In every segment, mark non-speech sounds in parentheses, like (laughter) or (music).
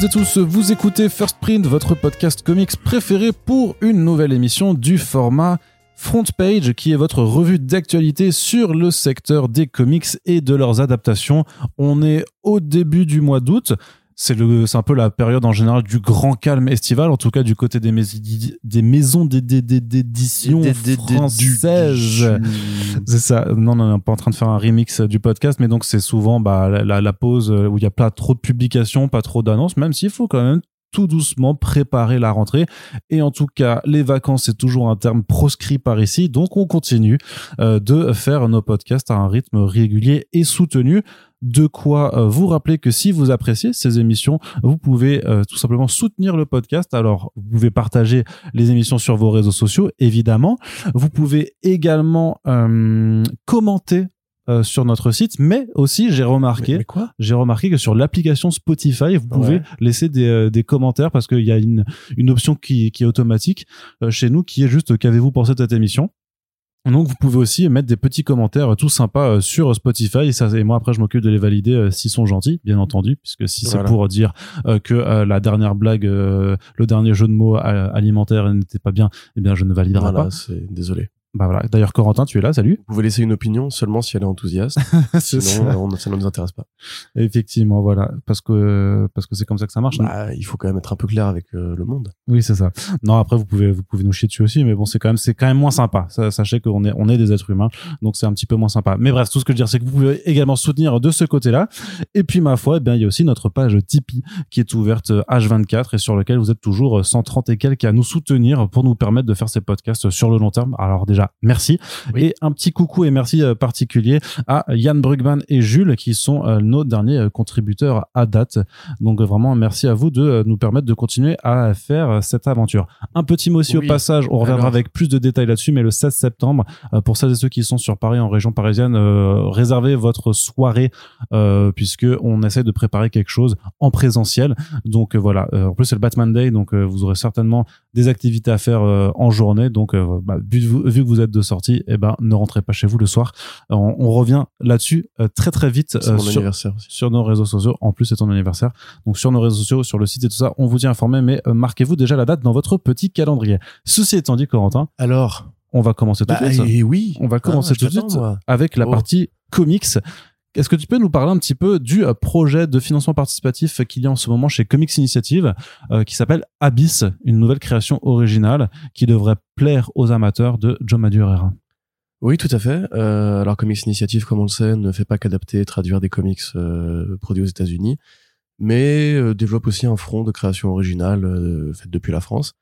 Et tous, vous écoutez First Print, votre podcast comics préféré pour une nouvelle émission du format Front Page, qui est votre revue d'actualité sur le secteur des comics et de leurs adaptations. On est au début du mois d'août. C'est le, c'est un peu la période en général du grand calme estival, en tout cas du côté des, mais- des maisons d'é- d'é- d'é- d'édition Des- des- des- françaises. C'est ça. Non, non, on n'est pas en train de faire un remix du podcast, mais donc c'est souvent bah, la, la- la pause euh, où il n'y a pas trop de publications, pas trop d'annonces, même s'il faut quand même tout doucement préparer la rentrée. Et en tout cas, les vacances, c'est toujours un terme proscrit par ici. Donc, on continue euh, de faire nos podcasts à un rythme régulier et soutenu. De quoi euh, vous rappeler que si vous appréciez ces émissions, vous pouvez euh, tout simplement soutenir le podcast. Alors, vous pouvez partager les émissions sur vos réseaux sociaux, évidemment. Vous pouvez également euh, commenter euh, sur notre site, mais aussi j'ai remarqué, Mais, mais quoi? j'ai remarqué que sur l'application Spotify, vous pouvez Ouais. laisser des, euh, des commentaires parce qu'il y a une, une option qui, qui est automatique euh, chez nous qui est juste qu'avez-vous pensé de cette émission? Donc vous pouvez aussi mettre des petits commentaires tout sympas sur Spotify. Et, ça, et moi après je m'occupe de les valider euh, s'ils sont gentils bien entendu puisque si c'est pour dire euh, que euh, la dernière blague euh, le dernier jeu de mots alimentaire n'était pas bien eh bien je ne validerai Voilà, pas. c'est désolé. Bah voilà d'ailleurs Corentin tu es là salut Vous pouvez laisser une opinion seulement si elle est enthousiaste. (laughs) Sinon, ça. on- ça ne nous intéresse pas. effectivement voilà parce que parce que c'est comme ça que ça marche Bah, il faut quand même être un peu clair avec euh, le monde. Oui, c'est ça. Non, après vous pouvez vous pouvez nous chier dessus aussi, mais bon, c'est quand même c'est quand même moins sympa. Ça, sachez qu'on est on est des êtres humains, donc c'est un petit peu moins sympa. Mais bref, tout ce que je veux dire, c'est que vous pouvez également soutenir de ce côté-là. Et puis ma foi, eh bien il y a aussi notre page Tipeee qui est ouverte euh, H24 et sur lequel vous êtes toujours euh, 130 et quelques à nous soutenir pour nous permettre de faire ces podcasts sur le long terme. Alors déjà, merci Oui. et un petit coucou et merci euh, particulier à Yann Brugman et Jules qui sont euh, nos derniers euh, contributeurs à date. Donc vraiment merci à vous de nous permettre de continuer à faire cette aventure. Un petit mot aussi Oui. au passage, on reviendra Alors. avec plus de détails là-dessus, mais le 16 septembre, pour celles et ceux qui sont sur Paris, en région parisienne, euh, réservez votre soirée euh, puisque on essaie de préparer quelque chose en présentiel. Donc euh, voilà, en plus c'est le Batman Day, donc vous aurez certainement des activités à faire euh, en journée. Donc euh, bah, vu, que vous êtes de sortie, eh ben ne rentrez pas chez vous le soir. On, on revient là-dessus euh, très très vite euh, sur, sur nos réseaux sociaux. En plus, c'est ton anniversaire. Donc, sur nos réseaux sociaux, sur le site et tout ça, on vous tient informé, mais euh, marquez-vous déjà la date dans votre petit calendrier. Ceci étant dit, Corentin, Alors, on va commencer tout bah, de suite et oui. On va commencer Ah, je tout de suite moi. avec la Oh. partie comics. Est-ce que tu peux nous parler un petit peu du euh, projet de financement participatif qu'il y a en ce moment chez Comics Initiative, euh, qui s'appelle Abyss, une nouvelle création originale qui devrait plaire aux amateurs de John Madureira. Oui, tout à fait. Euh, alors, Comics Initiative, comme on le sait, ne fait pas qu'adapter, traduire des comics produits aux États-Unis, mais développe aussi un front de création originale faite depuis la France.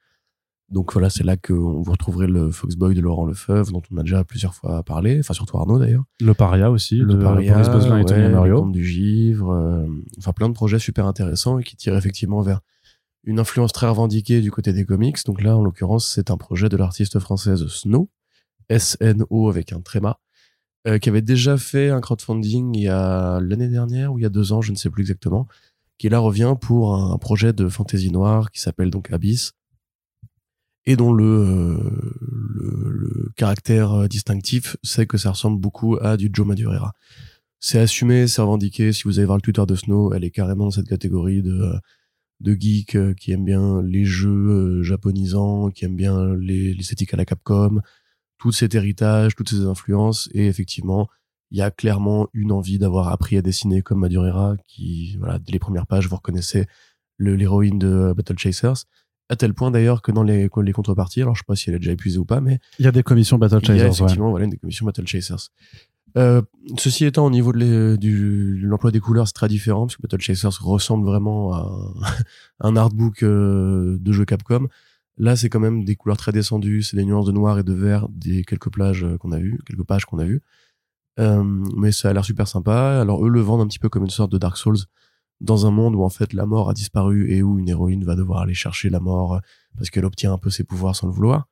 Donc voilà, c'est là que vous retrouverez le Foxboy de Laurent Lefebvre, dont on a déjà plusieurs fois parlé, enfin surtout Arnaud d'ailleurs. Le Paria aussi, le de Paria, Boris Boslin et Tony ouais, Mario. du Givre, euh, enfin plein de projets super intéressants et qui tirent effectivement vers une influence très revendiquée du côté des comics. Donc là, en l'occurrence, c'est un projet de l'artiste française Snow, S-N-O avec un tréma, euh, qui avait déjà fait un crowdfunding il y a l'année dernière ou il y a deux ans, je ne sais plus exactement, qui là revient pour un projet de fantasy noire qui s'appelle donc Abyss et dont le, euh, le, le caractère euh, distinctif, c'est que ça ressemble beaucoup à du Joe Madureira. C'est assumé, c'est revendiqué. Si vous allez voir le Twitter de Snow, elle est carrément dans cette catégorie de, euh, de geeks qui aiment bien les jeux japonisants, qui aiment bien les l'esthétique à la Capcom, tout cet héritage, toutes ces influences. Et effectivement, il y a clairement une envie d'avoir appris à dessiner comme Madureira, qui, voilà, dès les premières pages, vous reconnaissez l'héroïne de Battle Chasers. À tel point d'ailleurs que dans les, les contreparties, alors je sais pas si elle est déjà épuisée ou pas, mais Il y a des commissions Battle il y a Chasers, ouais. effectivement voilà, une des commissions Battle Chasers. Euh, ceci étant, au niveau de l'emploi des couleurs, c'est très différent, parce que Battle Chasers ressemble vraiment à un, (laughs) un artbook euh, de jeu Capcom. Là, c'est quand même des couleurs très descendues, c'est des nuances de noir et de vert des quelques plages euh, qu'on a vues, quelques pages qu'on a vues. Euh, mais ça a l'air super sympa. Alors eux le vendent un petit peu comme une sorte de Dark Souls dans un monde où en fait la mort a disparu et où une héroïne va devoir aller chercher la mort euh, parce qu'elle obtient un peu ses pouvoirs sans le vouloir.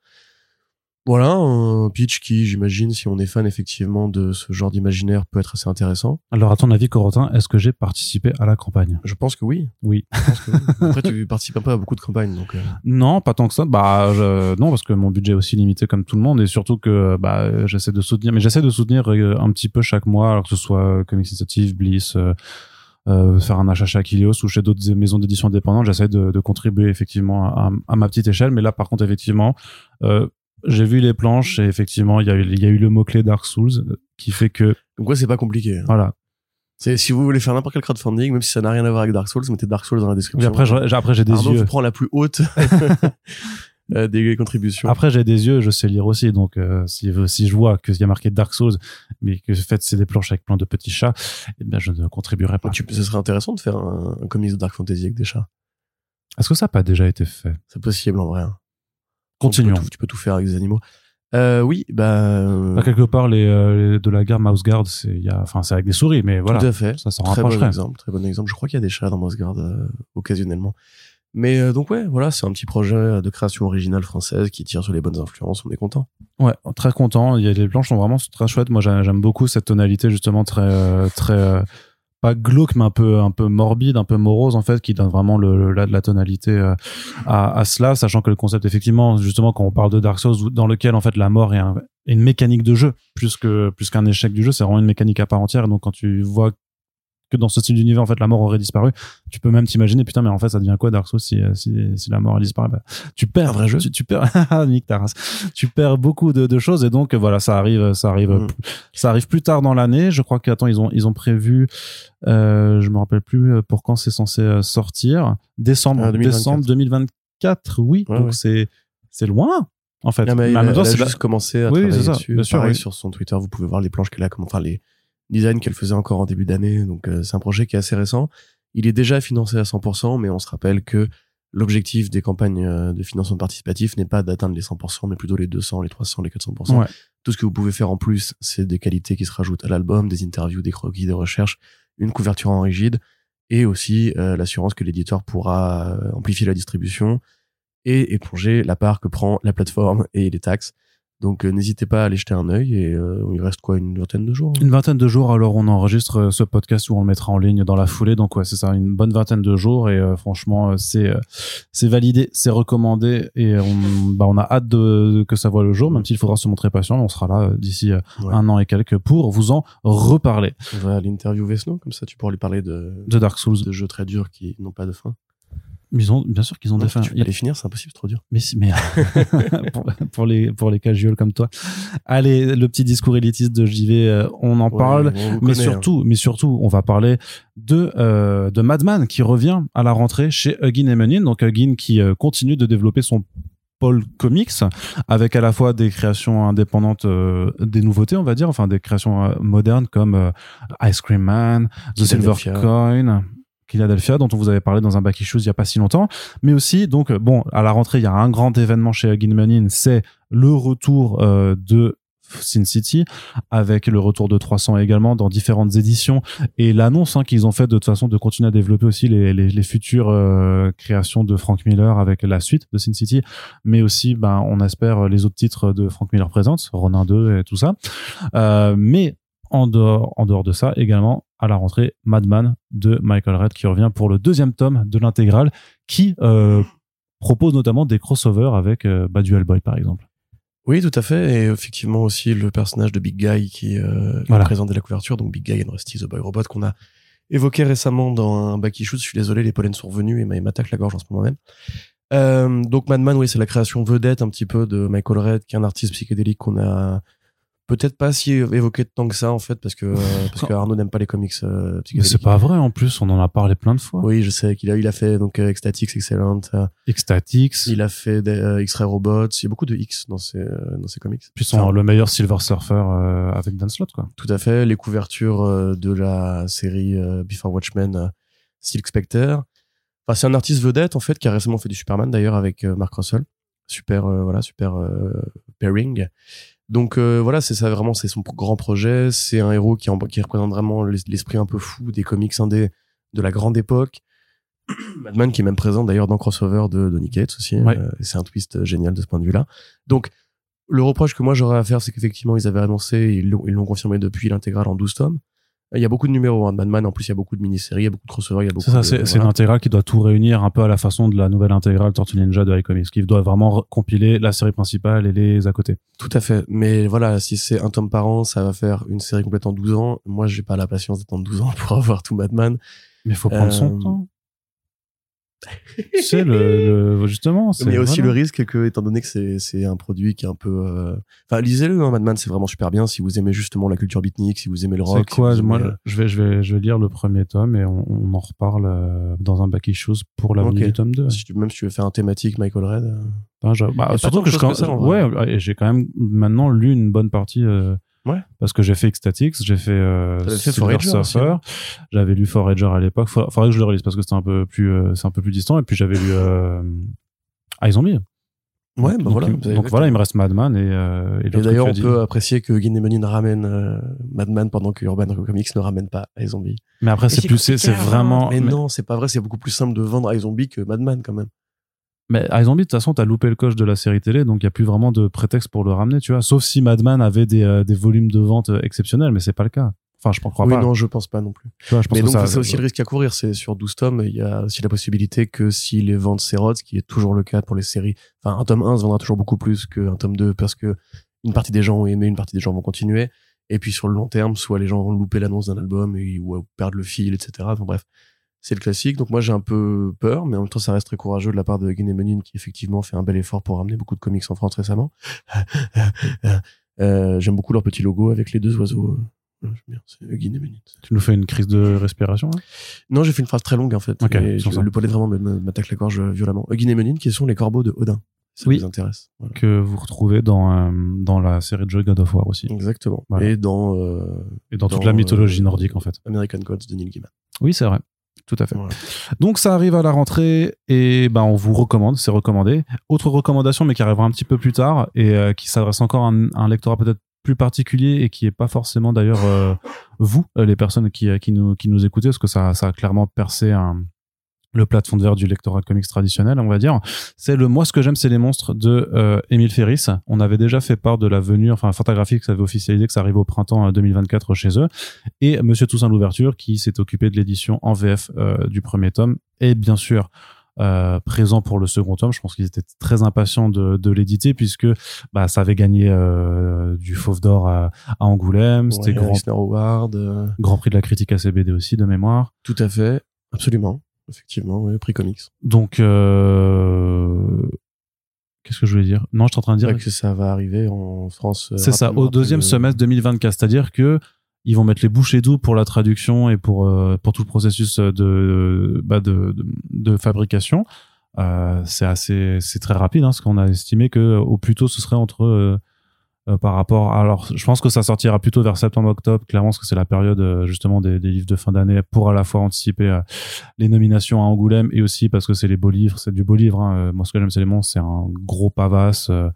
Voilà, un pitch qui, j'imagine, si on est fan effectivement de ce genre d'imaginaire, peut être assez intéressant. Alors, à ton avis, Corentin, est-ce que j'ai participé à la campagne? Je pense que oui. Oui. Je pense que oui. Après, tu (laughs) participes un peu à beaucoup de campagnes, donc. euh, Non, pas tant que ça. Bah, je- non, parce que mon budget est aussi limité comme tout le monde, et surtout que bah, j'essaie de soutenir, mais j'essaie de soutenir euh, un petit peu chaque mois, alors que ce soit Comics Initiative, Bliss, euh, euh, faire un achat chez Aquilios ou chez d'autres maisons d'édition indépendantes, j'essaie de, de, contribuer effectivement à, à, ma petite échelle. Mais là, par contre, effectivement, euh, j'ai vu les planches et effectivement, il y a y a eu le mot-clé Dark Souls qui fait que. Donc ouais, c'est pas compliqué. Voilà. C'est si vous voulez faire n'importe quel crowdfunding, même si ça n'a rien à voir avec Dark Souls, mettez Dark Souls dans la description. Mais après, j'ai- après des Arnaud yeux. vous prend la plus haute (laughs) euh, des contributions. Après, j'ai des yeux, je sais lire aussi. Donc, euh, si, si je vois qu'il y a marqué Dark Souls, mais que fait c'est des planches avec plein de petits chats, eh bien, je ne contribuerai pas. Tu- ce serait intéressant de faire un, un comics de Dark Fantasy avec des chats. Est-ce que ça n'a pas déjà été fait? C'est possible en vrai. hein. Continuons. Tu peux, tout, tu peux tout faire avec des animaux. Euh, oui, bah. Là, quelque part, les, les- de la gare Mouse Guard, c'est enfin, avec des souris, mais voilà. Tout à fait. Ça s'en Très bon exemple, très bon exemple. Je crois qu'il y a des chats dans Mosgard euh, occasionnellement. Mais euh, donc ouais, voilà, c'est un petit projet de création originale française qui tire sur les bonnes influences. On est content. Ouais, très content. Il y a, les planches sont vraiment très chouettes. Moi, j'ai- j'aime beaucoup cette tonalité justement très, euh, très euh, pas glauque, mais un peu, un peu morbide, un peu morose en fait, qui donne vraiment le, la, la tonalité euh, à, à cela, sachant que le concept, effectivement, justement, quand on parle de Dark Souls, dans lequel en fait la mort est, est une mécanique de jeu plus que plus qu'un échec du jeu, c'est vraiment une mécanique à part entière. Donc, quand tu vois que dans ce style d'univers, en fait, la mort aurait disparu, tu peux même t'imaginer, putain, mais en fait, ça devient quoi Dark Souls si, si, si la mort elle disparaît? Bah, Tu perds, Un vrai jeu. tu, tu perds, (laughs) nique ta race. tu perds beaucoup de, de choses et donc voilà, ça arrive, ça arrive, Mhm. ça arrive plus tard dans l'année. Je crois qu'attends, ils ont, ils ont prévu, euh, je me rappelle plus euh, pour quand c'est censé euh, sortir, décembre, Ah, 2024. décembre 2024, oui. Ouais, donc ouais. c'est, c'est loin en fait. Ah, mais Mais il a, même temps, elle a c'est la- juste commencé à Oui, travailler c'est ça, dessus. bien sûr, Pareil, oui. sur son Twitter, vous pouvez voir les planches qu'elle a, comment, enfin les designs qu'elle faisait encore en début d'année. Donc euh, c'est un projet qui est assez récent. Il est déjà financé à 100%, mais on se rappelle que l'objectif des campagnes euh, de financement participatif n'est pas d'atteindre les 100%, mais plutôt les 200, les 300, les 400%. Ouais. Tout ce que vous pouvez faire en plus, c'est des qualités qui se rajoutent à l'album, des interviews, des croquis, des recherches, une couverture en rigide, et aussi euh, l'assurance que l'éditeur pourra amplifier la distribution et éponger la part que prend la plateforme et les taxes. Donc euh, n'hésitez pas à aller jeter un œil et euh, il reste quoi une vingtaine de jours hein? Une vingtaine de jours, alors on enregistre euh, ce podcast où on le mettra en ligne dans la foulée. Donc ouais, c'est ça, une bonne vingtaine de jours et euh, franchement, euh, c'est euh, c'est validé, c'est recommandé et on, bah, on a hâte de, que ça voit le jour, même s'il faudra se montrer patient. On sera là d'ici Ouais. un an et quelques pour vous en reparler On va aller interviewer Snow, comme ça tu pourras lui parler de, de Dark Souls. de jeux très durs qui n'ont pas de fin. Ils ont, bien sûr qu'ils ont Non, des fins. tu pas les finir, c'est impossible, trop dur. Mais, mais (laughs) pour, pour les pour les casuals comme toi. Allez, le petit discours élitiste de JV, euh, on en parle. On mais connaît, hein. surtout, mais surtout, on va parler de euh, de Madman qui revient à la rentrée chez Huggin et Menin. Donc Huggin qui euh, continue de développer son pôle comics avec à la fois des créations indépendantes, euh, des nouveautés, on va dire, enfin des créations euh, modernes comme euh, Ice Cream Man, The Silver. Coin. Philadelphia, dont on vous avait parlé dans un Back Issues il y a pas si longtemps, mais aussi donc euh, bon à la rentrée il y a un grand événement chez Menin, c'est le retour euh, de Sin City avec le retour de 300 également dans différentes éditions et l'annonce hein, qu'ils ont fait de toute façon de continuer à développer aussi les, les, futures euh, créations de Frank Miller avec la suite de Sin City. Mais aussi ben on espère les autres titres de Frank Miller Presents Ronin 2 et tout ça. Mais en dehors, en dehors de ça également à la rentrée Madman de Michael Red qui revient pour le deuxième tome de l'intégrale qui euh, propose notamment des crossovers avec euh, bah, du Hellboy par exemple Oui, tout à fait. Et effectivement aussi le personnage de Big Guy qui euh, Voilà. est présent dès la couverture, donc Big Guy and Rusty the Boy Robot qu'on a évoqué récemment dans un back issue. Je suis désolé, les pollens sont revenus et m'a- il m'attaque la gorge en ce moment même. Euh, donc Madman, oui, c'est la création vedette un petit peu de Michael Red, qui est un artiste psychédélique qu'on a peut-être pas si évoqué tant que ça en fait, parce que euh, parce que Arnaud n'aime pas les comics euh, mais c'est pas vrai en plus on en a parlé plein de fois Oui, je sais qu'il a il a fait donc euh, Ecstatics Excellent, euh, Ecstatics il a fait des euh, X-Ray Robots, il y a beaucoup de X dans ses euh, dans ses comics. puis son, Enfin, le meilleur Silver Surfer euh, avec Dan Slott quoi Tout à fait. Les couvertures euh, de la série euh, Before Watchmen, Silk Spectre. Enfin, c'est un artiste vedette en fait qui a récemment fait du Superman d'ailleurs avec Mark Russell. Super, euh, voilà, super euh, pairing. Donc euh, voilà, c'est ça vraiment, c'est son grand projet. C'est un héros qui, en- qui représente vraiment l'es- l'esprit un peu fou des comics indés de la grande époque. (clears throat) Madman qui est même présent d'ailleurs dans Crossover de Donny Cates aussi. Ouais. Euh, c'est un twist euh, génial de ce point de vue-là. Donc le reproche que moi j'aurais à faire, c'est qu'effectivement ils avaient annoncé, ils l'ont ils l'ont confirmé depuis l'intégrale en 12 tomes. Il y a beaucoup de numéros hein, de Madman, en plus il y a beaucoup de mini-séries, il y a beaucoup de crossovers, il y a beaucoup c'est ça c'est voilà. une intégrale qui doit tout réunir un peu à la façon de la nouvelle intégrale Tortue Ninja de iComics qui doit vraiment compiler la série principale et les à côté Tout à fait. Mais voilà, si c'est un tome par an, ça va faire une série complète en 12 ans. Moi, j'ai pas la patience d'attendre 12 ans (laughs) pour avoir tout Madman. Mais il faut prendre son Euh, temps. C'est le, le- justement. Mais il y a aussi voilà. le risque que, étant donné que c'est, un produit qui est un peu, euh, enfin, lisez-le, hein, Madman, c'est vraiment super bien si vous aimez justement la culture beatnik, si vous aimez le rock. quoi Moi, aimez, euh, je vais, je vais, je vais lire le premier tome et on, on en reparle euh, dans un back issues pour la Ok. venue du tome 2. si tu- même si tu veux faire un thématique Michael Red. euh, je- bah, surtout que je, que ça, ouais, j'ai quand même maintenant lu une bonne partie. euh, Ouais. Parce que j'ai fait Ecstatics, j'ai fait, euh, fait Forager hein. j'avais lu Forager à l'époque. Faudrait, faudrait que je le relise parce que c'était un peu plus, euh, c'est un peu plus distant. Et puis j'avais lu euh, iZombie. Ouais, donc, bah voilà. donc voilà, il me reste Madman et, euh, et Et d'ailleurs, on peut apprécier que Menin ramène euh, Madman pendant que Urban Comics ne ramène pas iZombie. Mais après, c'est plus, c'est à vraiment. Mais, mais- non, c'est pas vrai, c'est beaucoup plus simple de vendre iZombie que Madman quand même. Mais iZombie, de toute façon, t'as loupé le coche de la série télé, donc il y a plus vraiment de prétexte pour le ramener, tu vois. Sauf si Madman avait des, euh, des volumes de vente euh, exceptionnels, mais c'est pas le cas. Enfin, je ne crois oui, pas. non, je pense pas non plus. Tu vois, je pense Mais que donc, ça, c'est aussi le risque à courir. C'est sur 12 tomes, il y a aussi la possibilité que si les ventes s'érodent, ce qui est toujours le cas pour les séries, enfin, un tome 1 se vendra toujours beaucoup plus qu'un tome 2 parce que une partie des gens ont aimé, une partie des gens vont continuer. Et puis, sur le long terme, soit les gens vont louper l'annonce d'un album et, ou perdre le fil, etc. Enfin, bref. C'est le classique. Donc, moi, j'ai un peu peur, mais en même temps, ça reste très courageux de la part de Guinée Menin qui, effectivement, fait un bel effort pour ramener beaucoup de comics en France récemment. (laughs) Euh, j'aime beaucoup leur petit logo avec les deux oiseaux. Euh, bien. Tu nous fais une crise de respiration là? Non, j'ai fait une phrase très longue en fait. Ok, et sans je- le pollet vraiment me- me- m'attaque la gorge violemment. Guinée qui sont les corbeaux de Odin. Ça Oui. vous intéresse. Voilà. que vous retrouvez dans, euh, dans la série de jeux God of War aussi. Exactement. Voilà. Et dans euh, Et dans, toute la mythologie euh, nordique en fait. American Gods de Neil Gaiman. Oui, c'est vrai. Tout à fait. Voilà. Donc ça arrive à la rentrée et ben on vous recommande, c'est recommandé. Autre recommandation mais qui arrivera un petit peu plus tard et euh, qui s'adresse encore à un, un lectorat peut-être plus particulier et qui est pas forcément d'ailleurs euh, vous euh, les personnes qui, qui nous qui nous écoutez parce que ça ça a clairement percé un le plafond de verre du lectorat comics traditionnel, on va dire. C'est le Moi, ce que j'aime, c'est les monstres de euh, Émile Ferris. On avait déjà fait part de la venue, enfin, Fantagraphics avait officialisé que ça arrivait au printemps euh, 2024 chez eux. Et Monsieur Toussaint Louverture, qui s'est occupé de l'édition en VF euh, du premier tome, est bien sûr euh, présent pour le second tome. Je pense qu'ils étaient très impatients de, de l'éditer puisque bah, ça avait gagné euh, du Fauve d'Or à, à Angoulême. C'était grand, Award. euh, grand prix de la critique à CBD aussi, de mémoire. tout à fait. Absolument. Effectivement, oui, prix comics. Donc, euh... qu'est-ce que je voulais dire? Non, je suis en train de dire Ouais, que ça va arriver en France. euh, c'est ça au deuxième le- semestre 2024, c'est-à-dire que ils vont mettre les bouchées doubles pour la traduction et pour euh, pour tout le processus de bah, de, de, de fabrication. Euh, c'est assez c'est très rapide, hein, parce qu'on a estimé que au plus tôt ce serait entre euh, par rapport. Alors, je pense que ça sortira plutôt vers septembre-octobre, clairement, parce que c'est la période euh, justement des, des livres de fin d'année pour à la fois anticiper euh, les nominations à Angoulême et aussi parce que c'est les beaux livres, c'est du beau livre. hein. Euh, Moi, ce que j'aime, c'est les monstres, c'est un gros pavasse euh,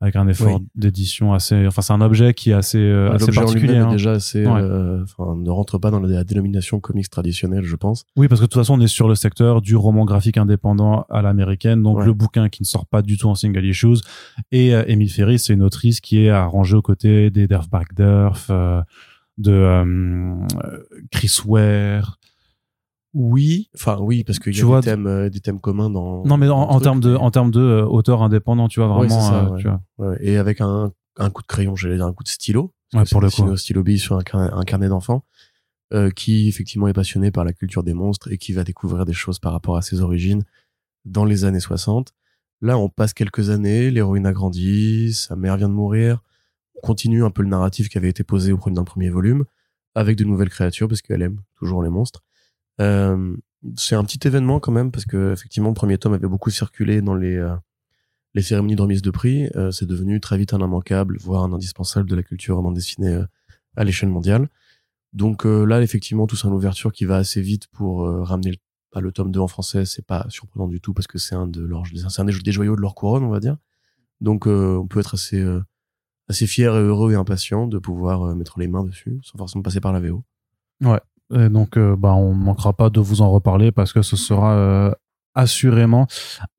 avec un effort Oui. d'édition assez. Enfin, c'est un objet qui est assez, euh, assez particulier. hein. est déjà assez, Ouais. euh, enfin, ne rentre pas dans la, la dénomination comics traditionnelle, je pense. Oui, parce que de toute façon, on est sur le secteur du roman graphique indépendant à l'américaine, donc Ouais. le bouquin qui ne sort pas du tout en single issues. Et euh, Emile Ferry, c'est une autrice qui est arrangée aux côtés des Derf Bagderf, euh, de euh, Chris Ware. Oui, enfin oui, parce qu'il y a vois, des thèmes, euh, des thèmes communs dans. Non, mais en, termes de, en termes de euh, auteur indépendant, tu vois vraiment, ça, euh, ouais. tu vois. Ouais, et avec un, un coup de crayon, j'allais dire un coup de stylo. Ouais, parce que pour le coup. au stylo bille sur un, carnet- un carnet d'enfant, euh, qui effectivement est passionné par la culture des monstres et qui va découvrir des choses par rapport à ses origines dans les années 60. Là, on passe quelques années, l'héroïne a grandi, sa mère vient de mourir. On continue un peu le narratif qui avait été posé au premier, dans le premier volume, avec de nouvelles créatures, parce qu'elle aime toujours les monstres. Euh, c'est un petit événement quand même, parce que effectivement, le premier tome avait beaucoup circulé dans les, euh, les cérémonies de remise de prix. Euh, c'est devenu très vite un immanquable, voire un indispensable de la culture en dessinée euh, à l'échelle mondiale. Donc euh, là, effectivement, tout ça, une ouverture qui va assez vite pour euh, ramener le, bah, le tome 2 en français. C'est pas surprenant du tout parce que c'est un de leurs, c'est un des, joyaux de leur couronne, on va dire. Donc on peut être assez, assez fier et heureux et impatient de pouvoir mettre les mains dessus sans forcément passer par la VO. Et donc, euh, bah, on manquera pas de vous en reparler parce que ce sera euh, assurément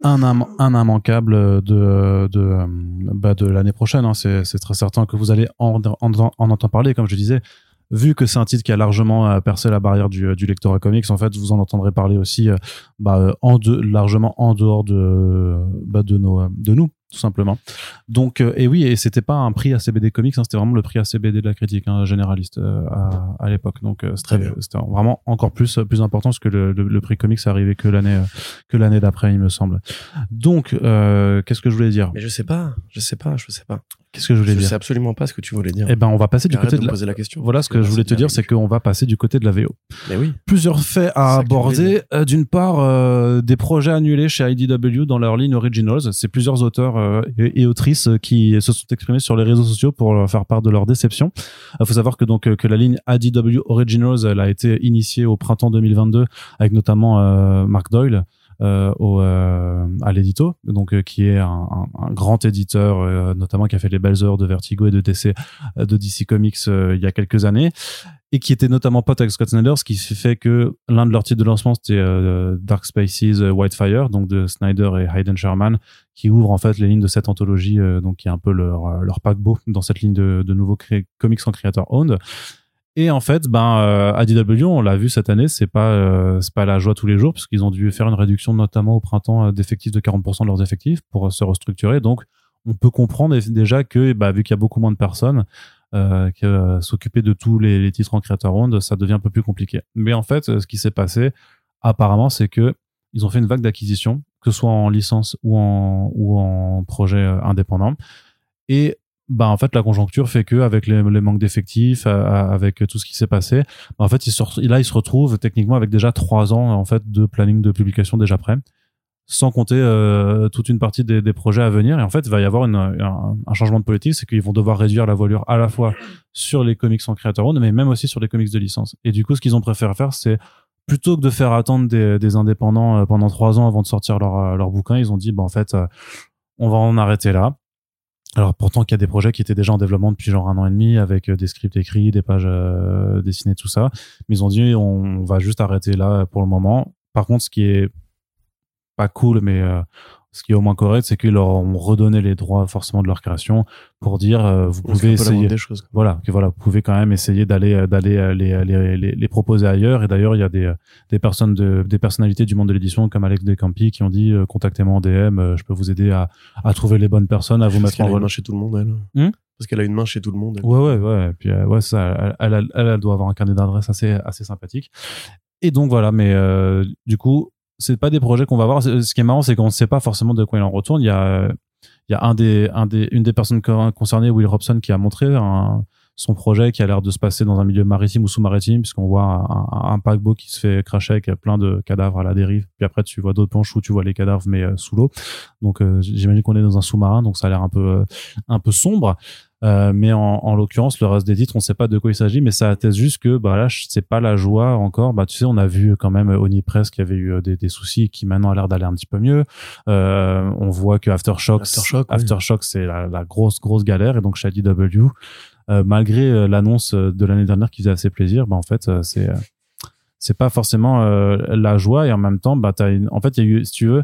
un, un immanquable de, de, bah, de l'année prochaine. hein. C'est très certain que vous allez en, en, en entendre parler, comme je disais. Vu que c'est un titre qui a largement euh, percé la barrière du, du lectorat comics, en fait, vous en entendrez parler aussi bah, en de, largement en dehors de, bah, de, nos, de nous, tout simplement. Donc, euh, et oui, et c'était pas un prix ACBD Comics, hein, c'était vraiment le prix ACBD de la critique hein, généraliste euh, à, à l'époque. Donc, euh, c'était vraiment encore plus plus important parce que le, le, le prix comics est arrivé que l'année euh, que l'année d'après, il me semble. Donc, euh, qu'est-ce que je voulais dire? Mais je sais pas, je sais pas, je sais pas. Qu'est-ce que je voulais Je dire? sais absolument pas ce que tu voulais dire. Eh ben, on va passer du côté de de la... poser la question. Voilà ce que je voulais te dire, c'est qu'on va passer du côté de la VO. Mais oui. Plusieurs faits à que je aborder. Euh, D'une part, euh, des projets annulés chez IDW dans leur ligne Originals. C'est plusieurs auteurs euh, et, et autrices euh, qui se sont exprimés sur les réseaux sociaux pour leur faire part de leur déception. Il faut savoir que donc euh, que la ligne IDW Originals, elle a été initiée au printemps 2022 avec notamment euh, Mark Doyle. Euh, au, euh, à l'édito, donc euh, qui est un, un- un grand éditeur, notamment qui a fait les belles heures de Vertigo et de DC, de DC Comics il y a quelques années et qui était notamment pote avec Scott Snyder, ce qui fait que l'un de leurs titres de lancement c'était euh, Dark Spaces Whitefire, donc de Snyder et Hayden Sherman, qui ouvre en fait les lignes de cette anthologie, euh, donc qui est un peu leur leur paquebot dans cette ligne de, de nouveaux comics en creator owned. Et en fait, ben euh, ADW, on l'a vu cette année, c'est pas euh, pas la joie tous les jours parce qu'ils ont dû faire une réduction notamment au printemps euh, d'effectifs de 40% de leurs effectifs pour euh, se restructurer. Donc on peut comprendre déjà que bah, vu qu'il y a beaucoup moins de personnes, euh, que s'occuper de tous les, titres en creator owned, ça devient un peu plus compliqué. Mais en fait, ce qui s'est passé, apparemment, c'est que ils ont fait une vague d'acquisition, que ce soit en licence ou en ou en projet indépendant. Et bah en fait, la conjoncture fait que avec les, manques d'effectifs, euh, avec tout ce qui s'est passé, bah, en fait, là, ils se retrouvent techniquement avec déjà trois ans en fait de planning de publication déjà prêt sans compter euh, toute une partie des, projets à venir. Et en fait, il va y avoir un, changement de politique, c'est qu'ils vont devoir réduire la voilure à la fois sur les comics en creator owned, mais même aussi sur les comics de licence. Et du coup, ce qu'ils ont préféré faire, c'est plutôt que de faire attendre des, indépendants euh, pendant trois ans avant de sortir leur, euh, leur bouquin, ils ont dit, bah, en fait, euh, on va en arrêter là. Alors pourtant qu'il y a des projets qui étaient déjà en développement depuis genre un an et demi avec euh, des scripts écrits, des pages euh, dessinées, tout ça. Mais ils ont dit on va juste arrêter là pour le moment. Par contre, ce qui est pas cool, mais euh, ce qui est au moins correct, c'est qu'ils leur ont redonné les droits forcément de leur création pour dire euh, vous pouvez essayer des choses. voilà que voilà vous pouvez quand même essayer d'aller euh, d'aller euh, les, les, les, les proposer ailleurs et d'ailleurs il y a des des personnes de des personnalités du monde de l'édition comme Alex Descampi qui ont dit euh, contactez-moi en DM euh, je peux vous aider à, à trouver les bonnes personnes à vous Parce mettre en relation chez tout le monde, elle. Hmm Parce qu'elle a une main chez tout le monde. elle. Ouais, ouais, ouais. Et puis, euh, ouais, ça, elle, elle, elle, elle doit avoir un carnet d'adresses assez, assez sympathique. Et donc, voilà. Mais, euh, du coup, c'est pas des projets qu'on va voir. C'est- Ce qui est marrant, c'est qu'on ne sait pas forcément de quoi il en retourne. Il y a, euh, il y a un des, un des, une des personnes co- concernées, Will Robson, qui a montré son projet qui a l'air de se passer dans un milieu maritime ou sous-maritime, puisqu'on voit un, un, paquebot qui se fait cracher avec plein de cadavres à la dérive. Puis après, tu vois d'autres planches où tu vois les cadavres, mais euh, sous l'eau. Donc, euh, j'imagine qu'on est dans un sous-marin, donc ça a l'air un peu, euh, un peu sombre. Euh, mais en, en l'occurrence, le reste des titres, on sait pas de quoi il s'agit, mais ça atteste juste que bah là, c'est pas la joie encore. Bah tu sais, on a vu quand même Oni Press qui avait eu euh, des, des soucis, qui maintenant a l'air d'aller un petit peu mieux. Euh, on voit que Aftershock, Aftershock, oui. Aftershock, c'est la, la grosse grosse galère, et donc IDW, euh, malgré euh, l'annonce euh, de l'année dernière qui faisait assez plaisir, bah en fait, euh, c'est euh, c'est pas forcément euh, la joie et en même temps, bah t'as une... en fait, il y a eu, si tu veux,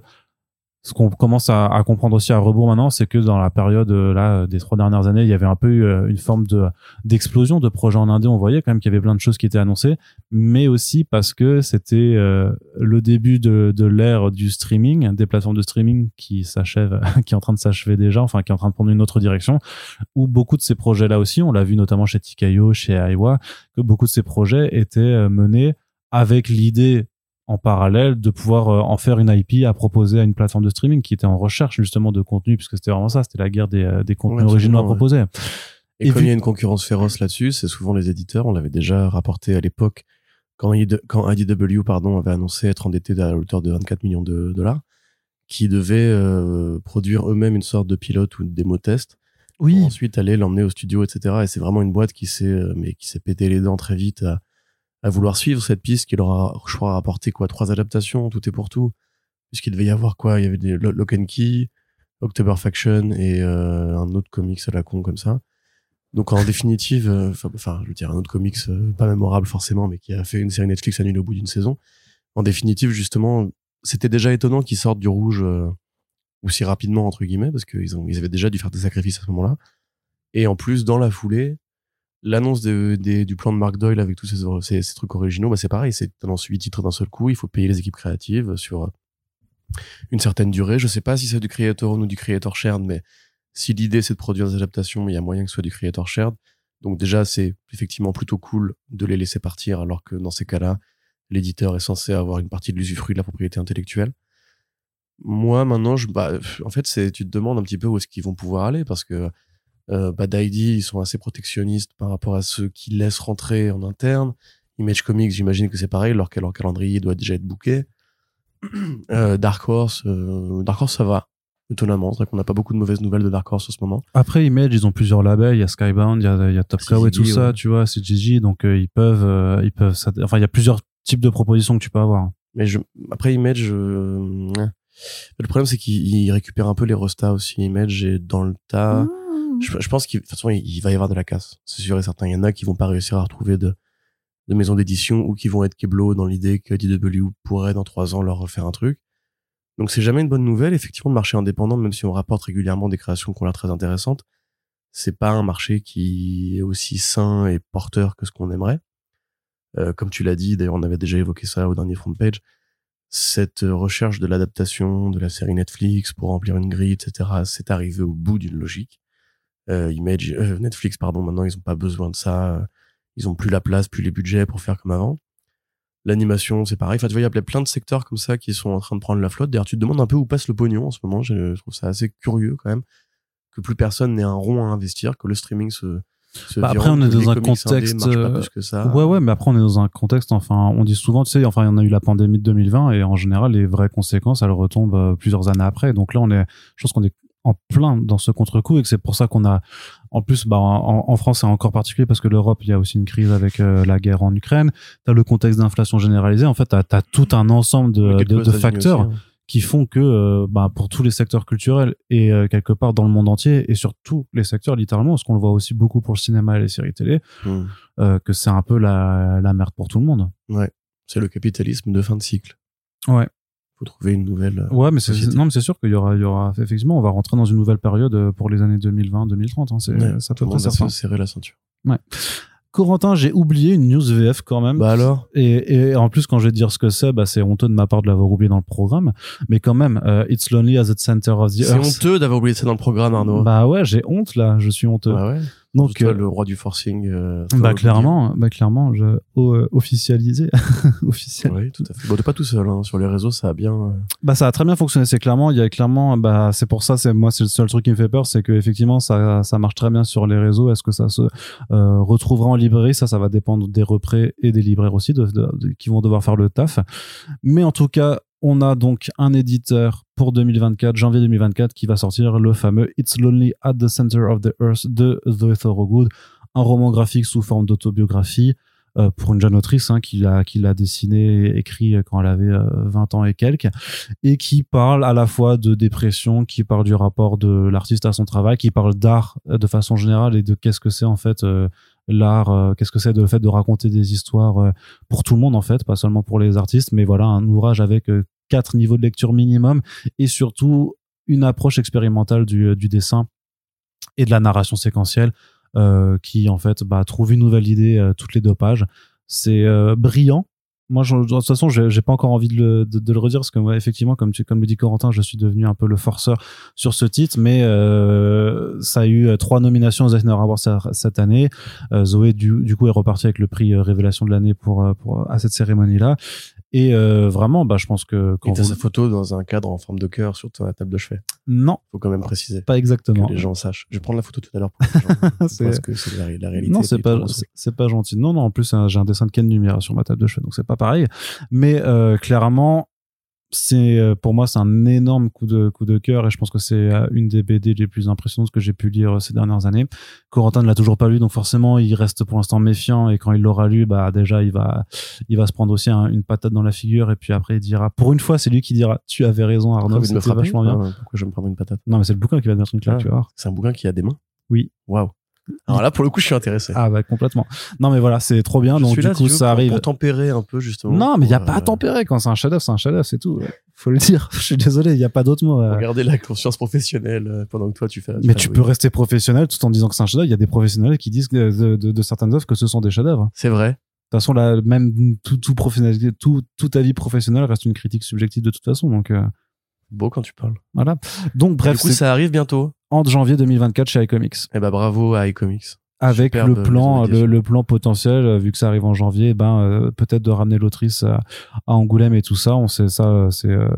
ce qu'on commence à, comprendre aussi à rebours maintenant, c'est que dans la période euh, là des trois dernières années, il y avait un peu eu euh, une forme de d'explosion de projets en indé. On voyait quand même qu'il y avait plein de choses qui étaient annoncées, mais aussi parce que c'était euh, le début de, de l'ère du streaming, des plateformes de streaming qui s'achèvent, (laughs) qui est en train de s'achever déjà, enfin qui est en train de prendre une autre direction. Où beaucoup de ces projets-là aussi, on l'a vu notamment chez TKO, chez Aiwa, que beaucoup de ces projets étaient euh, menés avec l'idée en parallèle de pouvoir euh, en faire une IP à proposer à une plateforme de streaming qui était en recherche justement de contenu puisque c'était vraiment ça c'était la guerre des, euh, des contenus Ouais, originaux à proposer Et, Et comme vu- il y a une concurrence féroce là-dessus, c'est souvent les éditeurs. On l'avait déjà rapporté à l'époque quand, ID quand IDW pardon, avait annoncé être endetté à hauteur de 24 millions de dollars, qui devaient euh, produire eux-mêmes une sorte de pilote ou de démo test. Pour ensuite aller l'emmener au studio, etc. Et c'est vraiment une boîte qui s'est, mais qui s'est pété les dents très vite à, à vouloir suivre cette piste qui leur a, je crois, rapporté quoi, trois adaptations, tout est pour tout. Puisqu'il devait y avoir quoi, il y avait des Lo- Lock and Key, October Faction et euh, un autre comics à la con comme ça. Donc en définitive, euh, enfin, je veux dire un autre comics euh, pas mémorable forcément, mais qui a fait une série Netflix annulée au bout d'une saison. En définitive, justement, c'était déjà étonnant qu'ils sortent du rouge euh, aussi rapidement entre guillemets, parce qu'ils ils avaient déjà dû faire des sacrifices à ce moment-là. Et en plus, dans la foulée, l'annonce du plan de Mark Doyle avec tous ces, trucs originaux, bah c'est pareil, c'est annonce huit titres d'un seul coup, il faut payer les équipes créatives sur une certaine durée. Je sais pas si c'est du creator own ou du creator shared, mais si l'idée c'est de produire des adaptations, il y a moyen que ce soit du creator shared. Donc déjà, c'est effectivement plutôt cool de les laisser partir, alors que dans ces cas-là, l'éditeur est censé avoir une partie de l'usufruit de la propriété intellectuelle. Moi, maintenant, je, bah, en fait, c'est, tu te demandes un petit peu où est-ce qu'ils vont pouvoir aller, parce que euh, bah, ils sont assez protectionnistes par rapport à ceux qui laissent rentrer en interne. Image Comics, j'imagine que c'est pareil, leur, leur calendrier doit déjà être booké. (clears throat) Euh, Dark Horse, euh, Dark Horse, ça va étonnamment. C'est vrai qu'on n'a pas beaucoup de mauvaises nouvelles de Dark Horse en ce moment. Après Image, ils ont plusieurs labels. Il y a Skybound, il y a, il y a Top Cow et tout ça, tu vois, c'est Gigi. Donc, euh, ils peuvent, euh, ils peuvent, enfin, il y a plusieurs types de propositions que tu peux avoir. Mais je, après Image, euh, le problème, c'est qu'ils récupèrent un peu les rostas aussi. Image est dans le tas. Mmh. Je, pense qu'il, de toute façon, il, va y avoir de la casse. C'est sûr et certain. Il y en a qui vont pas réussir à retrouver de, de maisons d'édition ou qui vont être Keblo dans l'idée que DW pourrait dans trois ans leur refaire un truc. Donc c'est jamais une bonne nouvelle, effectivement, de marché indépendant, même si on rapporte régulièrement des créations qui ont l'air très intéressantes. C'est pas un marché qui est aussi sain et porteur que ce qu'on aimerait. Euh, comme tu l'as dit, d'ailleurs, on avait déjà évoqué ça au dernier front page. Cette recherche de l'adaptation de la série Netflix pour remplir une grille, etc., c'est arrivé au bout d'une logique. Euh, Image, euh, Netflix, pardon, maintenant, ils ont pas besoin de ça. Ils ont plus la place, plus les budgets pour faire comme avant. L'animation, c'est pareil. Enfin, tu vois, il y a plein de secteurs comme ça qui sont en train de prendre la flotte. D'ailleurs, tu te demandes un peu où passe le pognon en ce moment. Je trouve ça assez curieux quand même que plus personne n'ait un rond à investir, que le streaming se, bah après, on est dans un contexte. Euh, que ça. Ouais, ouais, mais après, on est dans un contexte. Enfin, on dit souvent, tu sais, enfin, il y en a eu la pandémie de 2020 et en général, les vraies conséquences, elles retombent plusieurs années après. Donc là, on est, je pense qu'on est en plein dans ce contre-coup et que c'est pour ça qu'on a en plus bah en, en France c'est encore particulier parce que l'Europe il y a aussi une crise avec euh, la guerre en Ukraine. Tu as le contexte d'inflation généralisée en fait tu as, tout un ensemble de, de, facteurs hein. qui font que euh, bah, pour tous les secteurs culturels et euh, quelque part dans le monde entier et sur tous les secteurs littéralement parce qu'on le voit aussi beaucoup pour le cinéma et les séries télé mmh. que c'est un peu la, la merde pour tout le monde. Ouais. C'est le capitalisme de fin de cycle. Ouais faut trouver une nouvelle. Euh, ouais, mais c'est non, mais c'est sûr qu'il y aura, il y aura effectivement, on va rentrer dans une nouvelle période euh, pour les années 2020-2030. Hein, c'est ça peut être certain. serrer la ceinture. Ouais. Corentin, j'ai oublié une news VF quand même. Bah alors? Et, et en plus, quand je vais dire ce que c'est, bah, c'est honteux de ma part de l'avoir oublié dans le programme. Mais quand même, uh, It's Lonely as the Center of the Earth. C'est honteux d'avoir oublié ça dans le programme, Arnaud. Bah ouais, j'ai honte là, je suis honteux. Bah ouais. Donc euh, le roi du forcing. Euh, bah clairement, bah clairement, je euh, officialisé, (laughs) officiel. Oui, tout à fait. Bon, t'es pas tout seul hein. sur les réseaux, ça a bien. Bah ça a très bien fonctionné. C'est clairement, il y a clairement, bah c'est pour ça, c'est moi, c'est le seul truc qui me fait peur, c'est que effectivement ça ça marche très bien sur les réseaux. Est-ce que ça se retrouvera en librairie? Ça, ça va dépendre des représ et des libraires aussi, de, qui vont devoir faire le taf. Mais en tout cas, on a donc un éditeur pour 2024, janvier 2024, qui va sortir le fameux It's Lonely at the Center of the Earth de The Thorogood, un roman graphique sous forme d'autobiographie euh, pour une jeune autrice hein, qui l'a qui l'a dessiné écrit quand elle avait 20 euh, ans et quelques et qui parle à la fois de dépression qui parle du rapport de l'artiste à son travail qui parle d'art euh, de façon générale et de qu'est-ce que c'est en fait l'art, qu'est-ce que c'est de le fait de raconter des histoires pour tout le monde en fait, pas seulement pour les artistes, mais voilà un ouvrage avec quatre niveaux de lecture minimum et surtout une approche expérimentale du, du dessin et de la narration séquentielle euh, qui en fait bah, trouve une nouvelle idée euh, toutes les deux pages. C'est euh, brillant. Moi, je, de toute façon, j'ai pas encore envie de le, redire parce que ouais, effectivement, comme tu, comme le dit Corentin, je suis devenu un peu le forceur sur ce titre, mais euh, ça a eu trois nominations aux Eisner Awards cette année. Euh, Zoé du, coup est reparti avec le prix révélation de l'année pour, pour à cette cérémonie là. Et euh, vraiment, bah, je pense que quand. Et t'as sa photo dans un cadre en forme de cœur sur ta table de chevet. Non. Faut quand même préciser. Pas exactement. Que les gens sachent. Je vais prendre la photo tout à l'heure pour que les gens (laughs) parce que c'est la, la, réalité. Non, c'est pas, c'est pas gentil. Non, non, en plus, j'ai un dessin de Ken Numéra sur ma table de chevet, donc c'est pas pareil. Mais euh, clairement, c'est euh, pour moi c'est un énorme coup de coup de cœur et je pense que c'est euh, une des BD les plus impressionnantes que j'ai pu lire euh, ces dernières années. Corentin ne l'a toujours pas lu donc forcément il reste pour l'instant méfiant et quand il l'aura lu bah déjà il va il va se prendre aussi une patate dans la figure et puis après il dira pour une fois c'est lui qui dira tu avais raison Arnaud c'était vachement bien. pourquoi je vais me prendre une patate? Non mais c'est le bouquin qui va te mettre une claque ah, tu vois. C'est un bouquin qui a des mains? Oui. Waouh. Alors là, pour le coup, je suis intéressé. Ah bah complètement. Non mais voilà, c'est trop bien. donc du coup, ça arrive. Pour tempérer un peu justement. Non, mais il y a pas à tempérer quand c'est un chef-d'œuvre, c'est un chef-d'œuvre, c'est tout. (laughs) Faut le dire. Je suis désolé, il y a pas d'autre mot. Regardez la conscience professionnelle euh, pendant que toi tu fais. mais tu peux rester professionnel tout en disant que c'est un chef-d'œuvre. Il y a des professionnels qui disent de, de, de certaines œuvres que ce sont des chefs-d'œuvre. C'est vrai. De toute façon, là, même tout, tout professionnel, tout, toute ta vie professionnelle reste une critique subjective de toute façon. Donc. Euh, beau quand tu parles. Voilà. Donc bref, du coup, ça arrive bientôt. En janvier 2024 chez iComics. Eh ben bravo à iComics. Avec le plan, le, plan potentiel, euh, vu que ça arrive en janvier, ben euh, peut-être de ramener l'autrice à, Angoulême et tout ça. On sait ça, c'est euh,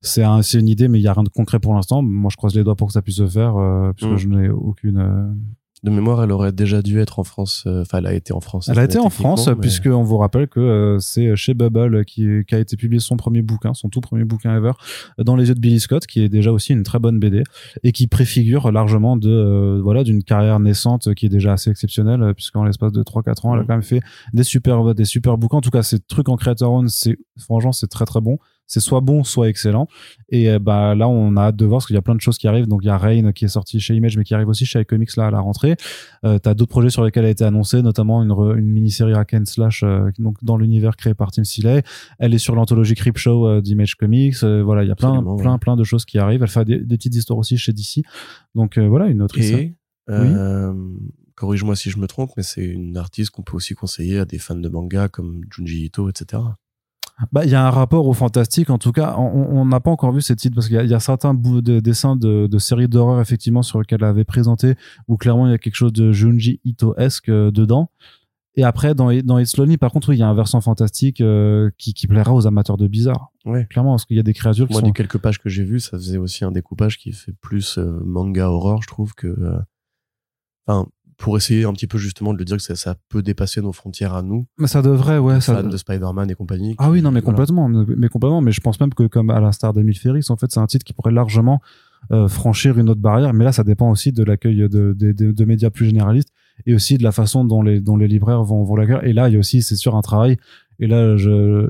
c'est un, une idée, mais il y a rien de concret pour l'instant. Moi, je croise les doigts pour que ça puisse se faire, puisque mm. je n'ai aucune de mémoire, elle aurait déjà dû être en France. Euh, enfin, elle a été en France. Elle a été en France, puisque on vous rappelle que euh, c'est chez Bubble qui, qui, a été publié son premier bouquin, son tout premier bouquin ever, dans les yeux de Billy Scott, qui est déjà aussi une très bonne BD et qui préfigure largement de euh, voilà d'une carrière naissante qui est déjà assez exceptionnelle, puisqu'en l'espace de 3-4 ans, elle a quand même fait des super des super bouquins. En tout cas, ces trucs en creator own, c'est franchement c'est très très bon c'est soit bon, soit excellent. Et euh, bah là, on a hâte de voir parce qu'il y a plein de choses qui arrivent. Donc il y a Rain qui est sorti chez Image, mais qui arrive aussi chez iComics là à la rentrée. Euh, T'as d'autres projets sur lesquels elle a été annoncée, notamment une, une mini-série hack and slash euh, donc dans l'univers créé par Tim Seeley. Elle est sur l'anthologie Creep Show euh, d'Image Comics. voilà, il y a plein, plein, plein de choses qui arrivent. Elle fait des, petites histoires aussi chez DC. Donc voilà, une autre. Et corrige-moi si je me trompe, mais c'est une artiste qu'on peut aussi conseiller à des fans de manga comme Junji Ito, etc. Bah, il y a un rapport au fantastique. En tout cas, on n'a pas encore vu ces titres parce qu'il y, a certains bouts de dessins de, de séries d'horreur effectivement sur lesquels elle avait présenté où clairement il y a quelque chose de Junji Ito-esque euh, dedans. Et après, dans, dans It's Lonely, par contre, il y a un versant fantastique euh, qui, qui plaira aux amateurs de bizarre. Ouais. Clairement, parce qu'il y a des créatures qui Moi, sont... du quelques pages que j'ai vues, ça faisait aussi un découpage qui fait plus euh, manga horreur, je trouve que... Enfin, pour essayer un petit peu justement de le dire que ça, peut dépasser nos frontières à nous. Mais ça devrait, ouais. Ça... Fans de Spider-Man et compagnie. Ah oui, non, mais complètement, mais complètement. Mais je pense même que comme à l'instar d'Emile Ferris, en fait, c'est un titre qui pourrait largement euh, franchir une autre barrière. Mais là, ça dépend aussi de l'accueil de, de, de, médias plus généralistes et aussi de la façon dont les, dont les libraires vont, vont l'accueillir. Et là, il y a aussi, c'est sûr, un travail. Et là,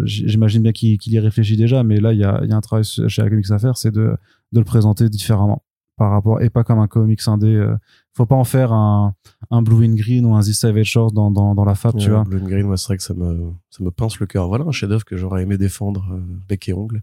j'imagine bien qu'il y réfléchit déjà, mais là, il y a, il y a un travail chez Comics à faire, c'est de, de le présenter différemment par rapport et pas comme un comics indé euh, faut pas en faire un, un Blue and Green ou un The Savage Shores dans, dans, dans la fab, tu vois. Blue and Green, moi, c'est vrai que ça me, ça me pince le cœur. Voilà un chef-d'œuvre que j'aurais aimé défendre euh, bec et ongle.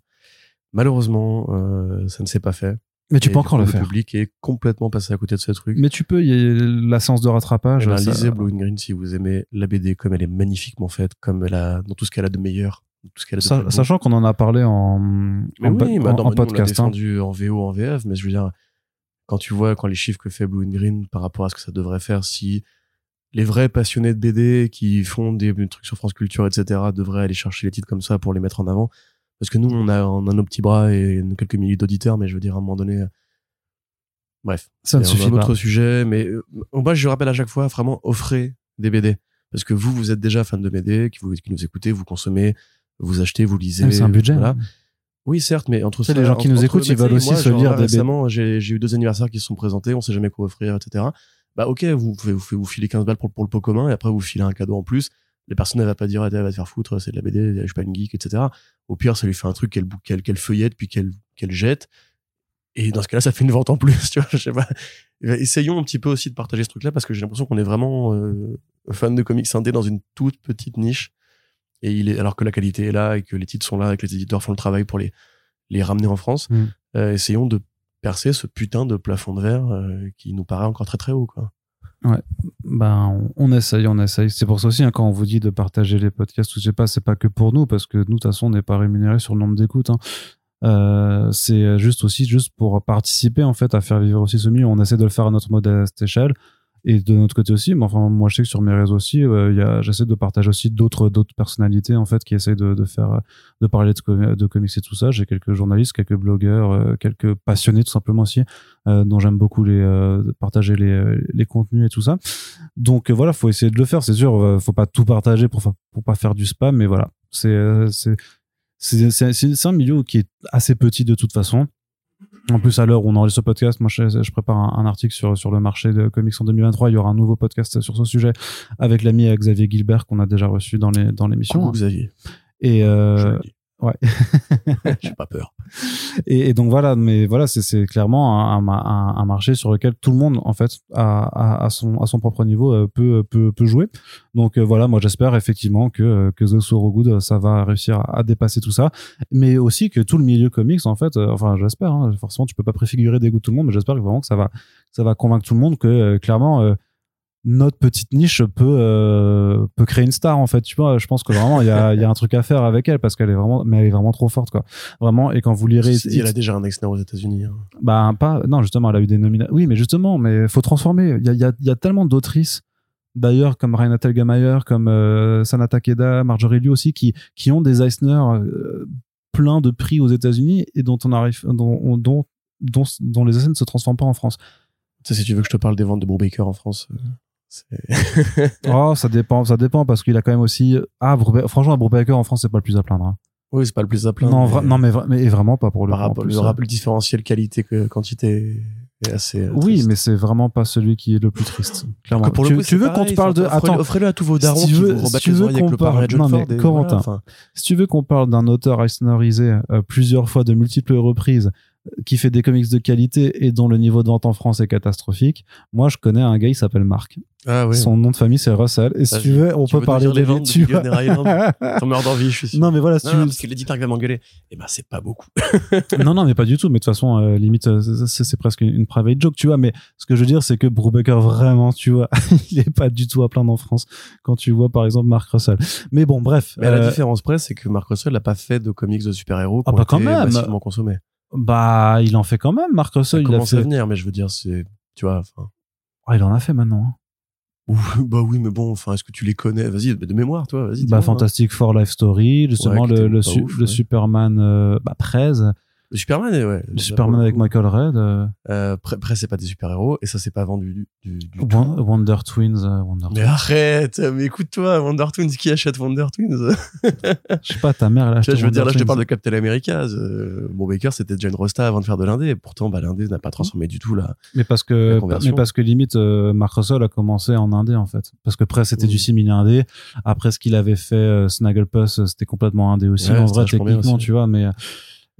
Malheureusement, euh, ça ne s'est pas fait. Mais tu peux encore le, faire. Le public est complètement passé à côté de ce truc. Mais tu peux, il y a la séance de rattrapage. Eh ben, lisez Blue and Green si vous aimez la BD comme elle est magnifiquement faite, comme elle a, dans tout ce qu'elle a de meilleur. Tout ce qu'elle a de sachant qu'on en a parlé en, en, oui, en, en podcast. On l'a hein. en VO, en VF, mais je veux dire, quand tu vois quand les chiffres que fait Blue and Green par rapport à ce que ça devrait faire si les vrais passionnés de BD qui font des, trucs sur France Culture, etc., devraient aller chercher les titres comme ça pour les mettre en avant. Parce que nous, on a, on a nos petits bras et quelques milliers d'auditeurs, mais je veux dire, à un moment donné, bref. Ça ne suffit un autre sujet, mais moi, je rappelle à chaque fois, vraiment, offrez des BD. Parce que vous, vous êtes déjà fan de BD, qui, vous, qui nous écoutez, vous consommez, vous achetez, vous lisez. C'est un budget. Voilà. Oui, certes, mais entre ça, les gens qui nous écoutent, ils veulent aussi se lire des récemment, j'ai eu deux anniversaires qui se sont présentés, on sait jamais quoi offrir, etc. Bah ok, vous pouvez vous, vous filez 15 balles pour, pour le pot commun et après vous filez un cadeau en plus. Les personnes, elle va pas dire, elle va te faire foutre, c'est de la BD, je suis pas une geek, etc. Au pire, ça lui fait un truc qu'elle qu'elle qu'elle feuillette puis qu'elle qu'elle jette. Et dans ce cas-là, ça fait une vente en plus, (laughs) tu vois. Je sais pas. Essayons un petit peu aussi de partager ce truc-là parce que j'ai l'impression qu'on est vraiment euh, fan de comics indé dans une toute petite niche et il est alors que la qualité est là et que les titres sont là et que les éditeurs font le travail pour les les ramener en France. Mm. Euh, essayons de percer ce putain de plafond de verre euh, qui nous paraît encore très très haut quoi. Ouais, ben on, essaye, on essaye. C'est pour ça aussi hein, quand on vous dit de partager les podcasts, je sais pas, c'est pas que pour nous parce que nous de toute façon on n'est pas rémunéré sur le nombre d'écoutes. Hein. Euh, c'est juste aussi juste pour participer en fait à faire vivre aussi ce milieu. On essaie de le faire à notre modeste échelle. Et de notre côté aussi, mais enfin, moi je sais que sur mes réseaux aussi, euh, j'essaie de partager aussi d'autres d'autres personnalités en fait qui essayent de, de faire de parler de, de comics et tout ça. J'ai quelques journalistes, quelques blogueurs, euh, quelques passionnés tout simplement aussi, euh, dont j'aime beaucoup les euh, partager les, les contenus et tout ça. Donc voilà, faut essayer de le faire. C'est sûr, faut pas tout partager pour pour pas faire du spam, mais voilà, c'est c'est c'est un milieu qui est assez petit de toute façon en plus, à l'heure où on enregistre ce podcast, moi, je, prépare un, article sur, sur le marché de comics en 2023. Il y aura un nouveau podcast sur ce sujet avec l'ami Xavier Gilbert qu'on a déjà reçu dans les dans l'émission. Coucou Xavier. Et euh, Ouais. (laughs) J'ai pas peur. Et, et, donc voilà, mais voilà, c'est clairement un, un, un, marché sur lequel tout le monde, en fait, à, à, son, à son propre niveau, euh, peut, peut, peut jouer. Donc euh, voilà, moi j'espère effectivement que, que The So Good, ça va réussir à, dépasser tout ça. Mais aussi que tout le milieu comics, en fait, euh, enfin j'espère, hein, forcément tu peux pas préfigurer des goûts de tout le monde, mais j'espère vraiment que ça va, ça va convaincre tout le monde que clairement notre petite niche peut euh, peut créer une star en fait. Tu vois je pense que vraiment il y a, (laughs) y a un truc à faire avec elle parce qu'elle est vraiment mais elle est vraiment trop forte quoi. Vraiment et quand vous lirez elle a déjà un ex aux États-Unis hein. bah pas non justement elle a eu des nominations. Oui mais justement mais faut transformer. Il y a, y, a, y a tellement d'autrices d'ailleurs comme Renata Gamayer comme euh, Sana Takeda Marjorie Liu aussi qui qui ont des Eisner euh, plein de prix aux États-Unis et dont on arrive dont dont dont, dont les essais ne se transforment pas en France. Ça, si tu veux que je te parle des ventes de Brubaker en France, euh, (laughs) oh, ça dépend, ça dépend parce qu'il a quand même aussi. Ah, franchement, Brubaker en France, c'est pas le plus à plaindre. Hein. Oui, c'est pas le plus à plaindre. Non, mais... non, mais, mais, vraiment pas pour le. Par rapport, le, hein. le différentiel qualité que quantité est assez. Euh, oui, mais c'est vraiment pas celui qui est le plus triste. Clairement. Pour le coup, tu, veux qu'on te parle de. Attends, offrez-le à tous vos darons si qui veux, si tu veux qu'on parle. Non, mais Corentin, si tu veux qu'on parle d'un auteur Eisnerisé euh, plusieurs fois de multiples reprises qui fait des comics de qualité et dont le niveau de vente en France est catastrophique. Moi, je connais un gars, il s'appelle Marc. Ah, oui. Son nom de famille, c'est Russell. Et si tu veux, on peut parler des ventes tu (laughs) Ton meurt d'envie, je suis sûr. Non, mais voilà, si non, tu non, parce que l'éditeur va m'engueuler. Eh ben, c'est pas beaucoup. (laughs) non, non, mais pas du tout. Mais de toute façon, euh, limite, euh, c'est presque une, private joke, tu vois. Mais ce que je veux dire, c'est que Brubaker, vraiment, tu vois, (laughs) il est pas du tout à plaindre en France quand tu vois, par exemple, Marc Russell. Mais bon, bref. Mais la euh, différence près, c'est que Marc Russell n'a pas fait de comics de super-héros ah, qui ah, bah, quand même. massivement consommés. Bah, il en fait quand même, Marc Russell. il commence a fait... à venir, mais je veux dire, c'est, tu vois, enfin. Ah, il en a fait maintenant. Hein. (laughs) bah oui, mais bon, enfin, est-ce que tu les connais? Vas-y, de mémoire, toi, vas-y. Bah, hein. Fantastic Four Life Story, justement, le, le, le Superman, euh, bah, 13. Le Superman, ouais. Le Superman avec Michael Red. Euh... Euh, après, c'est pas des super-héros et ça, c'est pas vendu du, du, Wonder Twins. Euh, Wonder mais arrête, mais écoute-toi, Wonder Twins, qui achète Wonder Twins? Je sais pas, ta mère, elle achète. Je veux dire, là, je te parle de Captain America. Euh, bon, Baker, c'était déjà une rosta avant de faire de l'indé. Pourtant, bah, l'indé n'a pas transformé du tout là. Mais parce que, mais parce que limite, euh, Mark Russell a commencé en indé en fait. Parce que après, c'était du simili indé. Après, ce qu'il avait fait, Snagglepuss, c'était complètement indé aussi. en vrai, techniquement, tu vois, mais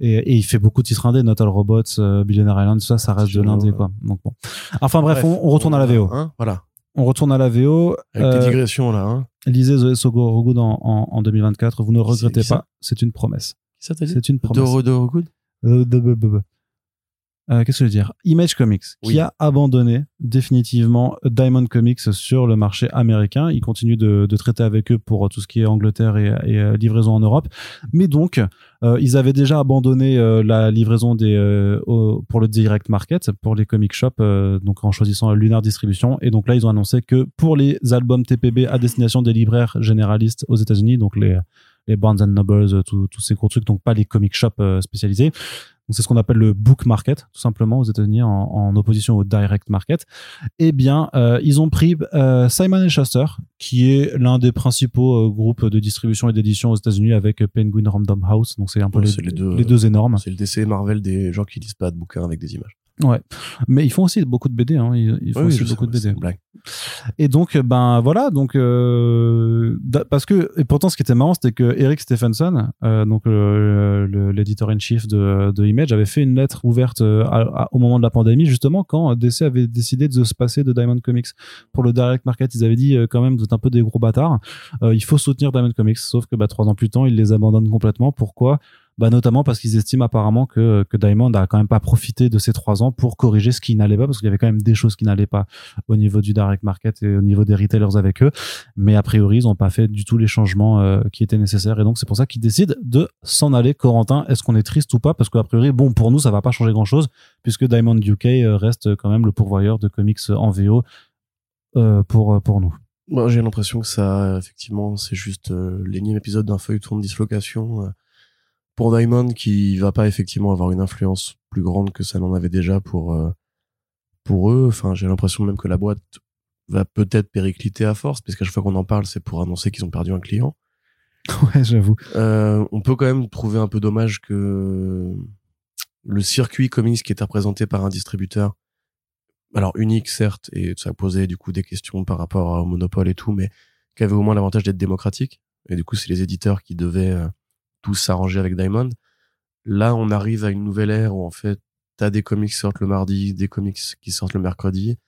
et, et, il fait beaucoup de titres indés, Notal Robots, euh, Billionaire Island, tout ça, ça reste de l'indé, quoi. Donc bon. Enfin bref, on, on, retourne à la VO. Hein, voilà. On retourne à la VO. Avec euh, des digressions là. Hein. Lisez The Sogo Good en, en, en, 2024. Vous ne regrettez pas. C'est une promesse. C'est une promesse. De, de, Good euh, qu'est-ce que je veux dire? Image Comics qui a abandonné définitivement Diamond Comics sur le marché américain. Il continue de, de traiter avec eux pour tout ce qui est Angleterre et, et euh, livraison en Europe. Mais donc, euh, ils avaient déjà abandonné euh, la livraison des pour le direct market pour les comic shops, donc en choisissant Lunar Distribution. Et donc là, ils ont annoncé que pour les albums TPB à destination des libraires généralistes aux États-Unis, donc les les Barnes and Nobles, tous ces gros trucs, donc pas les comic shops spécialisés c'est ce qu'on appelle le book market, tout simplement aux États-Unis, en, opposition au direct market. Eh bien, euh, ils ont pris euh, Simon Schuster, qui est l'un des principaux euh, groupes de distribution et d'édition aux États-Unis avec Penguin Random House. Donc c'est un peu les, deux, les, deux, énormes. C'est le DC Marvel des gens qui lisent pas de bouquins avec des images. Ouais, mais ils font aussi beaucoup de BD. Hein. Ils, font aussi beaucoup de BD. Et donc, ben voilà, donc euh, parce que et pourtant, ce qui était marrant, c'était que Eric Stephenson, euh, donc l'éditeur in chief de, de, Image, avait fait une lettre ouverte euh, au moment de la pandémie, justement quand DC avait décidé de se passer de Diamond Comics pour le direct market. Ils avaient dit quand même, vous êtes un peu des gros bâtards. il faut soutenir Diamond Comics, sauf que bah, trois ans plus tard, ils les abandonnent complètement. Pourquoi? Bah, notamment parce qu'ils estiment apparemment que, que Diamond a quand même pas profité de ces trois ans pour corriger ce qui n'allait pas, parce qu'il y avait quand même des choses qui n'allaient pas au niveau du direct market et au niveau des retailers avec eux. Mais a priori, ils n'ont pas fait du tout les changements euh, qui étaient nécessaires. Et donc, c'est pour ça qu'ils décident de s'en aller. Corentin, est-ce qu'on est triste ou pas? Parce qu'a priori, bon, pour nous, ça va pas changer grand-chose, puisque Diamond UK euh, reste quand même le pourvoyeur de comics en VO euh, pour, pour nous. Moi, j'ai l'impression que ça, effectivement, c'est juste l'énième épisode d'un feuilleton de dislocation pour Diamond qui va pas effectivement avoir une influence plus grande que ça n'en avait déjà pour euh, pour eux. Enfin, j'ai l'impression même que la boîte va peut-être péricliter à force, parce qu'à chaque fois qu'on en parle, c'est pour annoncer qu'ils ont perdu un client. (laughs) Ouais, j'avoue. Euh, on peut quand même trouver un peu dommage que le circuit comics qui était représenté par un distributeur, alors unique certes, et ça posait du coup des questions par rapport au monopole et tout, mais qui avait au moins l'avantage d'être démocratique. Et du coup, c'est les éditeurs qui devaient euh, tous s'arranger avec Diamond. Là, on arrive à une nouvelle ère où en fait, t'as des comics qui sortent le mardi, des comics qui sortent le mercredi.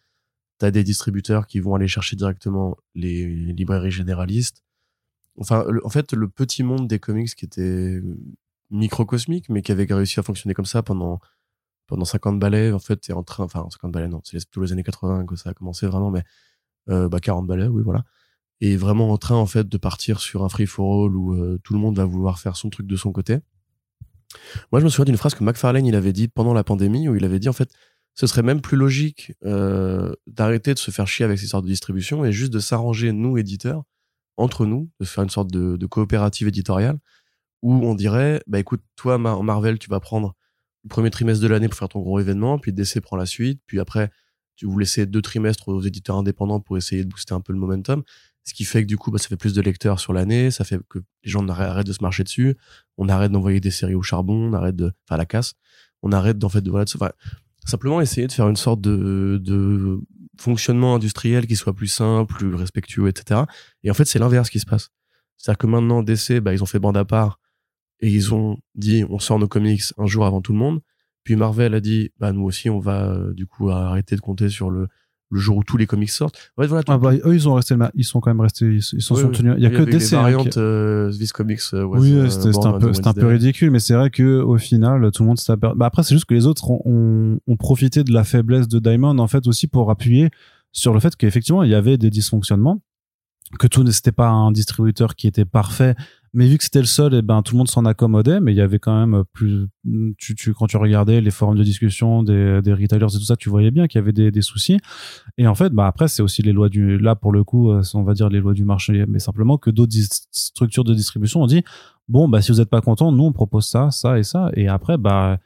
T'as des distributeurs qui vont aller chercher directement les, librairies généralistes. Enfin, en fait, le petit monde des comics qui était microcosmique, mais qui avait réussi à fonctionner comme ça pendant pendant 50 balais, en fait, est en train, enfin 50 balais non, c'est tous les années 80 que ça a commencé vraiment, mais euh, bah 40 balais, oui voilà, et vraiment en train en fait de partir sur un free for all où euh, tout le monde va vouloir faire son truc de son côté. Moi, je me souviens d'une phrase que McFarlane il avait dit pendant la pandémie où il avait dit en fait, ce serait même plus logique euh, d'arrêter de se faire chier avec ces sortes de distribution et juste de s'arranger nous éditeurs entre nous, de faire une sorte de, de coopérative éditoriale où on dirait, bah écoute, toi Marvel, tu vas prendre le premier trimestre de l'année pour faire ton gros événement, puis DC prend la suite, puis après tu vous laissez deux trimestres aux éditeurs indépendants pour essayer de booster un peu le momentum. Ce qui fait que du coup, bah, ça fait plus de lecteurs sur l'année, ça fait que les gens arrêtent de se marcher dessus, on arrête d'envoyer des séries au charbon, on arrête de, enfin, la casse, on arrête d'en fait de, voilà, de enfin, simplement essayer de faire une sorte de, de fonctionnement industriel qui soit plus simple, plus respectueux, etc. Et en fait, c'est l'inverse qui se passe. C'est-à-dire que maintenant, DC, bah, ils ont fait bande à part et ils ont dit, on sort nos comics un jour avant tout le monde. Puis Marvel a dit, bah, nous aussi, on va, euh, du coup, arrêter de compter sur le, le jour où tous les comics sortent. Ouais, voilà, ah bah, eux, ils ont resté, ils sont quand même restés, ils, sont tenus. Il y a que des variantes euh, Vice Comics. Euh, oui, c'était un peu, c'était un peu ridicule, mais c'est vrai que au final, tout le monde s'est bah, après, c'est juste que les autres ont, ont, profité de la faiblesse de Diamond en fait aussi pour appuyer sur le fait qu'effectivement il y avait des dysfonctionnements, que tout n'était pas un distributeur qui était parfait mais vu que c'était le seul, et eh ben tout le monde s'en accommodait, mais il y avait quand même plus. Tu, tu, quand tu regardais les forums de discussion des, des retailers et tout ça, tu voyais bien qu'il y avait des, des soucis. Et en fait, bah après, c'est aussi les lois du. Là, pour le coup, euh, on va dire les lois du marché, mais simplement que d'autres structures de distribution ont dit bon, bah si vous n'êtes pas content, nous on propose ça, ça et ça. Et après, bah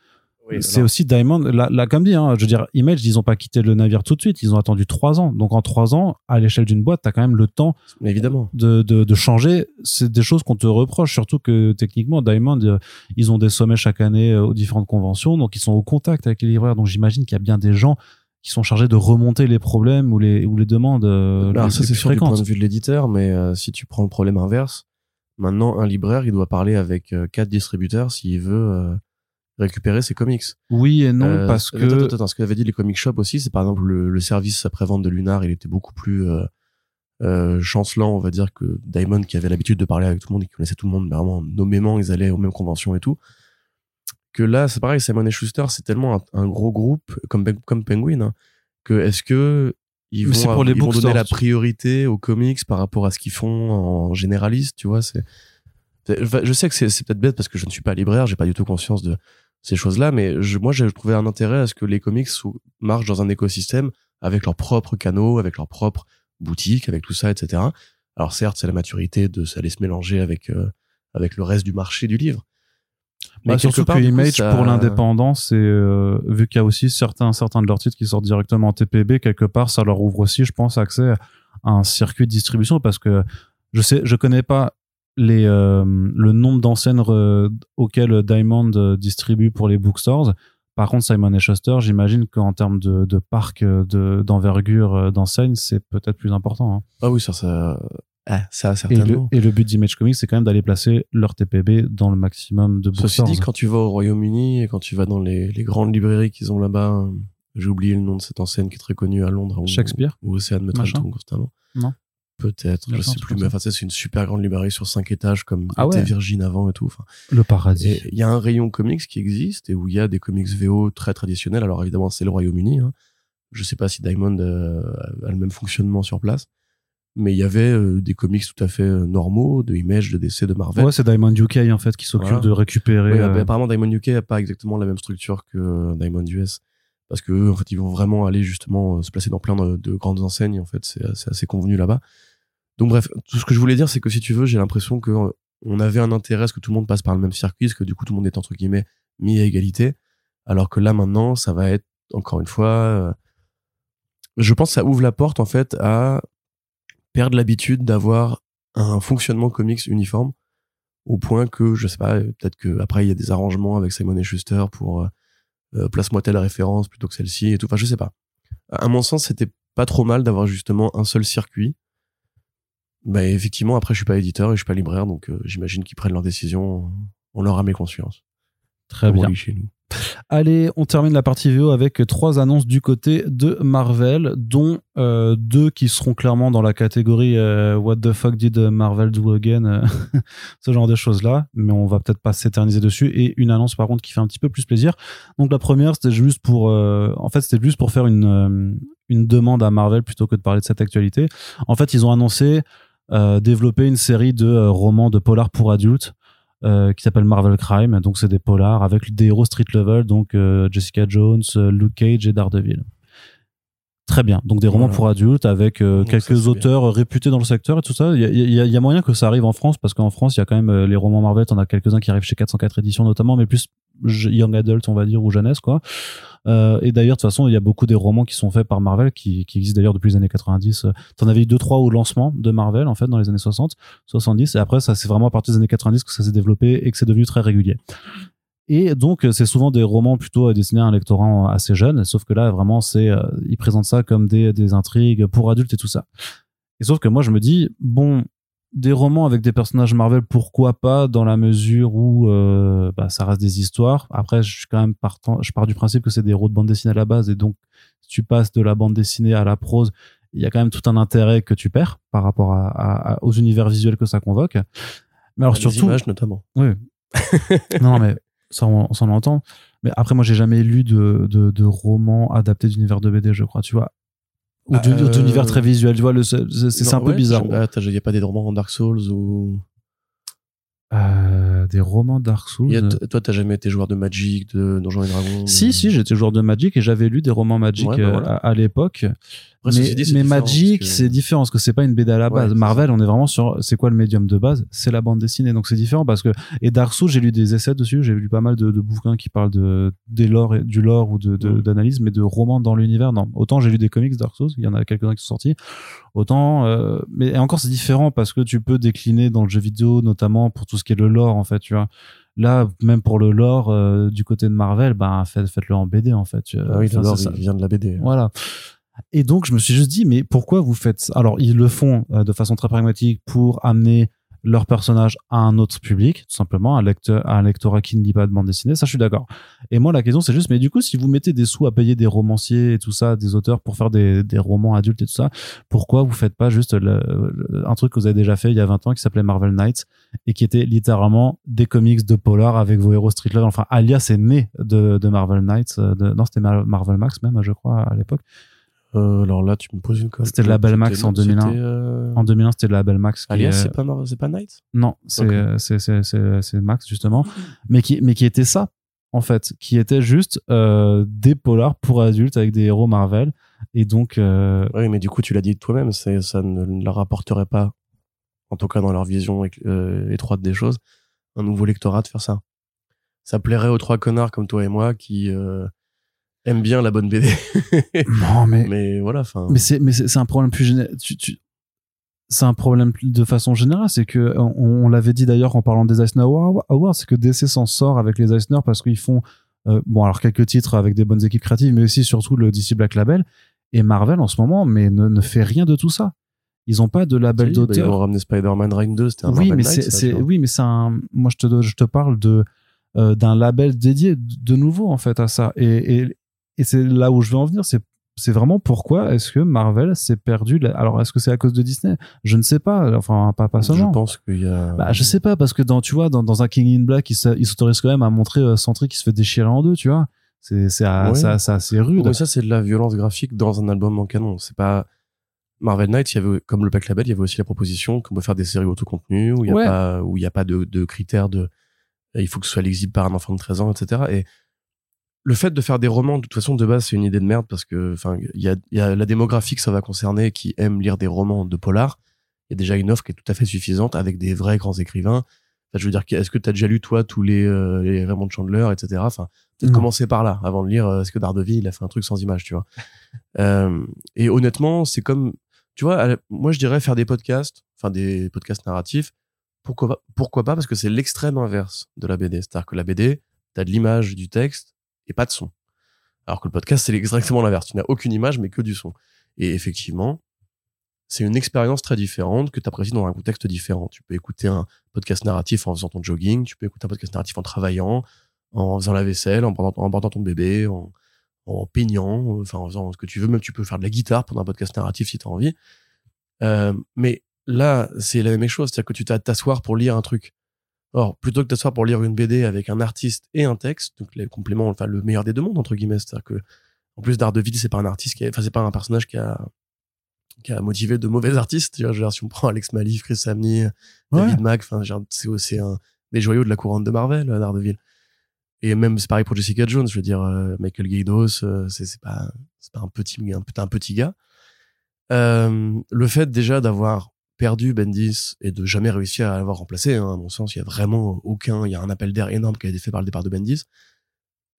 c'est aussi Diamond, là, comme dit, hein, je veux dire, Image, ils ont pas quitté le navire tout de suite, ils ont attendu trois ans. Donc en trois ans, à l'échelle d'une boîte, tu as quand même le temps évidemment. De, de, de changer. C'est des choses qu'on te reproche, surtout que techniquement, Diamond, euh, ils ont des sommets chaque année euh, aux différentes conventions, donc ils sont au contact avec les libraires. Donc j'imagine qu'il y a bien des gens qui sont chargés de remonter les problèmes ou les, ou les demandes. Euh, Alors ça, c'est sûr du point de vue de l'éditeur, mais si tu prends le problème inverse, maintenant, un libraire, il doit parler avec quatre distributeurs s'il veut récupérer ses comics. Oui et non euh, parce que attends, attends, ce que avait dit les comic shops aussi, c'est par exemple le, le service après-vente de Lunar, il était beaucoup plus euh, euh, chancelant, on va dire que Diamond qui avait l'habitude de parler avec tout le monde et qui connaissait tout le monde vraiment nommément, ils allaient aux mêmes conventions et tout. Que là, c'est pareil, Simon et Schuster, c'est tellement un, gros groupe comme comme Penguin hein, que est-ce que ils vont, pour les ils vont donner la priorité aux comics par rapport à ce qu'ils font en généraliste, tu vois, c'est je sais que c'est peut-être bête parce que je ne suis pas libraire, j'ai pas du tout conscience de ces choses-là, mais je, moi, j'ai trouvé un intérêt à ce que les comics marchent dans un écosystème avec leurs propres canaux, avec leurs propres boutiques, avec tout ça, etc. Alors certes, c'est la maturité de ça aller se mélanger avec euh, avec le reste du marché du livre. Mais bah, surtout que Image pour l'indépendance, c'est euh, vu qu'il y a aussi certains certains de leurs titres qui sortent directement en TPB quelque part, ça leur ouvre aussi, je pense, accès à un circuit de distribution parce que je sais, je connais pas les, euh, le nombre d'enseignes auxquelles Diamond euh, distribue pour les bookstores. Par contre, Simon et Schuster, j'imagine qu'en termes de, de parc euh, d'envergure d'enseignes, c'est peut-être plus important. Hein. Ah oui, ça, ça, ah, ça certainement. Et le, et le but d'Image Comics, c'est quand même d'aller placer leur TPB dans le maximum de bookstores. Ceci dit, quand tu vas au Royaume-Uni et quand tu vas dans les, les grandes librairies qu'ils ont là-bas, j'ai oublié le nom de cette enseigne qui est très connue à Londres. Shakespeare Ou Océane me constamment. Non. Peut-être, je sais plus, mais enfin, c'est une super grande librairie sur cinq étages, comme ah était Virgin avant et tout. Enfin, le paradis. Il y a un rayon comics qui existe et où il y a des comics VO très traditionnels. Alors évidemment, c'est le Royaume-Uni. Hein. Je sais pas si Diamond euh, a le même fonctionnement sur place, mais il y avait euh, des comics tout à fait euh, normaux, de Image, de DC, de Marvel. Ouais, c'est Diamond UK en fait qui s'occupe de récupérer. Oui, apparemment, Diamond UK a pas exactement la même structure que Diamond US parce que en fait ils vont vraiment aller justement se placer dans plein de, de grandes enseignes en fait c'est assez, convenu là-bas. Donc bref, tout ce que je voulais dire, c'est que si tu veux, j'ai l'impression que euh, on avait un intérêt à ce que tout le monde passe par le même circuit, que du coup tout le monde est entre guillemets mis à égalité, alors que là maintenant, ça va être encore une fois, euh, je pense que ça ouvre la porte en fait à perdre l'habitude d'avoir un fonctionnement comics uniforme au point que je sais pas, peut-être que après il y a des arrangements avec Simon et Schuster pour euh, place-moi telle référence plutôt que celle-ci et tout. Enfin, je sais pas. À mon sens, c'était pas trop mal d'avoir justement un seul circuit bah effectivement, après je suis pas éditeur et je suis pas libraire, donc euh, j'imagine qu'ils prennent leurs décisions en leur âme et conscience. Très bien. Chez nous. Allez, on termine la partie VO avec trois annonces du côté de Marvel, dont euh, deux qui seront clairement dans la catégorie euh, What the fuck did Marvel do again euh, (laughs) Ce genre de choses-là, mais on va peut-être pas s'éterniser dessus. Et une annonce par contre qui fait un petit peu plus plaisir. Donc la première, c'était juste pour, en fait, c'était juste pour faire une une demande à Marvel plutôt que de parler de cette actualité. En fait, ils ont annoncé développer une série de romans de polar pour adultes euh, qui s'appelle Marvel Crime. Donc, c'est des polars avec des héros street level, donc euh, Jessica Jones, euh, Luke Cage et Daredevil. Très bien. Donc, des romans pour adultes avec quelques auteurs réputés dans le secteur et tout ça. Il y a, y a, moyen que ça arrive en France parce qu'en France, il y a quand même les romans Marvel. On a quelques-uns qui arrivent chez 404 éditions notamment, mais plus young adult, on va dire, ou jeunesse, quoi. Euh, et d'ailleurs, de toute façon, il y a beaucoup des romans qui sont faits par Marvel, qui, qui existent d'ailleurs depuis les années 90. T'en avais eu deux, trois au lancement de Marvel, en fait, dans les années 60, 70. Et après, ça, c'est vraiment à partir des années 90 que ça s'est développé et que c'est devenu très régulier. Et donc, c'est souvent des romans plutôt destinés à un lectorat assez jeune, sauf que là, vraiment, c'est, euh, ils présentent ça comme des, des intrigues pour adultes et tout ça. Et sauf que moi, je me dis, bon, des romans avec des personnages Marvel, pourquoi pas, dans la mesure où euh, bah, ça reste des histoires. Après, je suis quand même partant, je pars du principe que c'est des héros de bande dessinée à la base, et donc si tu passes de la bande dessinée à la prose, il y a quand même tout un intérêt que tu perds par rapport à, aux univers visuels que ça convoque. Mais alors surtout, les images notamment. Oui. (laughs) non, mais ça on, s'en entend. Mais après, moi, j'ai jamais lu de, de, de romans adaptés d'univers de BD, je crois. Tu vois, ou d'univers euh, très visuel, tu vois, c'est un peu bizarre. Il n'y a pas des romans en Dark Souls ou. Euh, des romans Dark Souls. toi t'as jamais été joueur de Magic, de Donjons et Dragons Si, si, j'étais joueur de Magic et j'avais lu des romans Magic bah euh, à, l'époque. mais, Magic, c'est différent parce que c'est pas une BD à la base. Marvel, on est vraiment sur c'est quoi le médium de base? C'est la bande dessinée, donc c'est différent parce que et Dark Souls, j'ai lu des essais dessus, j'ai lu pas mal de, bouquins qui parlent de des lore, du lore ou de d'analyse, mais de romans dans l'univers. Non, autant j'ai lu des comics Dark Souls, il y en a quelques-uns qui sont sortis. Autant, euh, mais encore c'est différent parce que tu peux décliner dans le jeu vidéo, notamment pour tout ce qui est le lore en fait, tu vois. Là, même pour le lore euh, du côté de Marvel, ben faites, le en BD en fait. Ah oui, le lore il vient de la BD. Voilà. Et donc je me suis juste dit, mais pourquoi vous faites ça? Alors ils le font euh, de façon très pragmatique pour amener leur personnage à un autre public, tout simplement, un, lecteur, un lectorat qui ne lit pas de bande dessinée, ça je suis d'accord. Et moi la question c'est juste, mais du coup si vous mettez des sous à payer des romanciers et tout ça, des auteurs pour faire des, des romans adultes et tout ça, pourquoi vous faites pas juste un truc que vous avez déjà fait il y a 20 ans qui s'appelait Marvel Knights et qui était littéralement des comics de polar avec vos héros street level, enfin alias est né de, de Marvel Knights, euh, de, non c'était Marvel Max même je crois à l'époque. Euh, alors là, tu me poses une colle. C'était de la Belle Max en 2001. Euh, en 2001, c'était de la Belle Max. Alias, c'est pas, c'est pas Knight Non, c'est c'est Max, justement. mais, qui, mais qui était ça, en fait. Qui était juste euh, des polars pour adultes avec des héros Marvel. Et donc. Oui, mais du coup, tu l'as dit toi-même, ça ne leur apporterait pas, en tout cas dans leur vision étroite des choses, un nouveau lectorat de faire ça. Ça plairait aux trois connards comme toi et moi qui aime bien la bonne BD. (laughs) non, mais. Mais voilà, enfin. Mais c'est, mais c'est un problème plus général. C'est un problème de façon générale, c'est que on, l'avait dit d'ailleurs en parlant des Eisner Awards, c'est que DC s'en sort avec les Eisner parce qu'ils font euh, bon alors quelques titres avec des bonnes équipes créatives, mais aussi surtout le DC Black Label et Marvel en ce moment, mais ne, ne fait rien de tout ça. Ils ont pas de label d'auteur. Bah, ils ont ramené Spider-Man Reign 2, c'était un oui, mais c'est, oui, mais c'est un. Moi, je te, je te parle de euh, d'un label dédié de nouveau en fait à ça. Et, et, et c'est là où je veux en venir, c'est c'est vraiment pourquoi est-ce que Marvel s'est perdu alors est-ce que c'est à cause de Disney? Je ne sais pas enfin pas pas seulement je pense qu'il y a bah je sais pas parce que dans tu vois dans, dans un King in Black il s'autorise quand même à montrer euh, Sentry qui se fait déchirer en deux tu vois. C'est c'est assez rude. Ça c'est de la violence graphique dans un album en canon. C'est pas Marvel Knights, il y avait comme le Black Label, il y avait aussi la proposition qu'on peut faire des séries auto-contenues où il y a pas où il y a pas de, de critères de il faut que ce soit lisible par un enfant de 13 ans etc et le fait de faire des romans, de toute façon, de base, c'est une idée de merde parce que, enfin, il y a, y a, la démographie que ça va concerner qui aime lire des romans de polar. Il y a déjà une offre qui est tout à fait suffisante avec des vrais grands écrivains. Enfin, je veux dire, est-ce que tu as déjà lu, toi, tous les, euh, les Raymond Chandler, etc. Enfin, peut-être commencer par là avant de lire euh, est-ce que Daredevil, il a fait un truc sans image, tu vois? (laughs) euh, et honnêtement, c'est comme, tu vois, moi, je dirais faire des podcasts, enfin, des podcasts narratifs. Pourquoi, pourquoi pas? Parce que c'est l'extrême inverse de la BD. C'est-à-dire que la BD, tu as de l'image, du texte, et pas de son. Alors que le podcast, c'est exactement l'inverse. Tu n'as aucune image, mais que du son. Et effectivement, c'est une expérience très différente que tu apprécies dans un contexte différent. Tu peux écouter un podcast narratif en faisant ton jogging, tu peux écouter un podcast narratif en travaillant, en faisant la vaisselle, en portant, ton bébé, en, en peignant, enfin en faisant ce que tu veux. Même tu peux faire de la guitare pendant un podcast narratif si tu as envie. Euh, mais là, c'est la même chose, c'est-à-dire que tu t'as t'asseoir pour lire un truc. Or, plutôt que t'asseoir pour lire une BD avec un artiste et un texte, donc les compléments, enfin le meilleur des deux mondes entre guillemets, c'est-à-dire que en plus d'Ardeville, c'est pas un artiste qui, a, enfin c'est pas un personnage qui a qui a motivé de mauvais artistes. Dire, si on prend Alex Malif, Chris Samney, David Mack, enfin c'est aussi un des joyaux de la couronne de Marvel, Daredevil. Et même c'est pareil pour Jessica Jones. Je veux dire, euh, Michael Gaydos, euh, c'est c'est pas c'est pas un petit un, un petit gars. Euh, le fait déjà d'avoir perdu Bendis et de jamais réussir à l'avoir remplacé, hein, à mon sens, il y a vraiment aucun, il y a un appel d'air énorme qui a été fait par le départ de Bendis.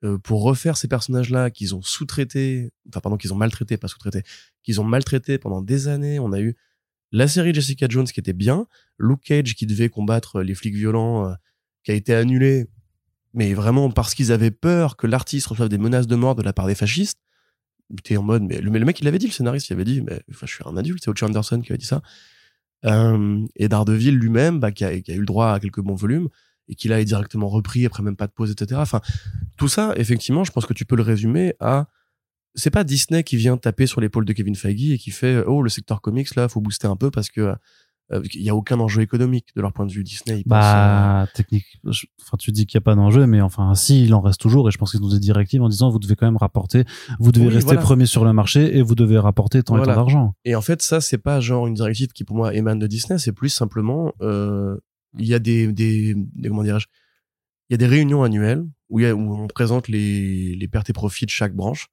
Euh, pour refaire ces personnages-là qu'ils ont sous-traités, enfin pardon, qu'ils ont maltraités, pas sous-traités, qu'ils ont maltraités pendant des années. On a eu la série Jessica Jones qui était bien, Luke Cage qui devait combattre les flics violents, euh, qui a été annulé, mais vraiment parce qu'ils avaient peur que l'artiste reçoive des menaces de mort de la part des fascistes. T'es en mode, mais le, mec, il avait dit, le scénariste, il avait dit, mais enfin, je suis un adulte, c'est Ocho Anderson qui avait dit ça. Euh, et Daredevil lui-même, bah, qui, a, qui, a, eu le droit à quelques bons volumes et qui l'a directement repris après même pas de pause, etc. Enfin, tout ça, effectivement, je pense que tu peux le résumer à c'est pas Disney qui vient taper sur l'épaule de Kevin Feige et qui fait oh le secteur comics là faut booster un peu parce que euh, il y a aucun enjeu économique de leur point de vue Disney. bah, euh, technique. Enfin, tu dis qu'il y a pas d'enjeu, mais enfin, si, il en reste toujours. Et je pense qu'ils ont des directives en disant, vous devez quand même rapporter, vous devez rester premier sur le marché et vous devez rapporter tant et tant d'argent. Et en fait, ça, c'est pas genre une directive qui pour moi émane de Disney. C'est plus simplement, euh, il y a des, des, des comment dirais-je, il y a des réunions annuelles où, il y a, où on présente les, les pertes et profits de chaque branche.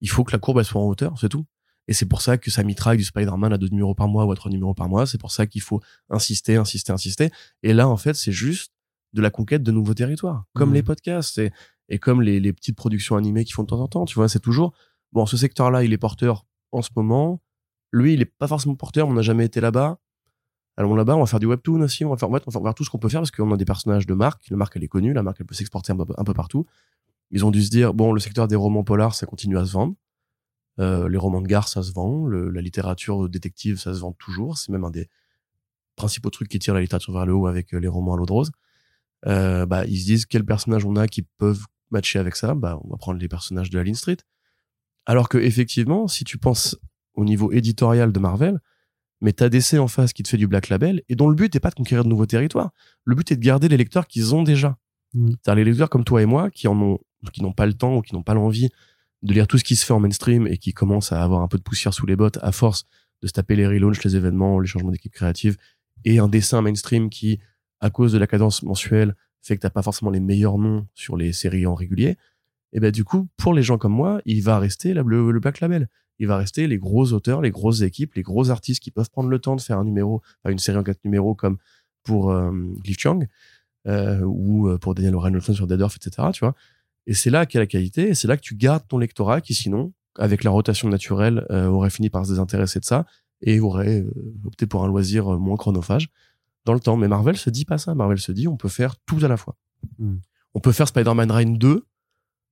Il faut que la courbe elle soit en hauteur, c'est tout. Et c'est pour ça que ça mitraille du Spider-Man à deux numéros par mois ou à trois numéros par mois. C'est pour ça qu'il faut insister, insister, insister. Et là, en fait, c'est juste de la conquête de nouveaux territoires, comme mmh. les podcasts et, et comme les, les, petites productions animées qui font de temps en temps. Tu vois, c'est toujours bon. Ce secteur-là, il est porteur en ce moment. Lui, il est pas forcément porteur. On n'a jamais été là-bas. Allons là-bas, on va faire du webtoon aussi. On va faire, on va faire tout ce qu'on peut faire parce qu'on a des personnages de marque. La marque, elle est connue. La marque, elle peut s'exporter un, un peu partout. Ils ont dû se dire bon, le secteur des romans polars, ça continue à se vendre euh, les romans de gare, ça se vend. la littérature détective, ça se vend toujours. C'est même un des principaux trucs qui tire la littérature vers le haut avec euh, les romans à l'eau de rose. Euh, bah, ils se disent quels personnages on a qui peuvent matcher avec ça? Bah, on va prendre les personnages de la Line Street. Alors que effectivement, si tu penses au niveau éditorial de Marvel, mais t'as DC en face qui te fait du Black Label et dont le but n'est pas de conquérir de nouveaux territoires. Le but est de garder les lecteurs qu'ils ont déjà. Mmh. C'est-à-dire les lecteurs comme toi et moi qui en ont, qui n'ont pas le temps ou qui n'ont pas l'envie de lire tout ce qui se fait en mainstream et qui commence à avoir un peu de poussière sous les bottes à force de se taper les relaunchs, les événements, les changements d'équipe créative et un dessin mainstream qui, à cause de la cadence mensuelle, fait que t'as pas forcément les meilleurs noms sur les séries en régulier. Et ben du coup, pour les gens comme moi, il va rester le, le Black Label. Il va rester les gros auteurs, les grosses équipes, les gros artistes qui peuvent prendre le temps de faire un numéro, enfin une série en quatre numéros comme pour euh, Cliff Chang euh, ou euh, pour Daniel Reynolds sur Dead Earth, etc. Tu vois et c'est là a la qualité, et c'est là que tu gardes ton lectorat qui sinon, avec la rotation naturelle, euh, aurait fini par se désintéresser de ça et aurait euh, opté pour un loisir euh, moins chronophage dans le temps. Mais Marvel se dit pas ça. Marvel se dit on peut faire tout à la fois. Hmm. On peut faire Spider-Man Reign 2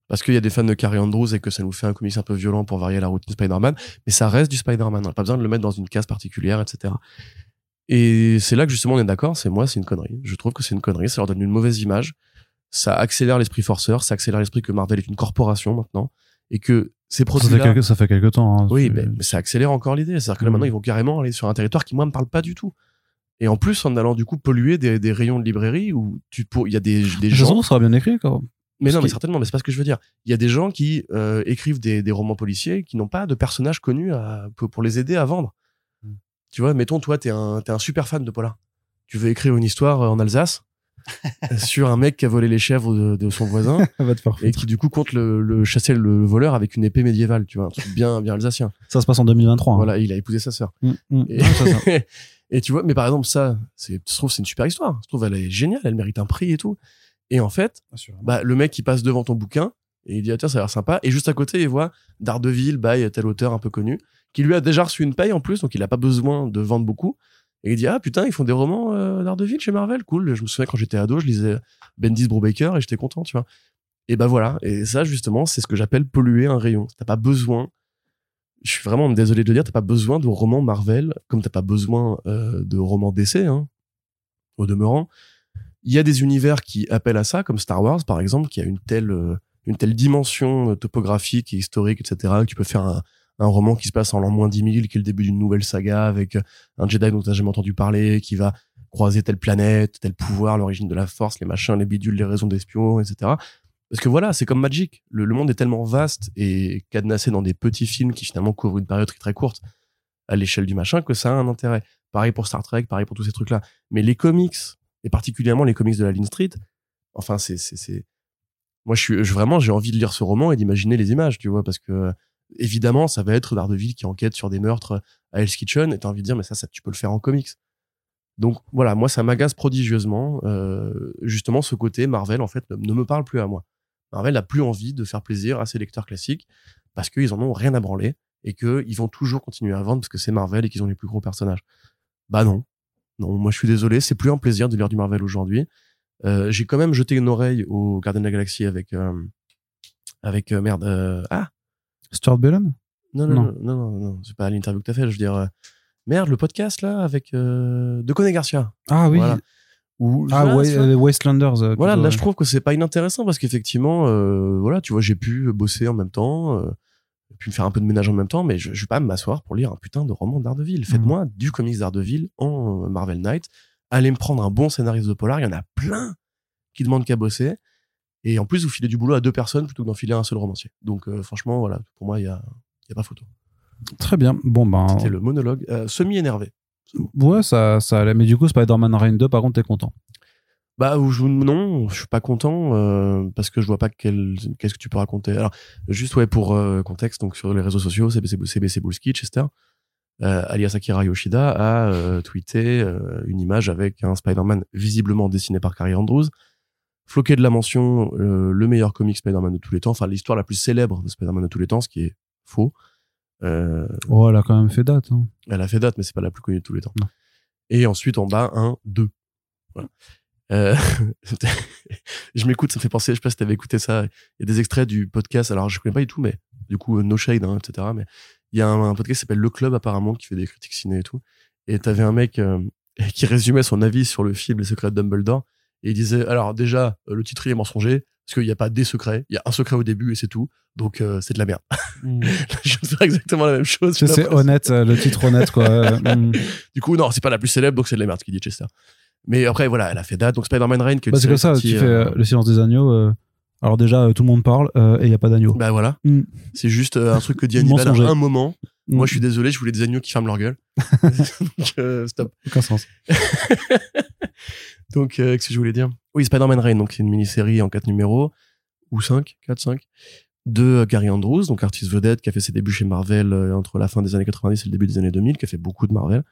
parce qu'il y a des fans de Carrie Andrews et que ça nous fait un comics un peu violent pour varier la routine Spider-Man, mais ça reste du Spider-Man. On n'a pas besoin de le mettre dans une case particulière, etc. Et c'est là que justement on est d'accord, c'est moi, c'est une connerie. Je trouve que c'est une connerie, ça leur donne une mauvaise image ça accélère l'esprit forceur, ça accélère l'esprit que Marvel est une corporation maintenant et que ces produits ça, fait quelques, ça fait quelques temps. Hein, oui, mais, ça accélère encore l'idée. C'est-à-dire que là, mm. maintenant, ils vont carrément aller sur un territoire qui, moi, me parle pas du tout. Et en plus, en allant, du coup, polluer des, des rayons de librairie où tu il y a des, des gens. Ça sera bien écrit, quoi. Mais non, mais certainement, mais c'est pas ce que je veux dire. Il y a des gens qui euh, écrivent des, des, romans policiers qui n'ont pas de personnages connus à, pour les aider à vendre. Mm. Tu vois, mettons, toi, t'es un, es un super fan de Polar. Tu veux écrire une histoire en Alsace (laughs) sur un mec qui a volé les chèvres de, son voisin (laughs) et qui du coup compte le, chasser le voleur avec une épée médiévale, tu vois, un truc bien bien alsacien. Ça se passe en 2023. Hein. Voilà, il a épousé sa sœur. Mm, mm. Et, (laughs) tu vois, mais par exemple ça, c'est, je trouve c'est une super histoire. Je trouve elle est géniale, elle mérite un prix et tout. Et en fait, bah le mec qui passe devant ton bouquin et il dit ah, tiens ça a l'air sympa et juste à côté il voit Daredevil by tel auteur un peu connu qui lui a déjà reçu une paye en plus donc il a pas besoin de vendre beaucoup et il dit ah putain ils font des romans euh, d'Ardeville chez Marvel, cool. Je me souviens quand j'étais ado, je lisais Bendis Brubaker et j'étais content, tu vois. Et bah voilà. Et ça justement, c'est ce que j'appelle polluer un rayon. T'as pas besoin. Je suis vraiment désolé de le dire, t'as pas besoin de romans Marvel comme t'as pas besoin euh, de romans d'essai. Hein, au demeurant, Il y a des univers qui appellent à ça, comme Star Wars par exemple, qui a une telle euh, une telle dimension topographique et historique, etc. Que tu peux faire un, un roman qui se passe en l'an moins 10 000, qui est le début d'une nouvelle saga avec un Jedi dont tu n'as jamais entendu parler, qui va croiser telle planète, tel pouvoir, l'origine de la force, les machins, les bidules, les raisons d'espion, etc. Parce que voilà, c'est comme Magic. Le, monde est tellement vaste et cadenassé dans des petits films qui finalement couvrent une période très, très courte à l'échelle du machin que ça a un intérêt. Pareil pour Star Trek, pareil pour tous ces trucs-là. Mais les comics, et particulièrement les comics de la Line Street, enfin, c'est, c'est, moi, je suis, vraiment, j'ai envie de lire ce roman et d'imaginer les images, tu vois, parce que, évidemment, ça va être Daredevil qui enquête sur des meurtres à Hell's Kitchen et t'as envie de dire, mais ça, tu peux le faire en comics. Donc voilà, moi ça m'agace prodigieusement. Euh, justement, ce côté Marvel en fait ne, me parle plus à moi. Marvel n'a plus envie de faire plaisir à ses lecteurs classiques parce qu'ils en ont rien à branler et qu'ils vont toujours continuer à vendre parce que c'est Marvel et qu'ils ont les plus gros personnages. Bah non, non, moi je suis désolé, c'est plus un plaisir de lire du Marvel aujourd'hui. Euh, j'ai quand même jeté une oreille au Gardien de la Galaxie avec euh, avec merde ah Stuart Bellon non non non non non, c'est pas l'interview que t'as fait je veux dire Merde, le podcast là avec euh, De Garcia. Ah oui. Ou, ah, ouais, Wastelanders. Euh, voilà, là je trouve que c'est pas inintéressant parce qu'effectivement, euh, voilà, tu vois, j'ai pu bosser en même temps, euh, puis faire un peu de ménage en même temps, mais je, je vais pas m'asseoir pour lire un putain de roman d'Ardeville. Faites-moi mhm. du comics d'Ardeville en Marvel Knight. Allez me prendre un bon scénariste de polar. Il y en a plein qui demandent qu'à bosser. Et en plus, vous filez du boulot à deux personnes plutôt que d'en filer un seul romancier. Donc, franchement, voilà, pour moi, il y a, y a pas photo. Très bien. Bon, ben. C'était le monologue euh, semi-énervé. Ouais, ça, ça allait. Mais du coup, Spider-Man Reign 2, par contre, t'es content? Bah je, non, je suis pas content euh, parce que je vois pas qu'est-ce que tu peux raconter. Alors juste ouais pour euh, contexte donc sur les réseaux sociaux, CBC, CBC Chester, alias Akira Yoshida a tweeté une image avec un Spider-Man visiblement dessiné par Carrie Andrews, floqué de la mention le meilleur comic Spider-Man de tous les temps, enfin l'histoire la plus célèbre de Spider-Man de tous les temps, ce qui est faux. Euh, oh, elle a quand même fait date. Hein. Elle a fait date, mais c'est pas la plus connue de tous les temps. Et ensuite, en bas, un, deux. Voilà. Euh, (laughs) je m'écoute, ça me fait penser, je sais pas si t'avais écouté ça. Il y a des extraits du podcast, alors je connais pas du tout, mais du coup, No Shade, hein, etc. Mais il y a un, podcast qui s'appelle Le Club, apparemment, qui fait des critiques ciné et tout. Et t'avais un mec euh, (laughs) qui résumait son avis sur le film Les Secrets de Dumbledore. Et il disait, alors déjà, le titre est mensonger, parce qu'il n'y a pas des secrets, il y a un secret au début et c'est tout. Donc euh, c'est de la merde. Mm. je vais faire exactement la même chose. C'est honnête, euh, le titre honnête quoi. (laughs) Mm. Du coup non, c'est pas la plus célèbre, donc c'est de la merde, ce qu'il dit Chester. Mais après voilà, elle a fait date. Donc Spider-Man Reign, bah, c'est comme ça. Tu fais euh, le silence des agneaux. Alors déjà, tout le monde parle et il y a pas d'agneau. Bah voilà. Mm. C'est juste un truc que dit Hannibal à un moment. Moi, je suis désolé, je voulais des agneaux qui ferment leur gueule. (laughs) donc stop. Aucun sens. (laughs) donc qu'est-ce que je voulais dire? Oui, Spider-Man Reign, donc c'est une mini-série en quatre numéros ou 5, 4, 5 de Gary Andrews, donc artiste vedette qui a fait ses débuts chez Marvel euh, entre la fin des années 90 et le début des années 2000, qui a fait beaucoup de Marvel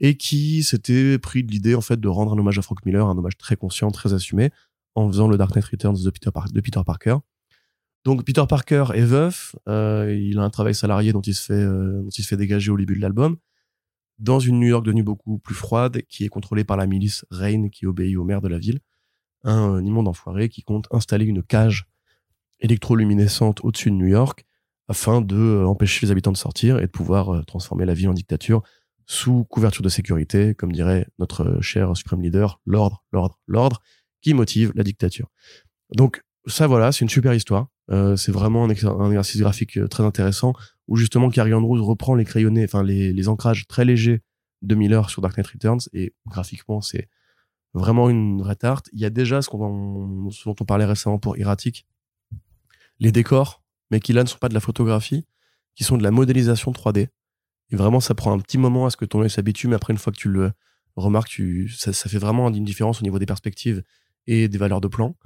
et qui s'était pris de l'idée en fait de rendre un hommage à Frank Miller, un hommage très conscient, très assumé, en faisant le Dark Knight Returns de Peter, de Peter Parker. Donc Peter Parker est veuf, euh, il a un travail salarié dont il se fait euh, dont il se fait dégager au début de l'album, dans une New York devenue beaucoup plus froide, qui est contrôlée par la milice Rain, qui obéit au maire de la ville, un, un immonde enfoiré qui compte installer une cage électroluminescente au-dessus de New York afin de euh, empêcher les habitants de sortir et de pouvoir transformer la ville en dictature sous couverture de sécurité, comme dirait notre cher suprême leader, l'ordre, l'ordre, l'ordre, qui motive la dictature. Donc ça voilà, c'est une super histoire. Euh, c'est vraiment un, exercice graphique très intéressant où justement Carrie Andrews reprend les crayonnés, enfin les, les ancrages très légers de Miller sur Dark Knight Returns et graphiquement c'est vraiment une vraie tarte. Il y a déjà ce, ce dont on parlait récemment pour Erratic, les décors, mais qui là ne sont pas de la photographie, qui sont de la modélisation 3D. Et vraiment, ça prend un petit moment à ce que ton œil s'habitue, mais après, une fois que tu le remarques, tu, ça, fait vraiment une différence au niveau des perspectives et des valeurs de plan.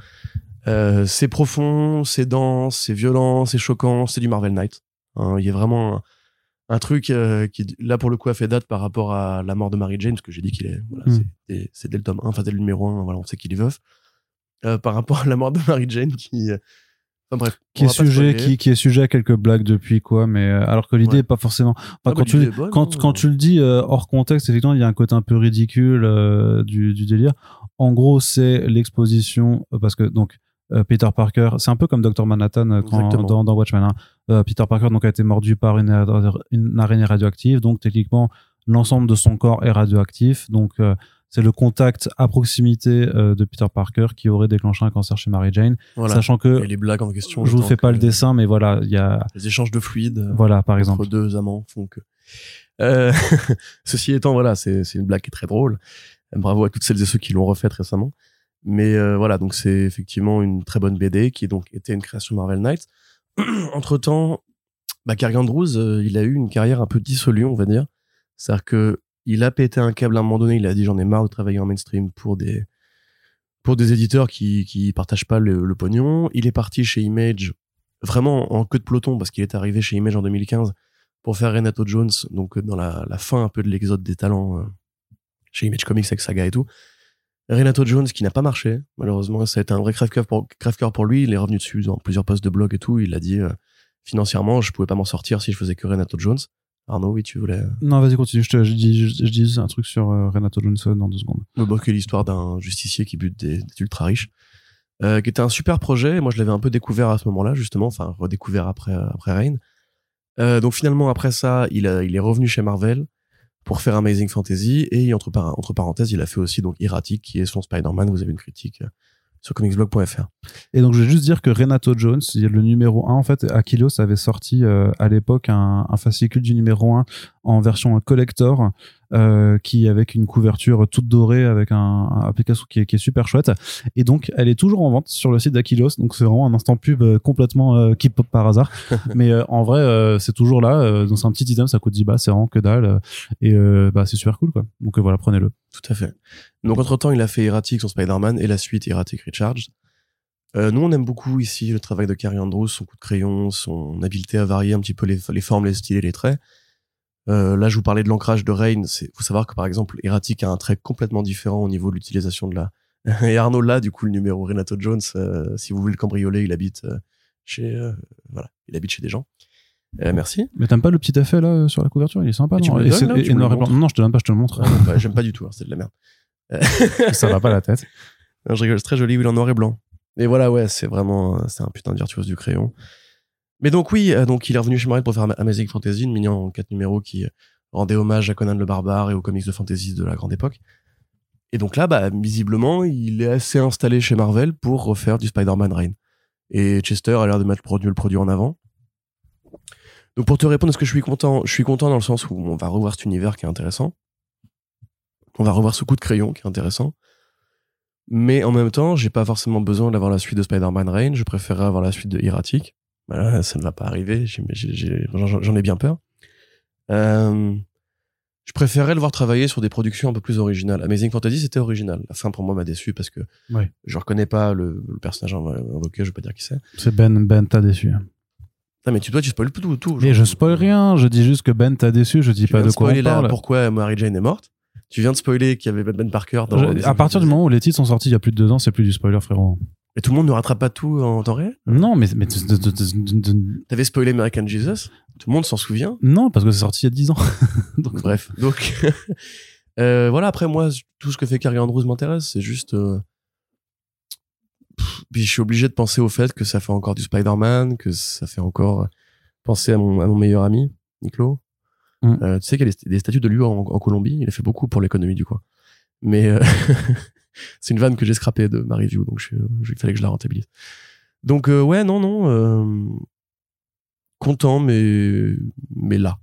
Euh, c'est profond, c'est dense, c'est violent, c'est choquant, c'est du Marvel Knight. Hein, il y a vraiment un, truc euh, qui, là, pour le coup, a fait date par rapport à la mort de Mary Jane, parce que j'ai dit qu'il est, voilà, hmm. c'est dès le tome 1, enfin dès le numéro 1, voilà, on sait qu'il est veuf. Euh, par rapport à la mort de Mary Jane, qui, bref, qui est sujet, qui, qui, est sujet à quelques blagues depuis quoi, mais euh, alors que l'idée est pas forcément. Enfin, ah, quand, tu, quand, quand tu le dis euh, hors contexte, effectivement, il y a un côté un peu ridicule euh, du, du délire. En gros, c'est l'exposition parce que donc Peter Parker, c'est un peu comme Dr Manhattan quand, dans, dans, Watchmen. Hein. Peter Parker donc a été mordu par une, une araignée radioactive, donc techniquement l'ensemble de son corps est radioactif, donc c'est le contact à proximité euh, de Peter Parker qui aurait déclenché un cancer chez Mary Jane. Voilà. Sachant que Et les blagues en question. je vous fais pas le dessin, mais voilà, il y a Les échanges de fluides. euh, voilà par entre exemple. deux amants font que. Euh, (laughs) ceci étant, voilà, c'est une blague qui est très drôle. Bravo à toutes celles et ceux qui l'ont refaite récemment. Mais euh, voilà, donc c'est effectivement une très bonne BD qui donc était une création Marvel Knights. (clears throat) Entre temps, bah, Carrie Andrews, euh, il a eu une carrière un peu dissolue, on va dire. C'est-à-dire que il a pété un câble à un moment donné. Il a dit j'en ai marre de travailler en mainstream pour des pour des éditeurs qui qui partagent pas le, pognon. Il est parti chez Image vraiment en queue de peloton parce qu'il est arrivé chez Image en 2015 pour faire Renato Jones, donc euh, dans la, fin un peu de l'exode des talents chez Image Comics avec Saga et tout. Renato Jones qui n'a pas marché, malheureusement, ça a été un vrai crève-cœur pour, crève-cœur pour lui. Il est revenu dessus dans plusieurs posts de blog et tout. Il a dit euh, financièrement, je pouvais pas m'en sortir si je faisais que Renato Jones. Arnaud, oui, tu voulais. Non, vas-y continue. Je, te, je dis je, je dis un truc sur euh, Renato Johnson dans deux secondes. Le bloc est l'histoire d'un justicier qui bute des, des ultra riches, euh, qui était un super projet. Et Moi, je l'avais un peu découvert à ce moment-là, justement, enfin redécouvert après après. Euh, donc finalement, après ça, il a, il est revenu chez Marvel pour faire Amazing Fantasy et entre, par- entre parenthèses, il a fait aussi donc Erratic, qui est son Spider-Man. Vous avez une critique euh, sur comicsblog.fr. Et donc, je vais juste dire que Renato Jones, le numéro 1, en fait, Aquilos avait sorti euh, à l'époque un, un fascicule du numéro 1 en version collector, euh, qui avec une couverture toute dorée avec un, un Picasso qui est, qui est super chouette. Et donc, elle est toujours en vente sur le site d'Aquilos. Donc, c'est vraiment un instant pub euh, complètement euh, qui pop par hasard. (laughs) Mais euh, en vrai, c'est toujours là. Donc, c'est un petit item, ça coûte 10 bahts, c'est vraiment que dalle. et bah, c'est super cool, quoi. Donc, voilà, prenez-le. Tout à fait. Donc entre-temps, il a fait Erratic, son Spider-Man, et la suite Erratic Recharged. Euh, nous, on aime beaucoup ici le travail de Carrie Andrews, son coup de crayon, son habileté à varier un petit peu les, les formes, les styles et les traits. Euh, là, je vous parlais de l'ancrage de Rain. Il faut savoir que, par exemple, Erratic a un trait complètement différent au niveau de l'utilisation de la... (laughs) Et Arnaud, là, du coup, le numéro Renato Jones, euh, si vous voulez le cambrioler, il habite euh, chez... voilà, il habite chez des gens. Merci. Mais t'aimes pas le petit effet là sur la couverture? Il est sympa, tu non? me le Et donnes, c'est- là, et- tu et me noir le et blanc. montres? Non, je te donne pas, je te le montre. Ah, bah, J'aime pas du tout, hein, c'est de la merde. (laughs) ça va pas la tête. Non, je rigole, c'est très joli, oui, il est en noir et blanc. Et voilà, ouais, c'est vraiment, c'est un putain de virtuose du crayon. Mais donc oui, euh, donc il est revenu chez Marvel pour faire Ama- Amazing Fantasy, une mini en quatre numéros qui euh, rendait hommage à Conan le Barbare et aux comics de fantasy de la grande époque. Et donc là, bah, visiblement, il est assez installé chez Marvel pour refaire du Spider-Man Reign. Et Chester a l'air de mettre le produit, en avant. Donc pour te répondre, est-ce que je suis content? Je suis content dans le sens où on va revoir cet univers qui est intéressant. On va revoir ce coup de crayon qui est intéressant. Mais en même temps, j'ai pas forcément besoin d'avoir la suite de Spider-Man Reign. Je préférerais avoir la suite de Erratic. Voilà, ça ne va pas arriver. J'en ai bien peur. Euh, je préférerais le voir travailler sur des productions un peu plus originales. Amazing Fantasy, c'était original. La fin, pour moi, m'a déçu parce que Ouais. je reconnais pas le, le personnage invo- invoqué. Je vais pas dire qui c'est. C'est Ben, Ben t'a déçu. Non, mais tu, toi, tu spoil tout, tout. Mais je spoil rien, je dis juste que Ben t'a déçu, je dis Tu pas de quoi on spoiler là, parle. pourquoi Mary Jane est morte. Tu viens de spoiler qu'il y avait Ben Parker dans. Je- à partir du moment où les titres sont sortis il y a plus de deux ans, c'est plus du spoiler, frérot. Et tout le monde ne rattrape pas tout en temps réel? Non, mais, mais T'avais spoilé American Jesus? Tout le monde s'en souvient? non, parce que c'est sorti il y a dix ans. (laughs) Donc, Bref, donc (laughs) euh, voilà. Après moi, tout ce que fait Carrie Andrews m'intéresse. C'est juste. euh, pff, Puis je suis obligé de penser au fait que ça fait encore du Spider-Man, que ça fait encore penser à mon, à mon meilleur ami, Niclo. Mm. Euh, tu sais qu'il y a des, des statues de lui en, en Colombie. Il a fait beaucoup pour l'économie du coin. Mais euh, (laughs) c'est une vanne que j'ai scrappée de ma review, donc je, je- il fallait que je la rentabilise. Donc euh, ouais, non, non. content, mais mais là,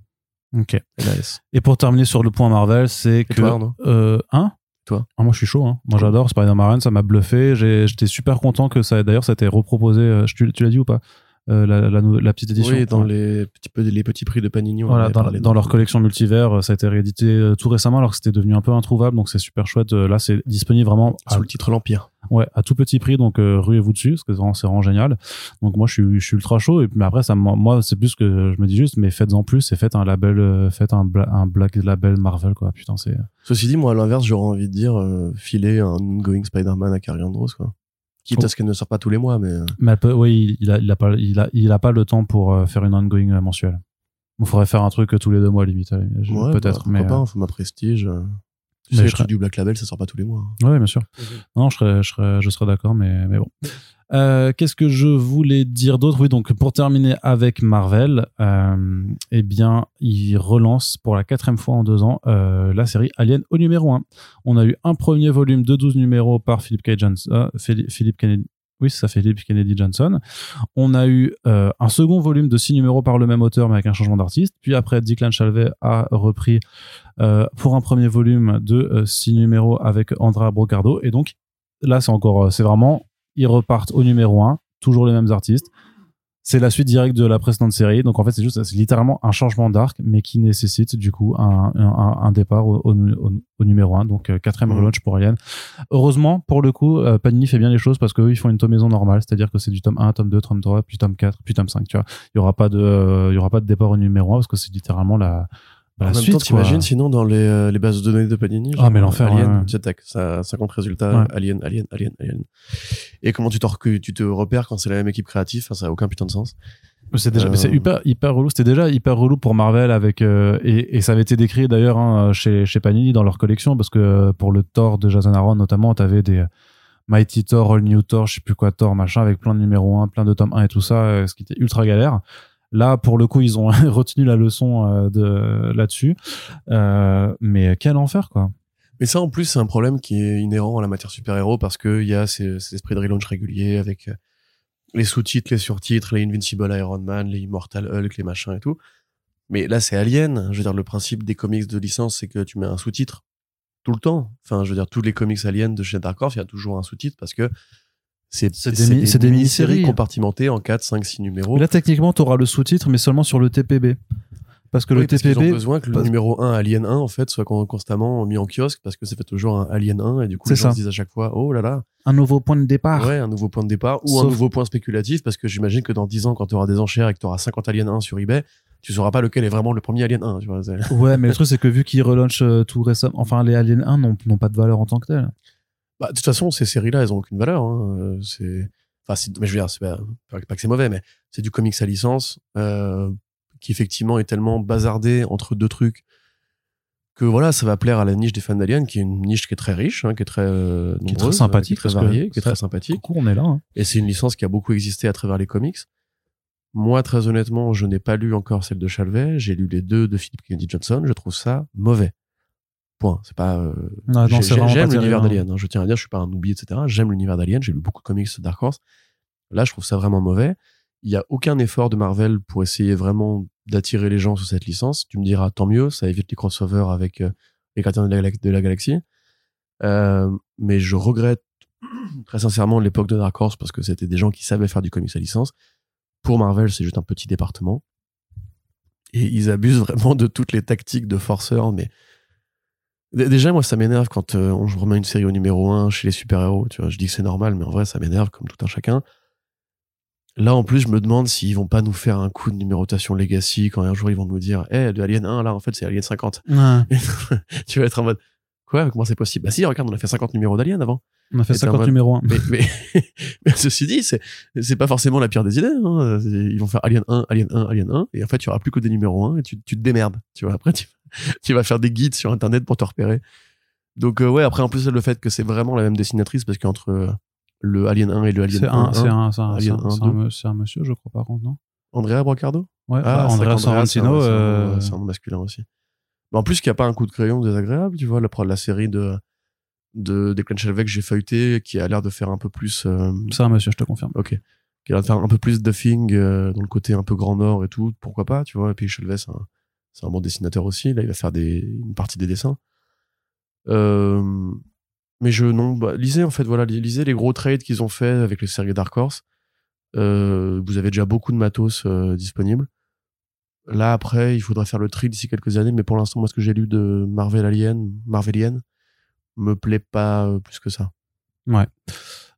ok. LAS. Et pour terminer sur le point Marvel, c'est que. toi, euh, hein? Toi Ah, Moi, je suis chaud. Hein. Moi, j'adore Spider-Man, ça m'a bluffé. J'étais super content que ça. D'ailleurs, ça a été reproposé. Tu, tu l'as dit ou pas? La, la, petite édition. Oui, dans les petits, peu- les petits prix de Panini. en Voilà, dans, leur collection multivers, euh, ça a été réédité euh, tout récemment alors que c'était devenu un peu introuvable, donc c'est super chouette. Euh, Là, c'est disponible vraiment à, Sous le titre L'Empire. ouais, à tout petit prix, donc euh, ruez-vous dessus, parce que c'est vraiment, c'est vraiment génial. Donc moi, je suis, je suis ultra chaud. Et puis, mais après, ça, moi, c'est plus que je me dis juste, mais faites-en plus et faites un label, euh, faites un, bla- un black label Marvel, quoi. Putain, c'est. Ceci dit, moi, à l'inverse, j'aurais envie de dire euh, filer un ongoing Spider-Man à Carrie Andrews, quoi. Quitte Oh. à ce qu'elle ne sort pas tous les mois, mais. euh, Mais elle peut- oui, il a, il a pas, il a, il a pas le temps pour euh, faire une ongoing euh, mensuelle. Il faudrait faire un truc euh, tous les deux mois limite, euh, ouais, peut-être. bah, mais euh, pas, faut ma prestige. euh. Tu Mais sais, le je truc du Black Label, ça sort pas tous les mois. Ouais, bien sûr. Non, je serais, je serais, je serais d'accord, mais, mais bon. (laughs) Euh, Qu'est-ce que je voulais dire d'autre? Oui, donc pour terminer avec Marvel, euh, eh bien, il relance pour la quatrième fois en deux ans euh, la série Alien au numéro 1. On a eu un premier volume de 12 numéros par Philip K. Johnson, Philip Kennedy. Oui, ça, Philip Kennedy Johnson. On a eu un second volume de 6 numéros par le même auteur, mais avec un changement d'artiste. Puis après, Declan Chalvet a repris pour un premier volume de 6 numéros avec Andrea Brocardo. Et donc, là, c'est encore, c'est vraiment, ils repartent au numéro 1, toujours les mêmes artistes. C'est la suite directe de la précédente série. Donc, en fait, c'est juste, c'est littéralement un changement d'arc, mais qui nécessite, du coup, un, un, un départ au, au, au- au numéro 1. Donc, euh, quatrième Mhm. relaunch pour Alien. Heureusement, pour le coup, euh, Panini fait bien les choses parce qu'eux, ils font une tomaison normale. C'est-à-dire que c'est du tome 1, tome 2, tome 3, puis tome 4, puis tome 5, tu vois. Il y aura pas de, euh, il y aura pas de départ au numéro 1 parce que c'est littéralement la, bah, en même suite, temps, t'imagines sinon dans les, euh, les bases de données de Panini Ah, mais l'enfer, Alien, ouais, ça, ça compte résultat, Ouais. Alien, Alien, Alien, Alien. Et comment tu tu te repères quand c'est la même équipe créative Enfin, ça a aucun putain de sens. C'est déjà, Euh, mais c'est hyper, hyper relou. C'était déjà hyper relou pour Marvel avec euh, et, et ça avait été décrit d'ailleurs hein, chez chez Panini dans leur collection parce que euh, pour le Thor de Jason Aaron notamment, t'avais des euh, Mighty Thor, All New Thor, je sais plus quoi Thor machin avec plein de numéros 1, plein de tomes 1 et tout ça, euh, ce qui était ultra galère. Là, pour le coup, ils ont (laughs) retenu la leçon euh, de là-dessus. Euh, mais quel enfer quoi. Mais ça, en plus, c'est un problème qui est inhérent à la matière super-héros parce qu'il y a ces, esprits de relaunch réguliers avec euh, les sous-titres, les surtitres, les Invincible Iron Man, les Immortal Hulk, les machins et tout. Mais là, c'est Alien. Je veux dire, le principe des comics de licence, c'est que tu mets un sous-titre tout le temps. Enfin, je veux dire, tous les comics Alien de chez Dark Horse, il y a toujours un sous-titre parce que c'est des mini-séries. compartimentées en 4, 5, 6 numéros. Là, techniquement, t'auras le sous-titre, mais seulement sur le TPB. Parce que Oui, le parce TPB, ont besoin que le numéro 1 Alien 1 en fait soit con- constamment mis en kiosque parce que ça fait toujours un Alien 1 et du coup les gens ça. se disent à chaque fois oh là là un nouveau point de départ. ouais un nouveau point de départ ou un nouveau point spéculatif parce que j'imagine que dans 10 ans quand tu auras des enchères et que tu auras 50 Alien 1 sur eBay tu sauras pas lequel est vraiment le premier Alien 1 tu vois c'est- Ouais, mais le truc, c'est que vu qu'ils relaunchent euh, tout récemment, enfin, les Alien 1 n'ont n'ont pas de valeur en tant que tel. Bah, de toute façon ces séries là elles ont aucune valeur hein. Euh, c'est enfin mais je veux dire c'est pas, pas que c'est mauvais mais c'est du comics à licence euh, qui effectivement est tellement bazardé entre deux trucs que voilà, ça va plaire à la niche des fans d'Alien, qui est une niche qui est très riche, hein, qui est très euh, Qui est très nombreuse, sympathique, qui est très variée, qui est très sympathique. Coup, on est là. hein. Et c'est une licence qui a beaucoup existé à travers les comics. Moi, très honnêtement, je n'ai pas lu encore celle de Chalvet. J'ai lu les deux de Philip Kennedy Johnson. Je trouve ça mauvais. Point. C'est pas. euh, non, J'aime l'univers d'Alien. hein. Je tiens à dire, je suis pas un oubli, etc. J'aime l'univers d'Alien. J'ai lu beaucoup de comics de Dark Horse. Là, je trouve ça vraiment mauvais. Il y a aucun effort de Marvel pour essayer vraiment d'attirer les gens sur cette licence. Tu me diras, tant mieux, ça évite les crossovers avec euh, les gardiens de la, Galax- de la galaxie. Euh, mais je regrette (clears throat) très sincèrement l'époque de Dark Horse parce que c'était des gens qui savaient faire du comics à licence. Pour Marvel, c'est juste un petit département. Et ils abusent (laughs) vraiment de toutes les tactiques de forceurs, mais Déjà, moi, ça m'énerve quand euh, on remet une série au numéro 1 chez les super-héros. Tu vois, je dis que c'est normal, mais en vrai, ça m'énerve comme tout un chacun. Là, en plus, je me demande s'ils vont pas nous faire un coup de numérotation Legacy quand un jour ils vont nous dire, eh, de Alien 1, là, en fait, c'est Alien 50. (laughs) tu vas être en mode, quoi? Comment c'est possible? Bah si, regarde, on a fait 50 numéros d'Alien avant. On a fait Et t'es en 50 mode- numéro 1. Mais, mais, (laughs) mais ceci dit, c'est, c'est pas forcément la pire des idées. Hein. Ils vont faire Alien 1, Alien 1, Alien 1, et en fait, il y aura plus que des numéros 1, et tu, tu te démerdes. Tu vois, après, tu, (laughs) tu vas faire des guides sur Internet pour te repérer. Donc, euh, ouais, après, en plus, le fait que c'est vraiment la même dessinatrice, parce qu'entre euh, le Alien 1 et le Alien C'est 1, un, c'est un, c'est un, c'est Alien un, 1, c'est un 2. me- c'est un monsieur, je crois, par contre, non? Andrea Brocardo Ouais, Ah, Andrea qu'Andrea, c'est un- Sorrentino. c'est un, euh, c'est un nom masculin aussi. En plus, qu'il n'y a pas un coup de crayon désagréable, tu vois, la, la série de, de Declan que j'ai feuilleté, qui a l'air de faire un peu plus, euh, un monsieur, je te confirme. Ok. Qui a l'air de faire un peu plus de thing euh, dans le côté un peu grand nord et tout, pourquoi pas, tu vois. Et puis Chelvet, c'est un, c'est un bon dessinateur aussi. Là, il va faire des, une partie des dessins. Euh, mais je, non, bah, lisez en fait, voilà, li- lisez les gros trades qu'ils ont fait avec les séries Dark Horse. Euh, vous avez déjà beaucoup de matos disponibles. Là, après, il faudrait faire le tri d'ici quelques années, mais pour l'instant, moi, ce que j'ai lu de Marvel Alien, Marvelienne, me plaît pas euh, plus que ça. Non,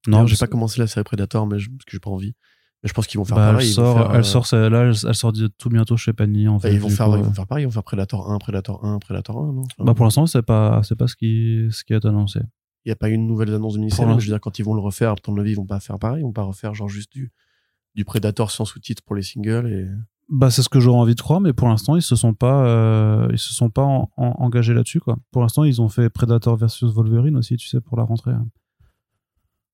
Non, j'ai pas commencé la série Predator, mais je, parce que j'ai pas envie. Mais je pense qu'ils vont faire bah, pareil. elle sort, faire, elle euh, sort, là, elle, sort tout bientôt chez Panini, en fait. ils vont faire, coup, ils euh. vont faire pareil. Ils vont faire Predator 1, Predator 1, Predator 1, non? Bah, pour l'instant, c'est pas, c'est pas ce qui, ce qui est annoncé. Il y a pas eu une nouvelle annonce de mini-série. Je veux dire, quand ils vont le refaire, à ton avis, ils vont pas faire pareil. Ils vont pas refaire genre juste du, du Predator sans sous-titres pour les singles. Et... Bah, c'est ce que j'aurais envie de croire, mais pour l'instant, ils se sont pas, euh, ils se sont pas en- en- engagés là-dessus, quoi. Pour l'instant, ils ont fait Predator versus Wolverine aussi, tu sais, pour la rentrée. hein.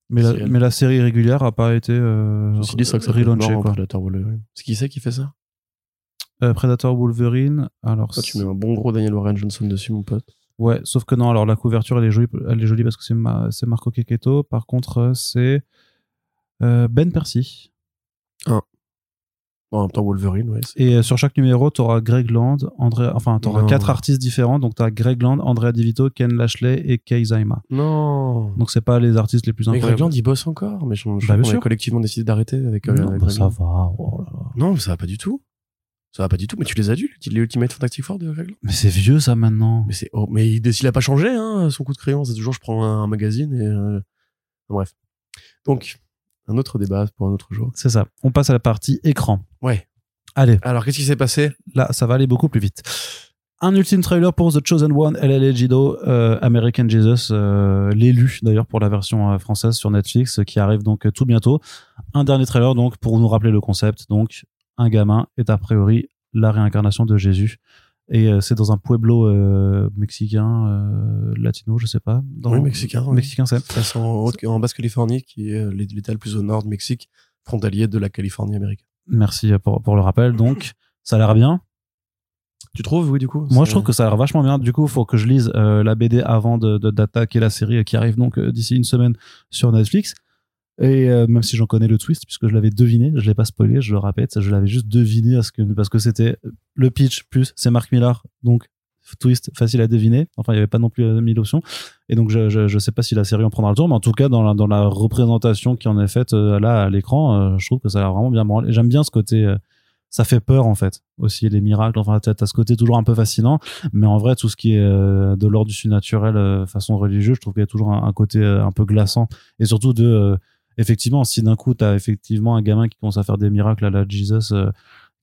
Mais la, mais la série régulière a pas été euh, Ceci dit, ça relaunchée, marrant, quoi. Predator Wolverine. C'est qui c'est qui fait ça? Euh, Predator Wolverine. Alors, Toi, tu mets un bon gros Daniel Warren Johnson dessus, mon pote. ouais, sauf que non. Alors la couverture, elle est jolie, elle est jolie parce que c'est ma- c'est Marco Keketto. Par contre, euh, c'est euh, Ben Percy. Bon, en même temps, Wolverine, ouais. Et euh, sur chaque numéro, tu auras Greg Land, André, enfin, tu auras Non. quatre artistes différents. Donc, tu as Greg Land, Andrea DeVito, Ken Lashley et Kei Zaima. Non. Donc, c'est pas les artistes les plus Mais incroyables. Greg Land, il bosse encore, mais je, je Bah, bien sûr. collectivement décidé d'arrêter avec, euh, Non, avec bah, ça va. oh là là. Non, mais ça va pas du tout. Ça va pas du tout. Mais tu les as vus, les Ultimate Fantastic Four de Greg Land Mais c'est vieux, ça, maintenant. Mais c'est, oh, mais il, il a pas changé, hein, son coup de crayon. C'est toujours, je prends un, un magazine et, euh, bref. Donc, un autre débat pour un autre jour. C'est ça. On passe à la partie écran. Ouais. Allez, Alors, qu'est-ce qui s'est passé? Là, ça va aller beaucoup plus vite. Un ultime trailer pour The Chosen One, LL Jido, euh, American Jesus, euh, l'élu d'ailleurs pour la version euh, française sur Netflix, qui arrive donc tout bientôt. Un dernier trailer donc pour nous rappeler le concept. Donc, un gamin est a priori la réincarnation de Jésus. Et euh, c'est dans un pueblo euh, mexicain, euh, latino, je sais pas. Dans- Oui, mexicain, oui. Mexicain, c'est. En, haute- en Basse-Californie, qui est euh, l'État le plus au nord de Mexique, frontalier de la Californie américaine. Merci pour, pour le rappel. Donc, (laughs) ça a l'air bien. Tu trouves, oui, du coup? Moi, je trouve que ça a l'air vachement bien. Du coup, il faut que je lise euh, la BD avant de de- d'attaquer la série qui arrive donc euh, d'ici une semaine sur Netflix. Et euh, même si j'en connais le twist, puisque je l'avais deviné, je l'ai pas spoilé, je le répète, je l'avais juste deviné parce que c'était le pitch plus c'est Marc Millar, donc twist facile à deviner. Enfin, il y avait pas non plus euh, mille options. Et donc, je, je je sais pas si la série en prendra le tour, mais en tout cas dans la dans la représentation qui en est faite euh, là à l'écran, je trouve que ça a vraiment bien branlé. J'aime bien ce côté. ça fait peur en fait aussi les miracles enfin t'as ce côté toujours un peu fascinant mais en vrai tout ce qui est de l'ordre du surnaturel façon religieuse je trouve qu'il y a toujours un, côté un peu glaçant et surtout de effectivement si d'un coup t'as effectivement un gamin qui commence à faire des miracles à la Jesus euh,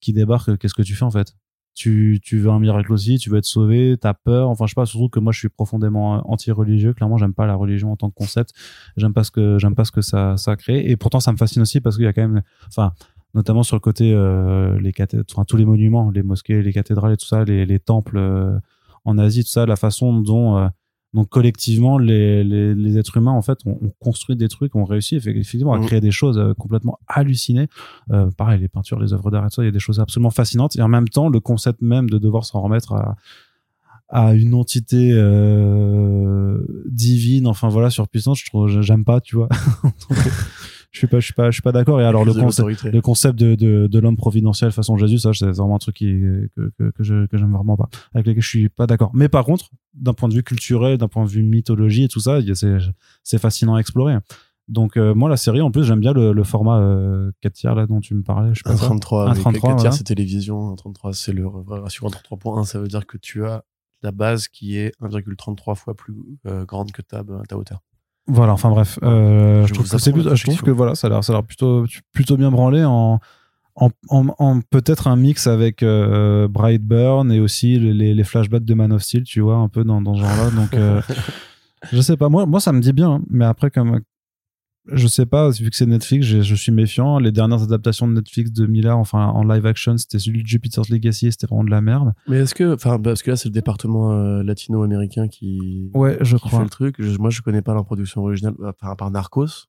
qui débarque euh, qu'est-ce que tu fais en fait? Tu, tu veux un miracle aussi, tu veux être sauvé, t'as peur. Enfin, je sais pas, surtout que moi, je suis profondément euh, anti-religieux. Clairement, j'aime pas la religion en tant que concept. J'aime pas ce que, j'aime pas ce que ça, ça crée. Et pourtant, ça me fascine aussi parce qu'il y a quand même, enfin, notamment sur le côté, euh, les enfin, tous les monuments, les mosquées, les cathédrales et tout ça, les, les temples euh, en Asie, tout ça, la façon dont, euh, donc collectivement, les, les, les êtres humains, en fait, ont, ont construit des trucs, ont réussi effe- effectivement à Mhm. créer des choses euh, complètement hallucinées. Euh, pareil, les peintures, les œuvres d'art et tout ça, il y a des choses absolument fascinantes. Et en même temps, le concept même de devoir s'en remettre à, à une entité euh, divine, enfin voilà, surpuissante, je trouve, j'aime pas, tu vois. (laughs) je suis pas, je suis pas, je suis pas d'accord. Et alors le concept, le concept de, de, de l'homme providentiel façon Jésus, ça, c'est vraiment un truc qui, que, que, que je, que j'aime vraiment pas, avec lequel je suis pas d'accord. Mais par contre, d'un point de vue culturel, d'un point de vue mythologie et tout ça, c'est, c'est fascinant à explorer. Donc, euh, moi, la série, en plus, j'aime bien le, le format euh, 4 tiers là dont tu me parlais. Je sais pas Un ça. 33, Un avec 33, 4 tiers, c'est télévision. Un 33, c'est le ratio. Un 33.1, ça veut dire que tu as la base qui est 1,33 fois plus euh, grande que ta, ta hauteur. Voilà, enfin bref, euh, Je je trouve que c'est je trouve voilà, ça a l'air, ça a l'air plutôt, plutôt bien branlé en, en, en, en peut-être un mix avec euh, Brightburn et aussi les, les flashbacks de Man of Steel, tu vois, un peu dans, dans ce genre-là. Donc, euh, (laughs) je sais pas, moi, moi ça me dit bien, hein, mais après, comme je sais pas, vu que c'est Netflix, je, je suis méfiant. Les dernières adaptations de Netflix de Miller, enfin en live action, c'était celui de Jupiter's Legacy, c'était vraiment de la merde. Mais est-ce que, enfin, parce que là, c'est le département euh, latino-américain qui, Ouais, je qui fait le truc. Je- moi, je connais pas la production originale, à part, à part Narcos.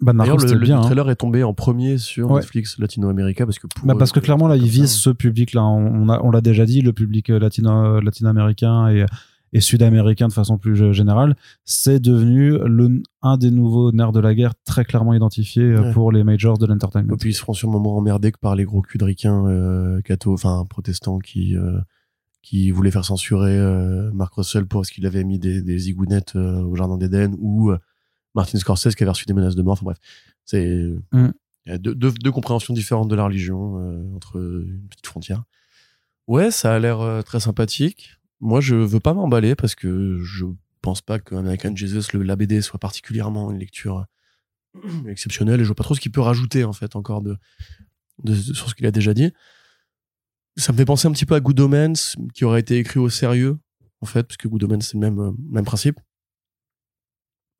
Bah, Narcos, le, bien. hein. trailer est tombé en premier sur Ouais. Netflix latino-américain parce que Bah parce que clairement là, ils visent ce public-là. On, a- on l'a déjà dit, le public euh, latino, latino-américain et, et sud-américain de façon plus euh, générale, c'est devenu le, un des nouveaux nerfs de la guerre très clairement identifié euh, Ouais. pour les majors de l'entertainment. Et puis ils se feront sûrement moins emmerder que par les gros culs de ricains euh, catho, enfin protestants qui euh, qui voulaient faire censurer euh, Mark Russell parce qu'il avait mis des, des zigounettes au jardin d'Éden ou Martin Scorsese qui avait reçu des menaces de mort. Enfin bref, c'est Mm. il y a deux, deux, deux compréhensions différentes de la religion entre une petite frontière. Ouais, ça a l'air très sympathique. Moi, je veux pas m'emballer parce que je pense pas qu'American Jesus, le, la soit particulièrement une lecture euh, (clears throat) exceptionnelle et je vois pas trop ce qu'il peut rajouter en fait encore de, sur ce qu'il a déjà dit. Ça me fait penser un petit peu à Good Omens qui aurait été écrit au sérieux en fait parce que Good Omens c'est le même euh, même principe.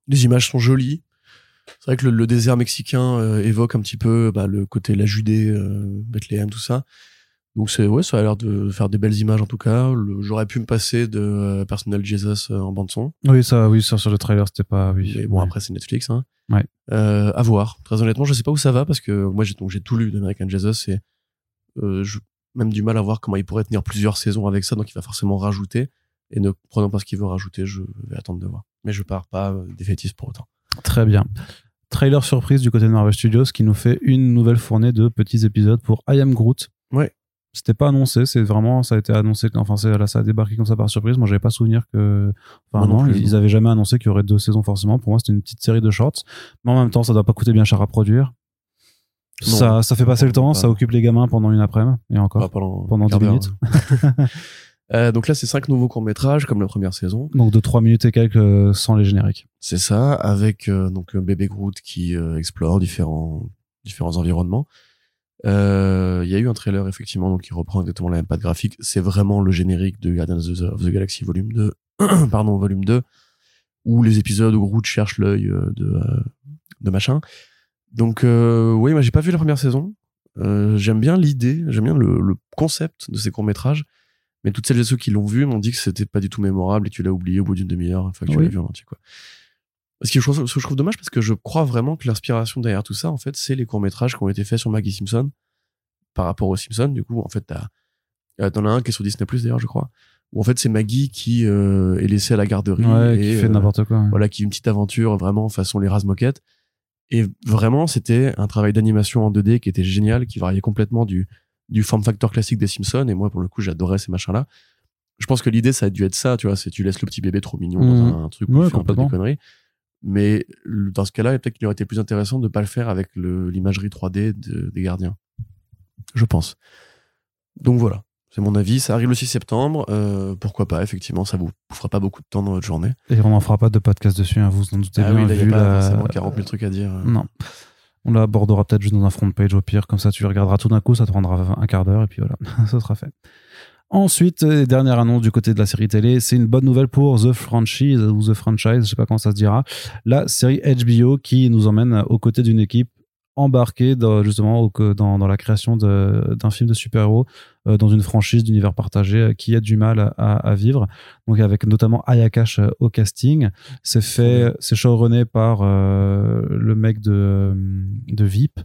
Les images sont jolies. C'est vrai que le, désert mexicain euh, évoque un petit peu bah, le côté la Judée, Bethléem, tout ça. Donc c'est ouais, ça a l'air de faire des belles images en tout cas. J'aurais pu me passer de euh, Personal Jesus euh, en bande son. Oui, ça, oui, ça, sur le trailer, c'était pas. Oui. Mais bon Ouais. après c'est Netflix. Hein. Ouais. Euh, à voir. Très honnêtement, je sais pas où ça va parce que moi j'ai donc j'ai tout lu d'American Jesus et euh, je même du mal à voir comment il pourrait tenir plusieurs saisons avec ça. Donc il va forcément rajouter. Et ne prenant pas ce qu'il veut rajouter, je vais attendre de voir. Mais je pars pas défaitiste pour autant. Très bien. Trailer surprise du côté de Marvel Studios qui nous fait une nouvelle fournée de petits épisodes pour I Am Groot. Ouais. C'était pas annoncé, c'est vraiment, ça a été annoncé, enfin, c'est, là, ça a débarqué comme ça par surprise. Moi, j'avais pas souvenir que, enfin, non non, plus, ils non. avaient jamais annoncé qu'il y aurait deux saisons forcément. Pour moi, c'était une petite série de shorts. Mais en même temps, ça doit pas coûter bien cher à produire. Non, ça, ça fait passer le temps, pas. ça occupe les gamins pendant une après-midi, et encore. Pas pendant, Pendant un quart 10 d'heure, minutes. (laughs) Euh, donc là, c'est cinq nouveaux courts-métrages, comme la première saison. Donc de 3 minutes et quelques euh, sans les génériques. C'est ça, avec euh, donc euh, bébé Groot qui explore différents différents environnements. Euh, Il y a eu un trailer effectivement donc qui reprend exactement la même patte graphique. C'est vraiment le générique de Guardians of the, Galaxy volume 2, (clears throat) pardon volume 2, où les épisodes où Groot cherche l'œil euh, de euh, de machin. Donc euh, oui, moi j'ai pas vu la première saison. Euh, j'aime bien l'idée, j'aime bien le, le concept de ces courts métrages. Mais toutes celles et ceux qui l'ont vu m'ont dit que c'était pas du tout mémorable et que tu l'as oublié au bout d'une demi-heure, fois que tu Oui. l'as vu en entier, quoi. Ce que, je trouve, ce que je trouve dommage parce que je crois vraiment que l'inspiration derrière tout ça, en fait, c'est les courts-métrages qui ont été faits sur Maggie Simpson par rapport aux Simpsons. Du coup, en fait, t'as, euh, t'en as un qui est sur Disney Plus d'ailleurs, je crois, où en fait c'est Maggie qui euh, est laissée à la garderie Ouais, et qui fait euh, n'importe quoi. ouais. voilà, qui une petite aventure vraiment façon les moquettes. Et vraiment, c'était un travail d'animation en 2D qui était génial, qui variait complètement du, du form factor classique des Simpsons. Et moi, pour le coup, j'adorais ces machins-là. Je pense que l'idée, ça a dû être ça, tu vois, c'est tu laisses le petit bébé trop mignon dans un, un truc où Ouais, il fait un peu des conneries. Mais dans ce cas-là, peut-être qu'il aurait été plus intéressant de pas le faire avec l'imagerie 3D de- des gardiens. Je pense. Donc voilà, c'est mon avis. Ça arrive le 6 septembre. euh, pourquoi pas, effectivement, ça vous fera pas beaucoup de temps dans votre journée. Et on n'en fera pas de podcast dessus, hein, vous vous en doutez ah bien. oui, là, vu n'y a pas la- forcément 40 000 trucs à dire. euh. Non. On l'abordera peut-être juste dans un front page au pire, comme ça tu le regarderas tout d'un coup, ça te prendra un quart d'heure et puis voilà, (laughs) ça sera fait. Ensuite, euh, dernière annonce du côté de la série télé, c'est une bonne nouvelle pour The Franchise ou The Franchise, je sais pas comment ça se dira, la série HBO qui nous emmène aux côtés d'une équipe embarquée dans, justement au- dans, dans la création d'un film de super-héros euh, dans une franchise d'univers partagé euh, qui a du mal à, à vivre. Donc avec notamment Ayakash euh, au casting. C'est fait, c'est showrunné par euh, le mec de, euh, de VIP.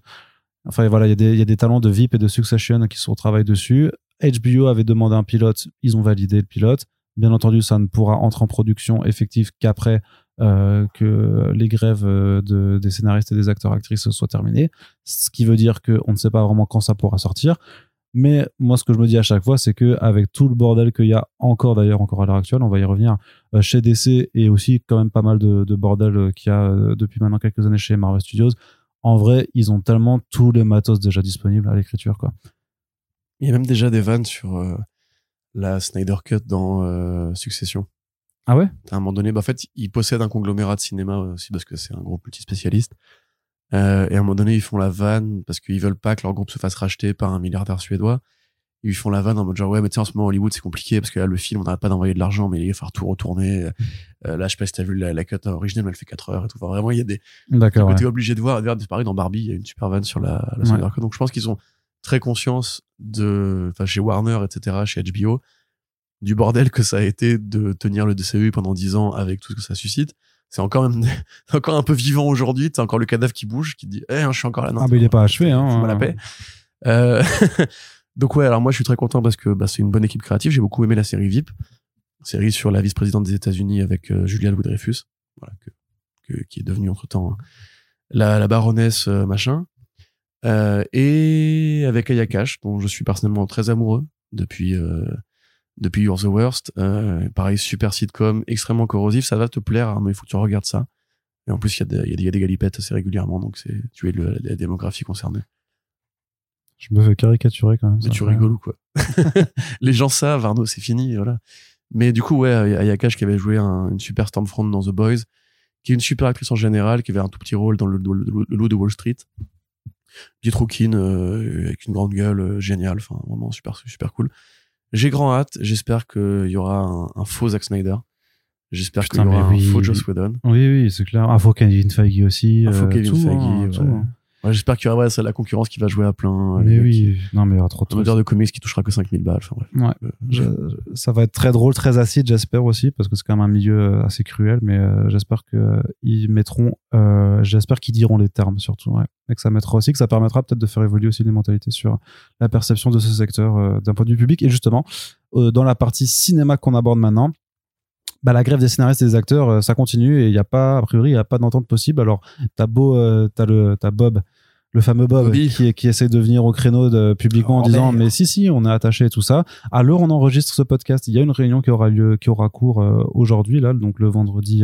Enfin voilà, y, il y a des talents de VIP et de Succession qui sont au travail dessus. HBO avait demandé un pilote, ils ont validé le pilote. Bien entendu, ça ne pourra entrer en production effective qu'après euh, que les grèves euh, de, des scénaristes et des acteurs-actrices soient terminées. Ce qui veut dire qu'on ne sait pas vraiment quand ça pourra sortir. Mais moi, ce que je me dis à chaque fois, c'est que avec tout le bordel qu'il y a encore, d'ailleurs, encore à l'heure actuelle, on va y revenir, euh, chez DC et aussi quand même pas mal de, de bordel qu'il y a depuis maintenant quelques années chez Marvel Studios, en vrai, ils ont tellement tous les matos déjà disponibles à l'écriture, quoi. Il y a même déjà des vannes sur euh, la Snyder Cut dans euh, Succession. Ah ouais? À un moment donné, bah, en fait, ils possèdent un conglomérat de cinéma aussi parce que c'est un groupe multispécialiste. Euh, et à un moment donné, ils font la vanne parce qu'ils veulent pas que leur groupe se fasse racheter par un milliardaire suédois. Ils font la vanne en mode genre ouais mais tu sais en ce moment Hollywood c'est compliqué parce que là le film on n'arrête pas d'envoyer de l'argent mais il va falloir tout retourner Euh, là je sais pas si t'as vu la, la cut originale mais elle fait 4 heures et tout enfin, vraiment il y a des D'accord. ouais. t'es obligé de voir d'ailleurs pareil dans Barbie il y a une super vanne sur la, la Snyder Cut. donc je pense qu'ils ont très conscience de enfin chez Warner etc chez HBO du bordel que ça a été de tenir le DCU pendant 10 ans avec tout ce que ça suscite. C'est encore même (laughs) c'est encore un peu vivant aujourd'hui. T'as encore le cadavre qui bouge qui dit eh je suis encore là non, Ah, bah, il est pas achevé, hein. la paix. Euh, (laughs) donc ouais alors moi je suis très content parce que bah, c'est une bonne équipe créative. J'ai beaucoup aimé la série VIP série sur la vice-présidente des États-Unis avec euh, Julia Louis-Dreyfus voilà que, que- qui est devenue entre temps la, la baronesse euh, machin Euh, et avec Aya Cash dont je suis personnellement très amoureux depuis euh, depuis You're the Worst Euh, pareil super sitcom extrêmement corrosif ça va te plaire Arnaud, il faut que tu regardes ça et en plus il y a des, y y a galipettes assez régulièrement donc c'est tu es le, la démographie concernée Je me fais caricaturer quand même. mais tu rigoles ou quoi? (laughs) Les gens savent, Arnaud, c'est fini, voilà. Mais du coup, ouais, Ayakash qui avait joué un- une super Stormfront dans The Boys, qui est une super actrice en général, qui avait un tout petit rôle dans le, le, le- le loup de Wall Street. Pietro Keane, euh, avec une grande gueule, euh, géniale, enfin vraiment super super cool. J'ai grand hâte, j'espère qu'il y aura un, un faux Zack Snyder. J'espère qu'il y aura un oui. faux Joss Whedon. Oui, oui, c'est clair. Ah, faut Kevin Feige aussi. Un faux euh, Kevin tout, Feige, hein, ouais. tout, hein. Ouais, J'espère qu'il y aura ouais, c'est la concurrence qui va jouer à plein. les mais oui, non, mais il y aura trop de Un auteur de comics qui touchera que 5000 balles. Enfin, bref. Ouais. Euh, Je- ça va être très drôle, très acide, j'espère aussi, parce que c'est quand même un milieu euh, assez cruel, mais euh, j'espère que euh, ils mettront, euh, j'espère qu'ils diront les termes surtout, ouais. et que ça mettra aussi, que ça permettra peut-être de faire évoluer aussi les mentalités sur la perception de ce secteur euh, d'un point de vue public. Et justement, euh, dans la partie cinéma qu'on aborde maintenant, bah, la grève des scénaristes et des acteurs, euh, ça continue et il n'y a pas, a priori, il n'y a pas d'entente possible. Alors, t'as beau, euh, t'as le, t'as Bob, le fameux Bob, Bobby. qui, qui essaie de venir au créneau de, publiquement en Oh, disant, mais si, si, on est attaché et tout ça. Où on enregistre ce podcast, il y a une réunion qui aura lieu, qui aura cours euh, aujourd'hui, là, donc le vendredi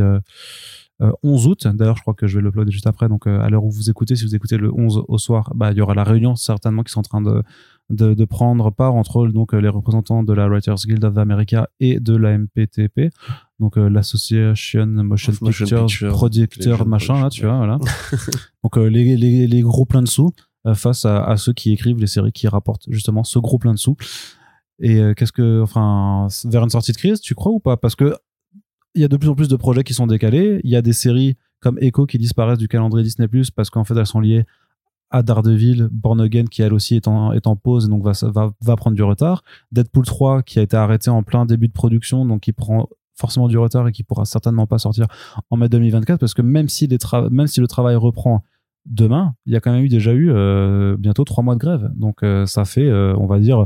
11 août. D'ailleurs, je crois que je vais l'uploader juste après. Donc, euh, à l'heure où vous écoutez, si vous écoutez le 11 au soir, bah, il y aura la réunion certainement qui sont en train de, de, de prendre part entre donc euh, les représentants de la Writers Guild of America et de la MPTP, donc euh, l'Association Motion, Pictures, Picture machin, là, tu vois, voilà. (laughs) donc euh, les, les, les gros pleins de sous euh, face à, à ceux qui écrivent les séries qui rapportent justement ce gros plein de sous. Et euh, qu'est-ce que, enfin, vers une sortie de crise, tu crois ou pas? Parce que il y a de plus en plus de projets qui sont décalés. Il y a des séries comme Echo qui disparaissent du calendrier Disney Plus parce qu'en fait elles sont liées à Daredevil, Born Again qui elle aussi est en, pause et donc va, va, prendre du retard. Deadpool 3 qui a été arrêté en plein début de production donc qui prend forcément du retard et qui pourra certainement pas sortir en mai 2024 parce que même si, le travail reprend demain, il y a quand même déjà eu euh, bientôt trois mois de grève. Donc euh, ça fait, euh, on va dire,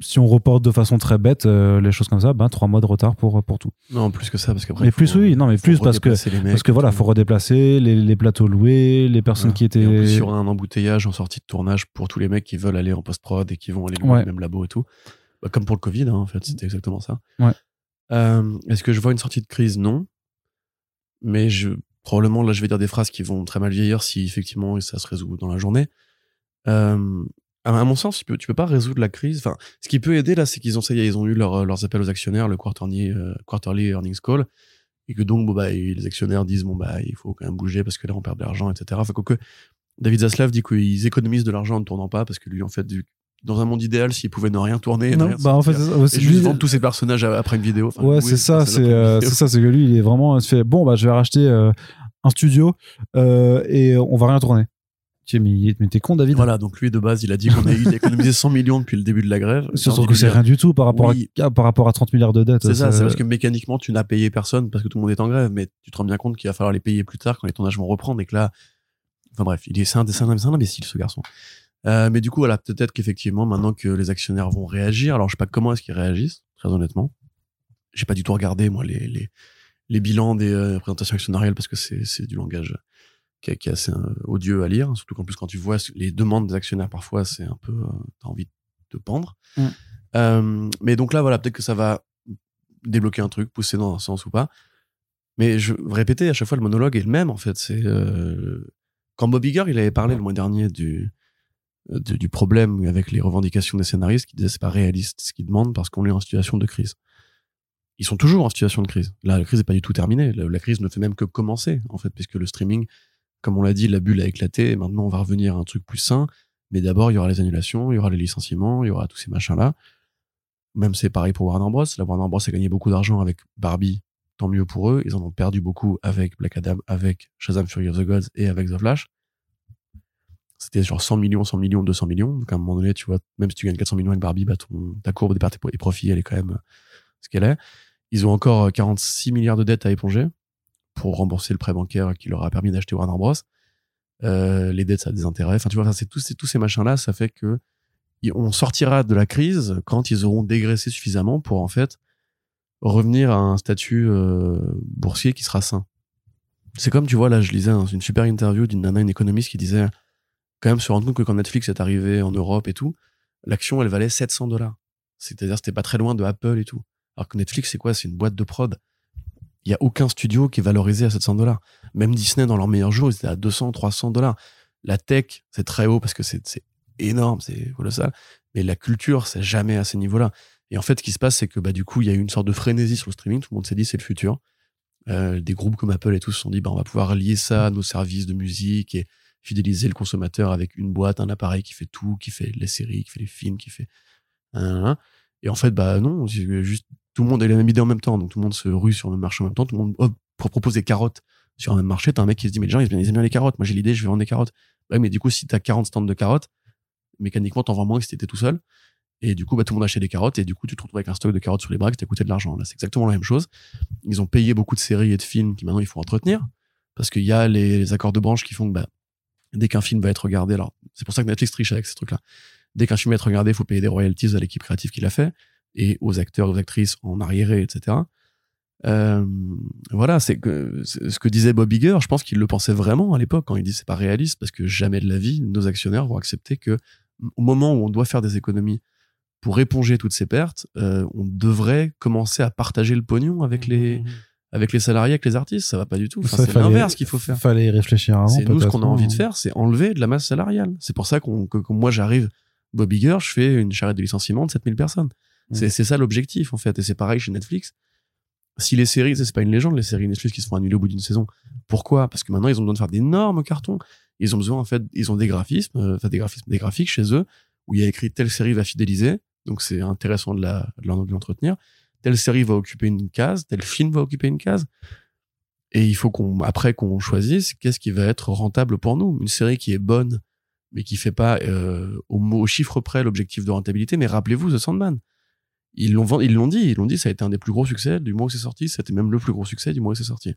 si on reporte de façon très bête euh, les choses comme ça, ben trois mois de retard pour pour tout. Non, plus que ça, parce qu'après. Mais plus oui, non mais plus parce que mecs parce que voilà, faut redéplacer les, les plateaux loués, les personnes Voilà. qui étaient Et en plus, sur un embouteillage en sortie de tournage pour tous les mecs qui veulent aller en post-prod et qui vont aller louer Ouais. le même labo et tout. Bah, comme pour le Covid, hein, en fait, c'était exactement ça. Ouais. Euh, Est-ce que je vois une sortie de crise? Non. Mais je, probablement, là, je vais dire des phrases qui vont très mal vieillir si effectivement ça se résout dans la journée. Euh, à à mon sens, tu peux, tu peux pas résoudre la crise. Enfin, ce qui peut aider là, c'est qu'ils ont, ça y est, ils ont eu leur- leurs appels aux actionnaires, le quarterly, euh, quarterly earnings call, et que donc, bon, bah, les actionnaires disent, bon, bah, il faut quand même bouger parce que là, on perd de l'argent, etc. Enfin, quoique, David Zaslav dit qu'ils économisent de l'argent en ne tournant pas parce que lui, en fait, du- dans un monde idéal, s'il pouvait ne rien tourner, ne Non, rien bah en fait, c'est juste lui- vendre tous ses personnages après une vidéo. Enfin, ouais, oui, c'est ça, c'est euh, ça, c'est que lui, il est vraiment, il se fait bon, bah je vais racheter euh, un studio euh, et on va rien tourner. Mais, mais t'es con, David. Voilà, donc lui, de base, il a dit qu'on a (laughs) économisé 100 millions depuis le début de la grève. Surtout J'ai que c'est rien du tout par rapport, Oui. à, par rapport à 30 milliards de dettes. C'est ça, Ça- c'est parce que mécaniquement, tu n'as payé personne parce que tout le monde est en grève, mais tu te rends bien compte qu'il va falloir les payer plus tard quand les tournages vont reprendre et que là, enfin bref, il est, c'est un, c'est un, c'est un imbécile, ce garçon. Euh, mais du coup, voilà, peut-être qu'effectivement, maintenant que les actionnaires vont réagir, alors je sais pas comment est-ce qu'ils réagissent, très honnêtement. J'ai pas du tout regardé, moi, les, les, les bilans des euh, présentations actionnariales parce que c'est, c'est du langage qui est, qui est assez euh, odieux à lire, surtout qu'en plus, quand tu vois les demandes des actionnaires, parfois, c'est un peu, euh, t'as envie de te pendre. Mm. Euh, mais donc là, voilà, peut-être que ça va débloquer un truc, pousser dans un sens ou pas. Mais je répéter à chaque fois le monologue est le même en fait. C'est euh, quand Bob Iger il avait parlé le mois dernier du de- du problème avec les revendications des scénaristes qui disaient c'est pas réaliste ce qu'ils demandent parce qu'on est en situation de crise. Ils sont toujours en situation de crise. Là, la crise n'est pas du tout terminée. La, la crise ne fait même que commencer en fait, puisque le streaming, comme on l'a dit, la bulle a éclaté. Et maintenant, on va revenir à un truc plus sain. Mais d'abord, il y aura les annulations, il y aura les licenciements, il y aura tous ces machins là. Même c'est pareil pour Warner Bros. La Warner Bros a gagné beaucoup d'argent avec Barbie, tant mieux pour eux. Ils en ont perdu beaucoup avec Black Adam, avec Shazam Fury of the Gods et avec The Flash. C'était genre 100 millions, 100 millions, 200 millions. Donc à un moment donné, tu vois, même si tu gagnes 400 millions avec Barbie, bah ton, ta courbe des pertes et profits, elle est quand même euh, ce qu'elle est. Ils ont encore euh, 46 milliards de dettes à éponger pour rembourser le prêt bancaire qui leur a permis d'acheter Warner Bros. Euh, les dettes, ça a des intérêts. Enfin, tu vois, c'est tous ces, machins-là, ça fait que on sortira de la crise quand ils auront dégraissé suffisamment pour en fait revenir à un statut euh, boursier qui sera sain. C'est comme tu vois là, je lisais un- une super interview d'une nana, une économiste qui disait quand même se rendre compte que quand Netflix est arrivé en Europe et tout, l'action elle valait 700 dollars. C'est-à-dire c'était pas très loin de Apple et tout. Alors que Netflix c'est quoi? C'est une boîte de prod. Il y a aucun studio qui est valorisé à 700 dollars. Même Disney dans leurs meilleurs jours ils étaient à 200, 300 dollars. La tech c'est très haut parce que c'est énorme, c'est colossal. Mais la culture c'est jamais à ces niveaux-là. Et en fait, ce qui se passe, c'est que bah, du coup, il y a eu une sorte de frénésie sur le streaming. Tout le monde s'est dit, c'est le futur. Euh, des groupes comme Apple et tout se sont dit, bah, on va pouvoir lier ça à nos services de musique et fidéliser le consommateur avec une boîte, un appareil qui fait tout, qui fait les séries, qui fait les films, qui fait. Et en fait, bah non, juste tout le monde a la même idée en même temps. Donc tout le monde se rue sur le même marché en même temps. Tout le monde propose des carottes sur un même marché, t'as un mec qui se dit, mais les gens, ils aiment bien les carottes. Moi, j'ai l'idée, je vais vendre des carottes. Ouais, mais du coup, si t'as 40 stands de carottes, mécaniquement, t'en vends moins que si t'étais tout seul. Et du coup, bah, tout le monde achète des carottes et du coup, tu te retrouves avec un stock de carottes sur les bras qui t'a coûté de l'argent. Là, c'est exactement la même chose. Ils ont payé beaucoup de séries et de films qui maintenant il faut entretenir parce qu'il y a les, accords de branche qui font que bah, dès qu'un film va être regardé, alors c'est pour ça que Netflix triche avec ces trucs-là. Dès qu'un film va être regardé, il faut payer des royalties à l'équipe créative qui l'a fait et aux acteurs, aux actrices en arriéré, etc. Euh, voilà, c'est que ce que disait Bob Iger, je pense qu'il le pensait vraiment à l'époque quand il dit c'est pas réaliste parce que jamais de la vie nos actionnaires vont accepter que au moment où on doit faire des économies pour éponger toutes ces pertes, euh, on devrait commencer à partager le pognon avec les mmh, mmh, mmh. avec les salariés, avec les artistes. Ça va pas du tout. c'est l'inverse qu'il faut faire. Fallait y réfléchir avant. C'est nous ce qu'on a envie de faire, c'est enlever de la masse salariale. C'est pour ça qu'on que, moi j'arrive, Bob Iger, je fais une charrette de licenciement de 7000 personnes. C'est ça l'objectif en fait. Et c'est pareil chez Netflix. Si les séries, c'est pas une légende, les séries Netflix qui se font annuler au bout d'une saison. Pourquoi? Parce que maintenant ils ont besoin de faire d'énormes cartons. Ils ont besoin en fait, ils ont des graphismes, euh, enfin des graphismes, des graphiques chez eux où il y a écrit telle série va fidéliser donc c'est intéressant de la de l'entretenir. Telle série va occuper une case, tel film va occuper une case. Et il faut qu'on après qu'on choisisse qu'est-ce qui va être rentable pour nous. Une série qui est bonne mais qui fait pas euh, au, au chiffre près l'objectif de rentabilité. Mais rappelez-vous The Sandman. Ils l'ont ils l'ont dit, ils l'ont dit, ça a été un des plus gros succès du mois où c'est sorti. C'était même le plus gros succès du mois où c'est sorti.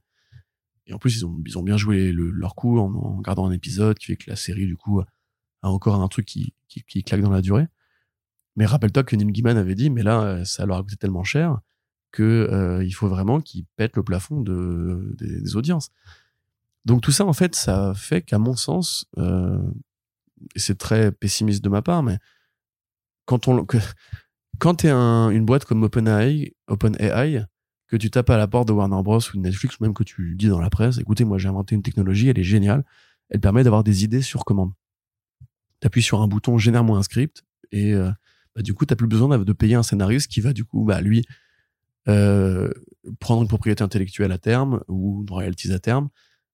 Et en plus, ils ont, ils ont bien joué leur coup en, gardant un épisode qui fait que la série, du coup, a encore un truc qui, qui, claque dans la durée. Mais rappelle-toi que Neil Gaiman avait dit, mais là, ça leur a coûté tellement cher que euh, il faut vraiment qu'ils pètent le plafond de, des, audiences. Donc tout ça, en fait, ça fait qu'à mon sens, euh, et c'est très pessimiste de ma part, mais quand on que, quand t'es un, une boîte comme OpenAI, OpenAI, que tu tapes à la porte de Warner Bros ou de Netflix, ou même que tu dis dans la presse, écoutez, moi j'ai inventé une technologie, elle est géniale, elle permet d'avoir des idées sur commande. T'appuies sur un bouton, génère-moi un script, et euh, bah, du coup, t'as plus besoin de payer un scénariste qui va du coup, bah, lui, euh, prendre une propriété intellectuelle à terme ou une royalties à terme.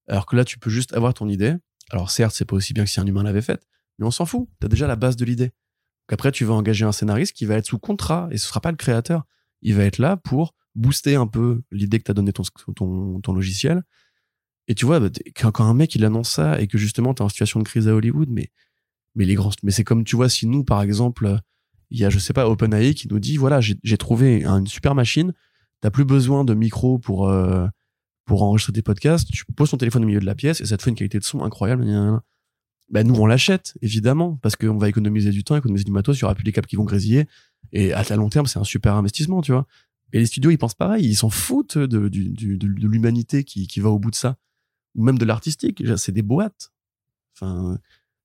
Alors que là, tu peux juste avoir ton idée. Alors certes, c'est pas aussi bien que si un humain l'avait faite, mais on s'en fout. T'as déjà la base de l'idée. Après, tu vas engager un scénariste qui va être sous contrat et ce sera pas le créateur. Il va être là pour booster un peu l'idée que t'as donné ton, ton, ton logiciel. Et tu vois, bah, quand, un mec il annonce ça et que justement t'es en situation de crise à Hollywood, mais mais les grands, mais c'est comme tu vois si nous par exemple il y a, je sais pas, OpenAI qui nous dit, voilà, j'ai trouvé une super machine, t'as plus besoin de micro pour, euh, pour enregistrer tes podcasts, tu poses ton téléphone au milieu de la pièce et ça te fait une qualité de son incroyable. Ben, nous, on l'achète, évidemment, parce qu'on va économiser du temps, économiser du matos, il y aura plus des câbles qui vont grésiller. Et à long terme, c'est un super investissement, tu vois. Et les studios, ils pensent pareil, ils s'en foutent de, de, de, l'humanité qui, qui va au bout de ça. Ou même de l'artistique. C'est des boîtes. Enfin,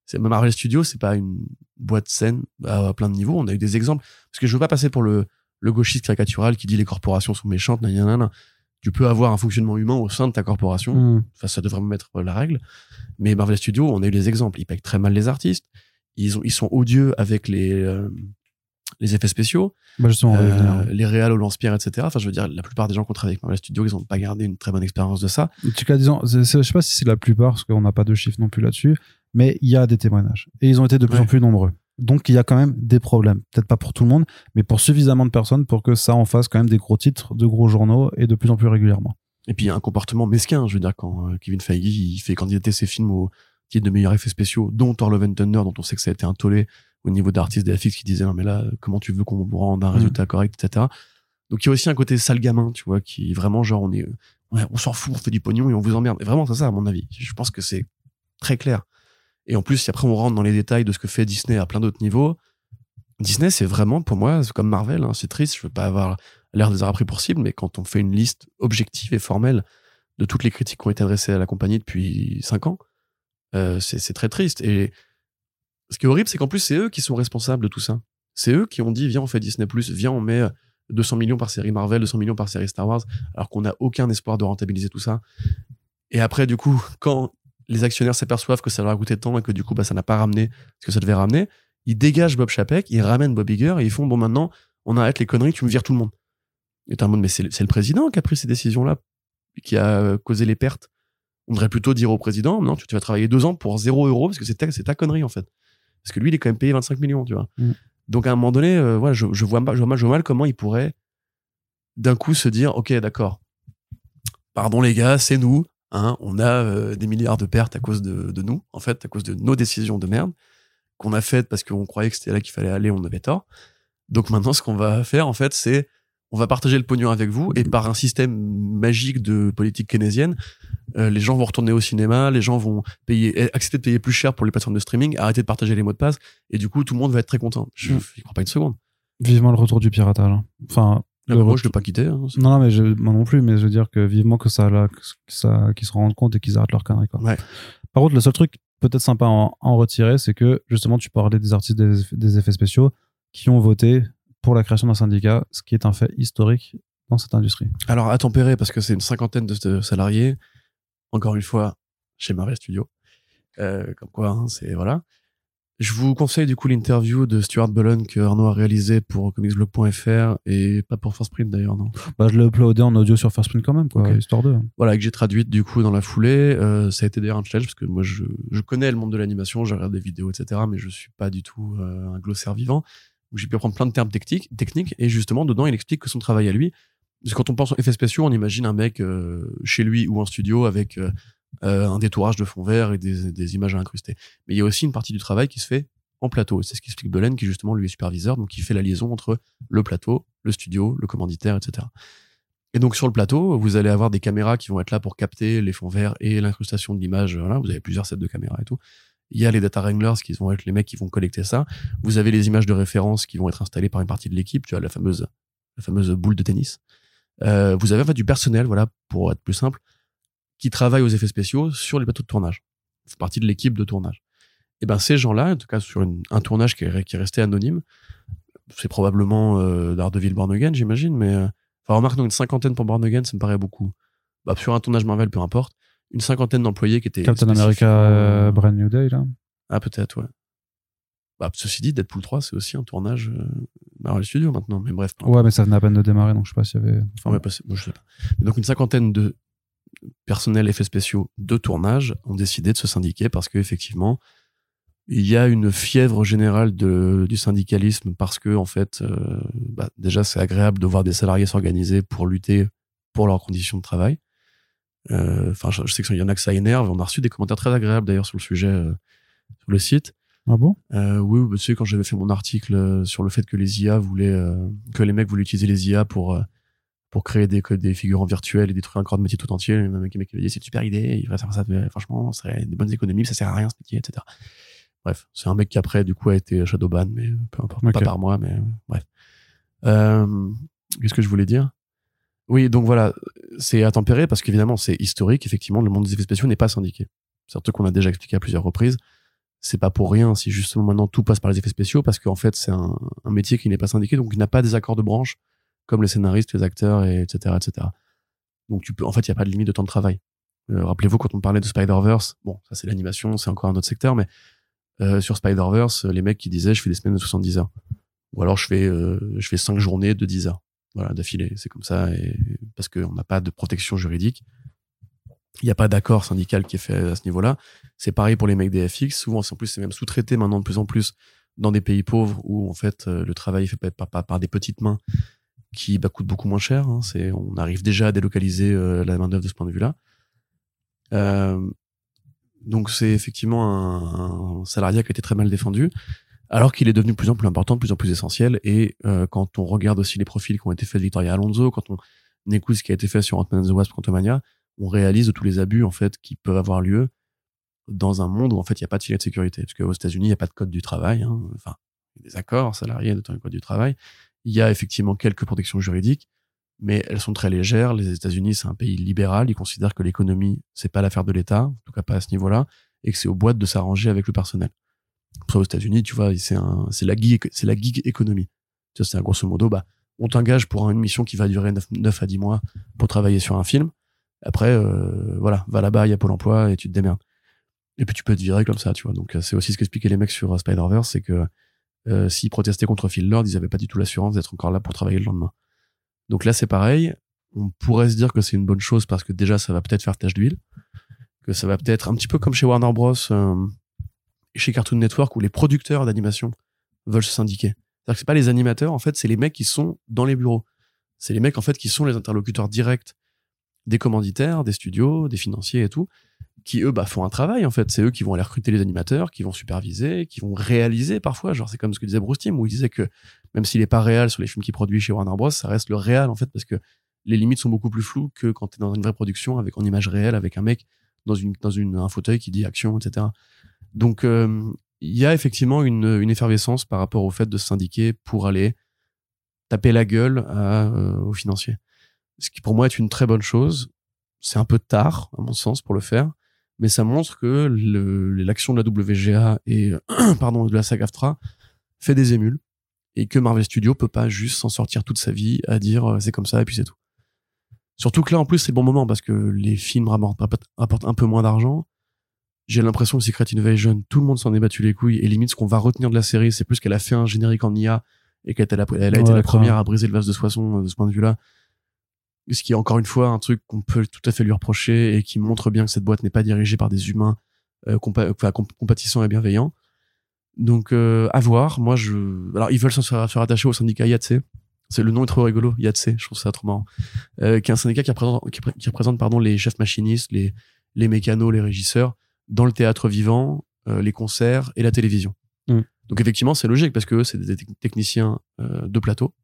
c'est Marvel Studios, c'est pas une boîte saine à, plein de niveaux. On a eu des exemples parce que je veux pas passer pour le, le gauchiste caricatural qui dit les corporations sont méchantes. Nan, Tu peux avoir un fonctionnement humain au sein de ta corporation. Enfin, ça devrait me mettre la règle. Mais Marvel Studios, on a eu des exemples. Ils payent très mal les artistes. Ils ont, ils sont odieux avec les, euh, les effets spéciaux, bah, euh, les réals au lance-pierre, etc. Enfin, je veux dire, la plupart des gens qui ont travaillé avec Marvel Studios, ils n'ont pas gardé une très bonne expérience de ça. En tout cas, disons, je sais pas si c'est la plupart, parce qu'on n'a pas de chiffres non plus là-dessus, mais il y a des témoignages. Et ils ont été de plus en plus nombreux. Donc il y a quand même des problèmes. Peut-être pas pour tout le monde, mais pour suffisamment de personnes pour que ça en fasse quand même des gros titres, de gros journaux et de plus en plus régulièrement. Et puis il y a un comportement mesquin, je veux dire, quand euh, Kevin Feige il fait candidater ses films au titre de meilleurs effets spéciaux, dont Thor Love and Thunder, dont on sait que ça a été un tollé au niveau d'artistes d'FX qui disaient non mais là comment tu veux qu'on rende un mm. résultat correct, etc. Donc il y a aussi un côté sale gamin, tu vois, qui vraiment genre on est on s'en fout, on fait du pognon et on vous emmerde. Et vraiment c'est ça à mon avis. Je pense que c'est très clair. Et en plus, si après on rentre dans les détails de ce que fait Disney à plein d'autres niveaux, Disney, c'est vraiment pour moi, c'est comme Marvel, hein, c'est triste, je veux pas avoir l'air des avoir pris pour cible, mais quand on fait une liste objective et formelle de toutes les critiques qui ont été adressées à la compagnie depuis cinq ans, euh, c'est très triste. Et ce qui est horrible, c'est qu'en plus, c'est eux qui sont responsables de tout ça. C'est eux qui ont dit, viens, on fait Disney+, viens, on met 200 millions par série Marvel, 200 millions par série Star Wars, alors qu'on n'a aucun espoir de rentabiliser tout ça. Et après, du coup, quand les actionnaires s'aperçoivent que ça leur a coûté de temps et que du coup, bah, ça n'a pas ramené ce que ça devait ramener. Ils dégagent Bob Chapek, ils ramènent Bob Iger et ils font, bon, maintenant, on arrête les conneries, tu me vires tout le monde. Et t'es en mode, mais c'est le président qui a pris ces décisions-là, qui a causé les pertes. On devrait plutôt dire au président, non, tu, vas travailler deux ans pour zéro euro parce que c'est ta, ta connerie, en fait. Parce que lui, il est quand même payé 25 millions, tu vois. Mm. Donc, à un moment donné, euh, voilà, je, je, vois, je, vois mal, je vois mal comment il pourrait d'un coup se dire, OK, d'accord. Pardon, les gars, c'est nous Hein, on a euh, des milliards de pertes à cause de, de, nous, en fait, à cause de nos décisions de merde qu'on a faites parce qu'on croyait que c'était là qu'il fallait aller, on avait tort. Donc maintenant, ce qu'on va faire, en fait, c'est on va partager le pognon avec vous et par un système magique de politique keynésienne, euh, les gens vont retourner au cinéma, les gens vont payer, eh, accepter de payer plus cher pour les plateformes de streaming, arrêter de partager les mots de passe et du coup, tout le monde va être très content. Je Mm. ne crois pas une seconde. Vivement le retour du piratage. hein. Enfin, Là, le moi, je l'ai pas quitté. hein. non, non, mais je, moi non plus, mais je veux dire que vivement que ça, là, que ça, qu'ils se rendent compte et qu'ils arrêtent leur connerie, quoi. Ouais. Par contre, le seul truc peut-être sympa à en, retirer, c'est que justement, tu parlais des artistes des, des effets spéciaux qui ont voté pour la création d'un syndicat, ce qui est un fait historique dans cette industrie. Alors, à tempérer, parce que c'est une cinquantaine de, salariés, encore une fois, chez Marvel Studio. Euh, comme quoi, hein, c'est voilà. Je vous conseille du coup l'interview de Stuart Bullen que Arnaud a réalisé pour comicsblog.fr et pas pour First Print d'ailleurs, non? Bah, je l'ai uploadé en audio sur First Print quand même, quoi, Ok. histoire de. Voilà, que j'ai traduite du coup dans la foulée. Euh, ça a été d'ailleurs un challenge parce que moi je, je connais le monde de l'animation, je regarde des vidéos, etc. Mais je suis pas du tout euh, un glossaire vivant. J'ai pu apprendre plein de termes techniques, techniques et justement dedans il explique que son travail à lui. Parce que quand on pense aux effets spéciaux, on imagine un mec euh, chez lui ou en studio avec euh, un détourage de fond vert et des, images à incruster. Mais il y a aussi une partie du travail qui se fait en plateau. C'est ce qu'explique Belen, qui justement lui est superviseur, donc il fait la liaison entre le plateau, le studio, le commanditaire, etc. Et donc sur le plateau, vous allez avoir des caméras qui vont être là pour capter les fonds verts et l'incrustation de l'image. Vous avez plusieurs sets de caméras et tout. Il y a les data wranglers qui vont être les mecs qui vont collecter ça. Vous avez les images de référence qui vont être installées par une partie de l'équipe. Tu as la fameuse, la fameuse boule de tennis. Euh, vous avez en du personnel, voilà, pour être plus simple, qui travaille aux effets spéciaux sur les plateaux de tournage. C'est partie de l'équipe de tournage. Et ben ces gens-là, en tout cas sur une- un tournage qui est, qui est resté anonyme, c'est probablement euh, Daredevil Born Again, j'imagine, mais euh, enfin remarque donc une cinquantaine pour Born Again, ça me paraît beaucoup. Bah, sur un tournage Marvel, peu importe, une cinquantaine d'employés qui étaient Captain America spécifiquement- euh, Brand New Day, là. Ah peut-être ouais. Bah, ceci dit, Deadpool 3, c'est aussi un tournage euh, Marvel Studios maintenant, mais bref. Ouais, mais ça venait à peine de démarrer, donc je sais pas s'il y avait. Enfin, Ouais, parce- moi, je sais pas. Donc une cinquantaine de personnels effets spéciaux de tournage ont décidé de se syndiquer parce qu'effectivement, il y a une fièvre générale de, du syndicalisme parce que en fait, euh, bah, déjà c'est agréable de voir des salariés s'organiser pour lutter pour leurs conditions de travail. Euh, Enfin, je, je sais qu'il y en a que ça énerve. On a reçu des commentaires très agréables d'ailleurs sur le sujet euh, sur le site. Ah bon? Euh, oui, bah, tu sais, quand j'avais fait mon article sur le fait que les IA voulaient, que les mecs voulaient utiliser les IA pour, pour créer des, des figurants virtuels et détruire un corps de métier tout entier, le mec, le mec dit c'est une super idée, il faudrait faire ça, mais franchement, ça serait des bonnes économies, ça sert à rien ce métier, etc. Bref, c'est un mec qui après, du coup, a été shadowban, mais peu importe, pas par moi, mais bref. Euh, Qu'est-ce que je voulais dire? Oui, donc voilà, c'est à tempérer parce qu'évidemment, c'est historique, effectivement, le monde des effets spéciaux n'est pas syndiqué. C'est un truc qu'on a déjà expliqué à plusieurs reprises c'est pas pour rien si justement maintenant tout passe par les effets spéciaux parce qu'en fait c'est un, un métier qui n'est pas syndiqué donc il n'a pas des accords de branche comme les scénaristes, les acteurs, et etc., etc. Donc tu peux, en fait, il n'y a pas de limite de temps de travail. Euh, Rappelez-vous quand on parlait de Spider-Verse, bon, ça c'est l'animation, c'est encore un autre secteur, mais euh, sur Spider-Verse, les mecs qui disaient je fais des semaines de 70 heures, ou alors je fais euh, je fais cinq journées de 10 heures, voilà, d'affilée, c'est comme ça, et parce qu'on n'a pas de protection juridique. Il n'y a pas d'accord syndical qui est fait à ce niveau-là. C'est pareil pour les mecs des FX. Souvent, en plus, c'est même sous-traité maintenant de plus en plus dans des pays pauvres où, en fait, euh, le travail est fait par- par- par des petites mains qui bah, coûtent beaucoup moins cher. hein. C'est, on arrive déjà à délocaliser euh, la main-d'œuvre de ce point de vue-là. Euh, donc, c'est effectivement un, un salariat qui a été très mal défendu, alors qu'il est devenu de plus en plus important, de plus en plus essentiel. Et euh, quand on regarde aussi les profils qui ont été faits de Victoria Alonso, quand on écoute ce qui a été fait sur Ant-Man and the Wasp Quantumania, on réalise de tous les abus en fait qui peuvent avoir lieu dans un monde où en fait il n'y a pas de filet de sécurité parce qu'aux États-Unis il n'y a pas de code du travail hein. enfin des accords salariés notamment le code du travail il y a effectivement quelques protections juridiques mais elles sont très légères. Les États-Unis c'est un pays libéral. Ils considèrent que l'économie c'est pas l'affaire de l'État en tout cas pas à ce niveau-là et que c'est aux boîtes de s'arranger avec le personnel. Ça aux États-Unis tu vois c'est la gig c'est la gig économie. C'est un grosso modo bah on t'engage pour une mission qui va durer 9, 9 à 10 mois pour travailler sur un film. Après, euh, voilà, va là-bas, il y a Pôle emploi et tu te démerdes. Et puis tu peux te virer comme ça, tu vois. Donc euh, c'est aussi ce qu'expliquaient les mecs sur euh, Spider-Verse, c'est que euh, s'ils protestaient contre Phil Lord, ils avaient pas du tout l'assurance d'être encore là pour travailler le lendemain. Donc là, c'est pareil. On pourrait se dire que c'est une bonne chose parce que déjà, ça va peut-être faire tache d'huile, que ça va peut-être un petit peu comme chez Warner Bros. euh, chez Cartoon Network où les producteurs d'animation veulent se syndiquer. C'est-à-dire que c'est pas les animateurs, en fait, c'est les mecs qui sont dans les bureaux. C'est les mecs, en fait, qui sont les interlocuteurs directs des commanditaires, des studios, des financiers et tout, qui eux bah, font un travail en fait. C'est eux qui vont aller recruter les animateurs, qui vont superviser, qui vont réaliser parfois. Genre c'est comme ce que disait Bruce Timm où il disait que même s'il est pas réel sur les films qu'il produit chez Warner Bros, ça reste le réel en fait parce que les limites sont beaucoup plus floues que quand tu es dans une vraie production avec en image réelle avec un mec dans une dans une un fauteuil qui dit action etc. Donc euh, il y a effectivement une, une effervescence par rapport au fait de se syndiquer pour aller taper la gueule à, euh, aux financiers. Ce qui pour moi est une très bonne chose. C'est un peu tard, à mon sens, pour le faire, mais ça montre que l'action de la WGA et (clears throat) pardon de la SAG-AFTRA fait des émules et que Marvel Studios peut pas juste s'en sortir toute sa vie à dire euh, c'est comme ça et puis c'est tout. Surtout que là en plus c'est le bon moment parce que les films rapportent un peu moins d'argent. J'ai l'impression que Secret Invasion, tout le monde s'en est battu les couilles et limite ce qu'on va retenir de la série, c'est plus qu'elle a fait un générique en IA et qu'elle a, elle a été la première à briser le vase de Soissons euh, de ce point de vue-là. Ce qui est encore une fois un truc qu'on peut tout à fait lui reprocher et qui montre bien que cette boîte n'est pas dirigée par des humains euh, compatissants et bienveillants. Donc euh, à voir. Moi, je. Alors ils veulent se, se rattacher au syndicat Yatsé. C'est le nom est trop rigolo, Yatsé. Je trouve ça trop marrant. Euh, qui est un syndicat qui représente, qui, représente pardon les chefs machinistes, les les mécanos, les régisseurs dans le théâtre vivant, euh, les concerts et la télévision. Mm. Donc effectivement, c'est logique parce que c'est des techniciens de plateau.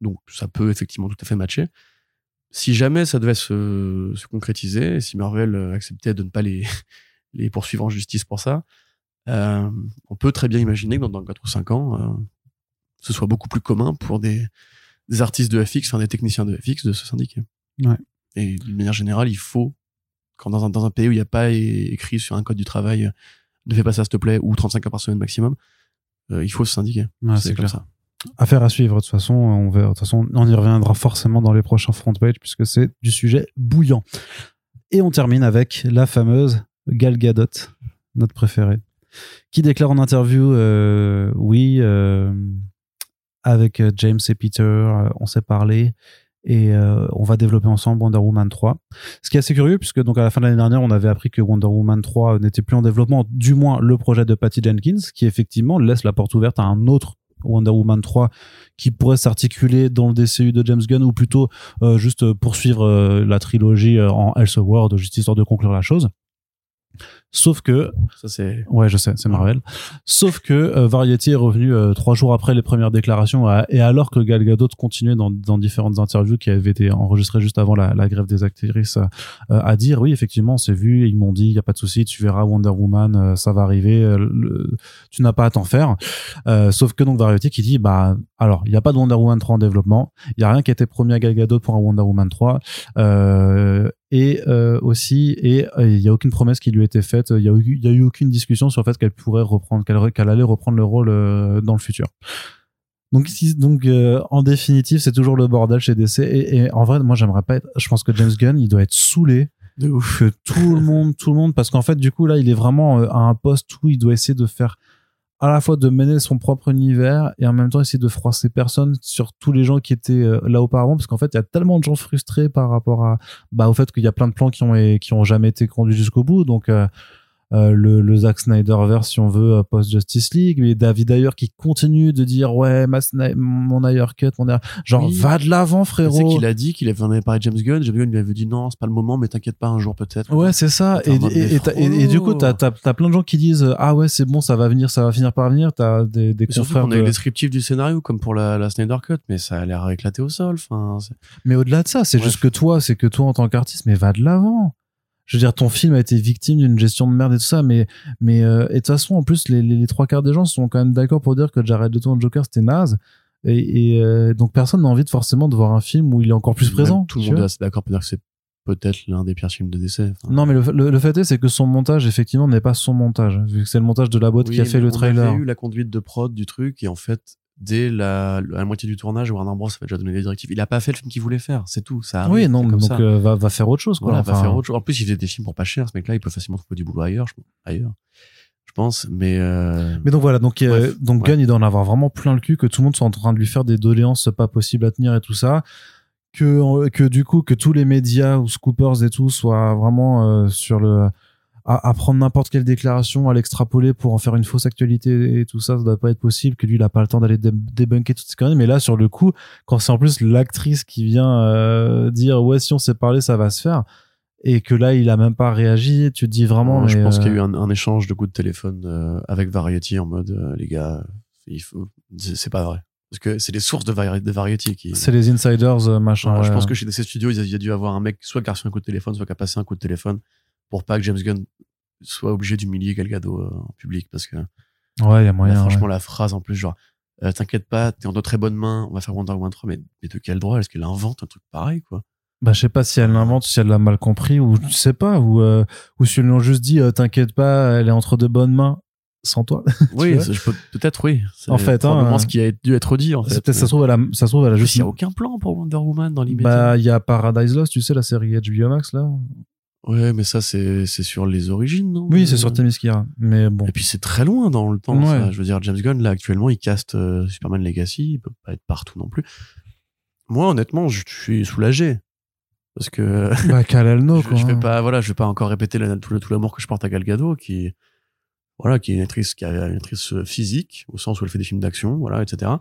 Donc ça peut effectivement tout à fait matcher. Si jamais ça devait se, se concrétiser, si Marvel euh, acceptait de ne pas les, (laughs) les poursuivre en justice pour ça, euh, on peut très bien imaginer que dans, dans 4 ou 5 ans, euh, ce soit beaucoup plus commun pour des, des artistes de FX, enfin des techniciens de FX de se syndiquer. Ouais. Et d'une manière générale, il faut, quand dans un, dans un pays où il n'y a pas écrit sur un code du travail, ne fais pas ça s'il te plaît, ou 35 heures par semaine maximum, euh, il faut se syndiquer. c'est clair. Ça. Affaire à suivre de toute façon. On y reviendra forcément dans les prochains front page puisque c'est du sujet bouillant. Et on termine avec la fameuse Gal Gadot, notre préférée, qui déclare en interview euh, oui, euh, avec James et Peter, euh, on s'est parlé et euh, on va développer ensemble Wonder Woman 3. Ce qui est assez curieux puisque donc à la fin de l'année dernière, on avait appris que Wonder Woman 3 n'était plus en développement, du moins le projet de Patty Jenkins qui effectivement laisse la porte ouverte à un autre Wonder Woman 3 qui pourrait s'articuler dans le DCU de James Gunn ou plutôt euh, juste poursuivre euh, la trilogie euh, en Elseworld juste histoire de conclure la chose. Sauf que ça c'est ouais je sais c'est Marvel. Sauf que euh, Variety est revenu euh, trois jours après les premières déclarations et alors que Gal Gadot continuait dans, dans différentes interviews qui avaient été enregistrées juste avant la, la grève des actrices euh, à dire oui effectivement c'est vu ils m'ont dit il y a pas de souci tu verras Wonder Woman ça va arriver tu n'as pas à t'en faire. sauf que donc Variety qui dit bah alors il y a pas de Wonder Woman 3 en développement il y a rien qui a été promis à Gal Gadot pour un Wonder Woman 3 et aussi et il y a aucune promesse qui lui a été faite il y a eu, y a eu aucune discussion sur le fait qu'elle pourrait reprendre, qu'elle allait reprendre le rôle euh, dans le futur. Donc, donc euh, en définitive, c'est toujours le bordel chez DC. Et, en vrai, moi, j'aimerais pas être. Je pense que James Gunn, il doit être saoulé de ouf. que tout le monde, tout le monde, parce qu'en fait, du coup, là, il est vraiment euh, à un poste où il doit essayer de faire à la fois de mener son propre univers et en même temps essayer de froisser personne sur tous les gens qui étaient là auparavant. Parce qu'en fait il y a tellement de gens frustrés par rapport à bah au fait qu'il y a plein de plans qui ont qui ont jamais été conduits jusqu'au bout. Donc euh, le, le Zack Snyderverse si on veut euh, post Justice League. Mais David d'ailleurs qui continue de dire ouais ma mon ailleurs cut mon ailleurs... genre va de l'avant frérot. c'est qu'il a dit qu'il avait, en avait parlé de James Gunn. James Gunn lui avait dit non c'est pas le moment mais t'inquiète pas un jour peut-être. Ouais c'est ça. Et, et, et, et, du coup t'as as, plein de gens qui disent ah ouais c'est bon ça va venir ça va finir par venir. T'as des, des confrères on a eu descriptif du scénario comme pour la, la Snyder Cut mais ça a l'air éclaté au sol enfin mais au-delà de ça c'est juste que toi c'est que toi en tant qu'artiste mais va de l'avant je veux dire ton film a été victime d'une gestion de merde et tout ça mais mais euh, et de toute façon en plus les, les, trois quarts des gens sont quand même d'accord pour dire que Jared Leto en Joker c'était naze et, et euh, donc personne n'a envie de forcément de voir un film où il est encore plus présent tout le monde est d'accord pour dire que c'est peut-être l'un des pires films de décès. Non, mais le, le, fait est, c'est que son montage, effectivement, n'est pas son montage, vu que c'est le montage de la boîte qui a fait le trailer. On a eu la conduite de prod du truc, et en fait, dès la, la moitié du tournage, Warner Bros avait déjà donné des directives. Il a pas fait le film qu'il voulait faire, c'est tout. Ça oui, non, donc euh, va, va faire autre chose. Quoi. Voilà, va faire autre chose. En plus, il faisait des films pour pas cher. Ce mec-là, il peut facilement trouver du boulot ailleurs, je, ailleurs. Je pense, mais euh... mais donc voilà, donc euh, donc Gunn, il doit en avoir vraiment plein le cul, que tout le monde soit en train de lui faire des doléances pas possibles à tenir et tout ça, que que du coup que tous les médias ou scoopers et tout soient vraiment euh, sur le à, prendre n'importe quelle déclaration, à l'extrapoler pour en faire une fausse actualité et tout ça, ça doit pas être possible, que lui, il a pas le temps d'aller débunker toutes ces conneries. Mais là, sur le coup, quand c'est en plus l'actrice qui vient euh, dire, ouais, si on s'est parlé, ça va se faire, et que là, il a même pas réagi, tu te dis vraiment. je pense qu'il y a eu euh, un, un, échange de coups de téléphone euh, avec Variety en mode, les gars, il faut, c'est pas vrai. Parce que c'est les sources de, Variety qui. C'est les insiders, machin. je pense que chez DC Studios, il y a dû avoir un mec soit qui a reçu un coup de téléphone, soit qui a passé un coup de téléphone pour pas que James Gunn soit obligé d'humilier Gal Gadot euh, en public parce que ouais il y a moyen franchement la phrase en plus genre euh, t'inquiète pas t'es en de très bonnes mains on va faire Wonder Woman 3 mais, mais de quel droit? Est-ce qu'elle invente un truc pareil quoi? Bah je sais pas si elle l'invente si elle l'a mal compris ou je sais pas ou euh, ou si ils lui ont juste dit t'inquiète pas elle est entre de bonnes mains sans toi. (laughs) oui, peut-être oui. En fait, hein, ce qui a dû être dit en fait. Ça se trouve, elle a, ça se trouve, elle a juste. Il y a aucun plan pour Wonder Woman dans l'immédiat. Bah, il y a Paradise Lost, tu sais, la série HBO Max là. Ouais, mais ça, c'est, sur les origines, non? Oui, c'est sur Themyscira. Mais bon. Et puis c'est très loin dans le temps. Ça. Je veux dire, James Gunn, là, actuellement, il caste euh, Superman Legacy. Il peut pas être partout non plus. Moi, honnêtement, je, suis soulagé. Parce que. Bah, Calelno, (laughs) quoi. Je, vais pas, voilà, je vais pas encore répéter tout, tout l'amour que je porte à Gal Gadot, qui, voilà, qui est une actrice, qui a une actrice euh, physique, au sens où elle fait des films d'action, voilà, etc.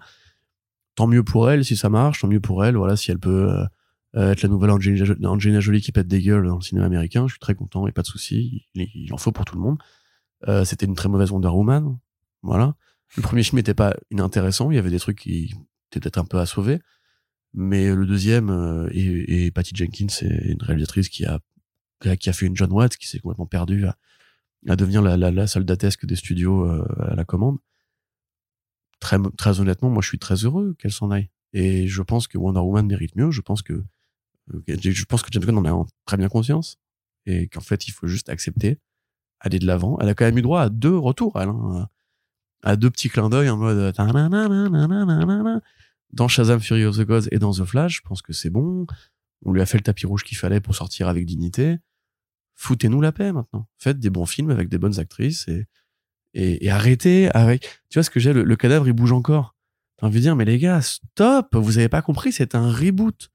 Tant mieux pour elle si ça marche, tant mieux pour elle, voilà, si elle peut, euh, euh, être la nouvelle Angelina, Jolie qui pète des gueules dans le cinéma américain. Je suis très content et pas de souci. Il, en faut pour tout le monde. Euh, c'était une très mauvaise Wonder Woman. Voilà. Le premier film n'était pas inintéressant. Il y avait des trucs qui étaient peut-être un peu à sauver. Mais le deuxième, euh, et, Patty Jenkins, c'est une réalisatrice qui a, qui a fait une John Watts, qui s'est complètement perdue à, à devenir la, la, la soldatesque des studios à la commande. Très, très honnêtement, moi, je suis très heureux qu'elle s'en aille. Et je pense que Wonder Woman mérite mieux. Je pense que je pense que James en a très bien conscience et qu'en fait, il faut juste accepter, aller de l'avant. Elle a quand même eu droit à deux retours, elle, hein, à deux petits clins d'œil en mode dans Shazam Fury of the Gods et dans The Flash. Je pense que c'est bon. On lui a fait le tapis rouge qu'il fallait pour sortir avec dignité. Foutez-nous la paix maintenant. Faites des bons films avec des bonnes actrices et, et, arrêtez avec. Tu vois ce que j'ai? Le, le, cadavre il bouge encore. T'as envie de dire mais les gars stop. Vous avez pas compris c'est un reboot.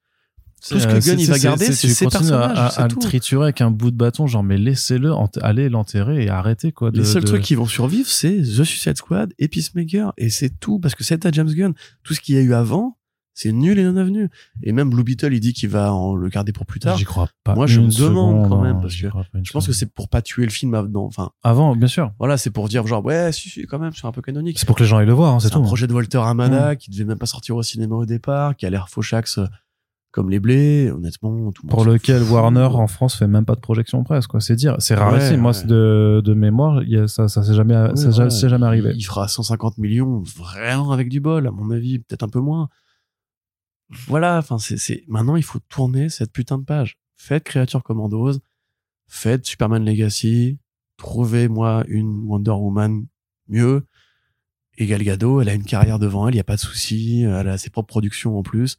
Tout ce que Gunn il va garder, c'est ses personnages. À, à, le triturer avec un bout de bâton, genre mais laissez-le aller l'enterrer et arrêtez quoi. Les seuls trucs qui vont survivre, c'est The Suicide Squad et Peacemaker et c'est tout parce que c'est à James Gunn. Tout ce qu'il y a eu avant, c'est nul et non avenu. Et même Blue Beetle, il dit qu'il va en le garder pour plus tard. J'y crois pas. Moi, je me demande quand même parce que je pense que c'est pour pas tuer le film avant. Enfin, avant, bien sûr. Voilà, c'est pour dire genre ouais, si, si, quand même, c'est un peu canonique. C'est pour que les gens aillent le voir, hein, c'est tout. un projet de Walter Amada qui devait même pas sortir au cinéma au départ, qui a l'air fauchax comme les blés, honnêtement. Tout pour lequel Warner en France fait même pas de projection presse, quoi. C'est dire, c'est rarissime. Moi, de, de mémoire, y a, ça, ça s'est jamais, ça jamais arrivé. Il fera 150 millions vraiment avec du bol, à mon avis, peut-être un peu moins. Voilà, enfin, c'est, maintenant, il faut tourner cette putain de page. Faites Créature Commandos, faites Superman Legacy, trouvez-moi une Wonder Woman mieux. Et Gal Gadot, elle a une carrière devant elle, il y a pas de souci, elle a ses propres productions en plus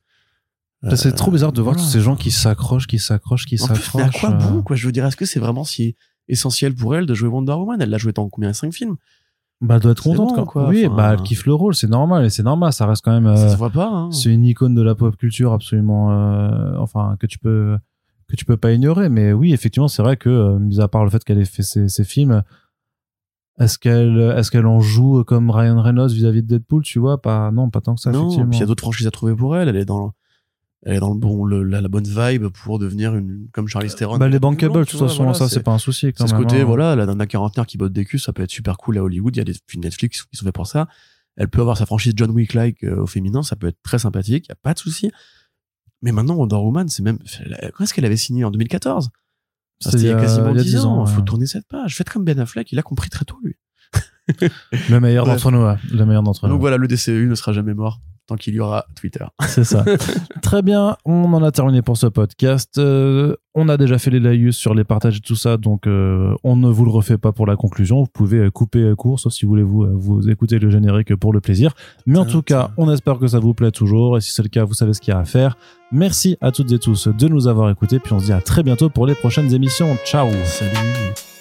c'est trop bizarre de voir tous ces gens qui s'accrochent, qui s'accrochent, qui s'accrochent. Mais à quoi bon, quoi Je veux dire, est-ce que c'est vraiment si essentiel pour elle de jouer Wonder Woman? Elle l'a joué dans combien? Cinq films? Bah, elle doit être contente, quoi. Oui, bah, elle kiffe le rôle, c'est normal, et c'est normal, ça reste quand même. ça se voit pas, hein. C'est une icône de la pop culture absolument, euh, enfin, que tu peux, que tu peux pas ignorer. Mais oui, effectivement, c'est vrai que, euh, mis à part le fait qu'elle ait fait ses, ses films, est-ce qu'elle, est-ce qu'elle en joue comme Ryan Reynolds vis-à-vis de Deadpool, tu vois? Pas, non, pas tant que ça, non, effectivement. Puis il y a d'autres franchises à trouver pour elle, elle est dans, elle est dans le bon, le, la, bonne vibe pour devenir une, comme Charlie Theron. Bah, les bankable, de toute façon, ça, c'est pas un souci, C'est ce côté, hein. voilà, la nana quarantenaire qui botte des culs, ça peut être super cool à Hollywood. Il y a des films Netflix qui sont faits pour ça. Elle peut avoir sa franchise John Wick-like euh, au féminin, ça peut être très sympathique, y a pas de souci. Mais maintenant, Wonder Woman, c'est même, quand est-ce qu'elle avait signé? En 2014? C'était il y a quasiment 10 ans. Il faut tourner cette page. Faites comme Ben Affleck, il a compris très tôt, lui. (laughs) le meilleur d'entre nous, le meilleur d'entre nous. Donc voilà, le DCU ne sera jamais mort tant qu'il y aura Twitter. (laughs) C'est ça. Très bien, on en a terminé pour ce podcast. Euh, on a déjà fait les laïus sur les partages et tout ça, donc euh, on ne vous le refait pas pour la conclusion. Vous pouvez euh, couper court, sauf si vous voulez vous, vous écouter le générique pour le plaisir. Mais en tout cas, on espère que ça vous plaît toujours, et si c'est le cas, vous savez ce qu'il y a à faire. Merci à toutes et tous de nous avoir écoutés, puis on se dit à très bientôt pour les prochaines émissions. Ciao Salut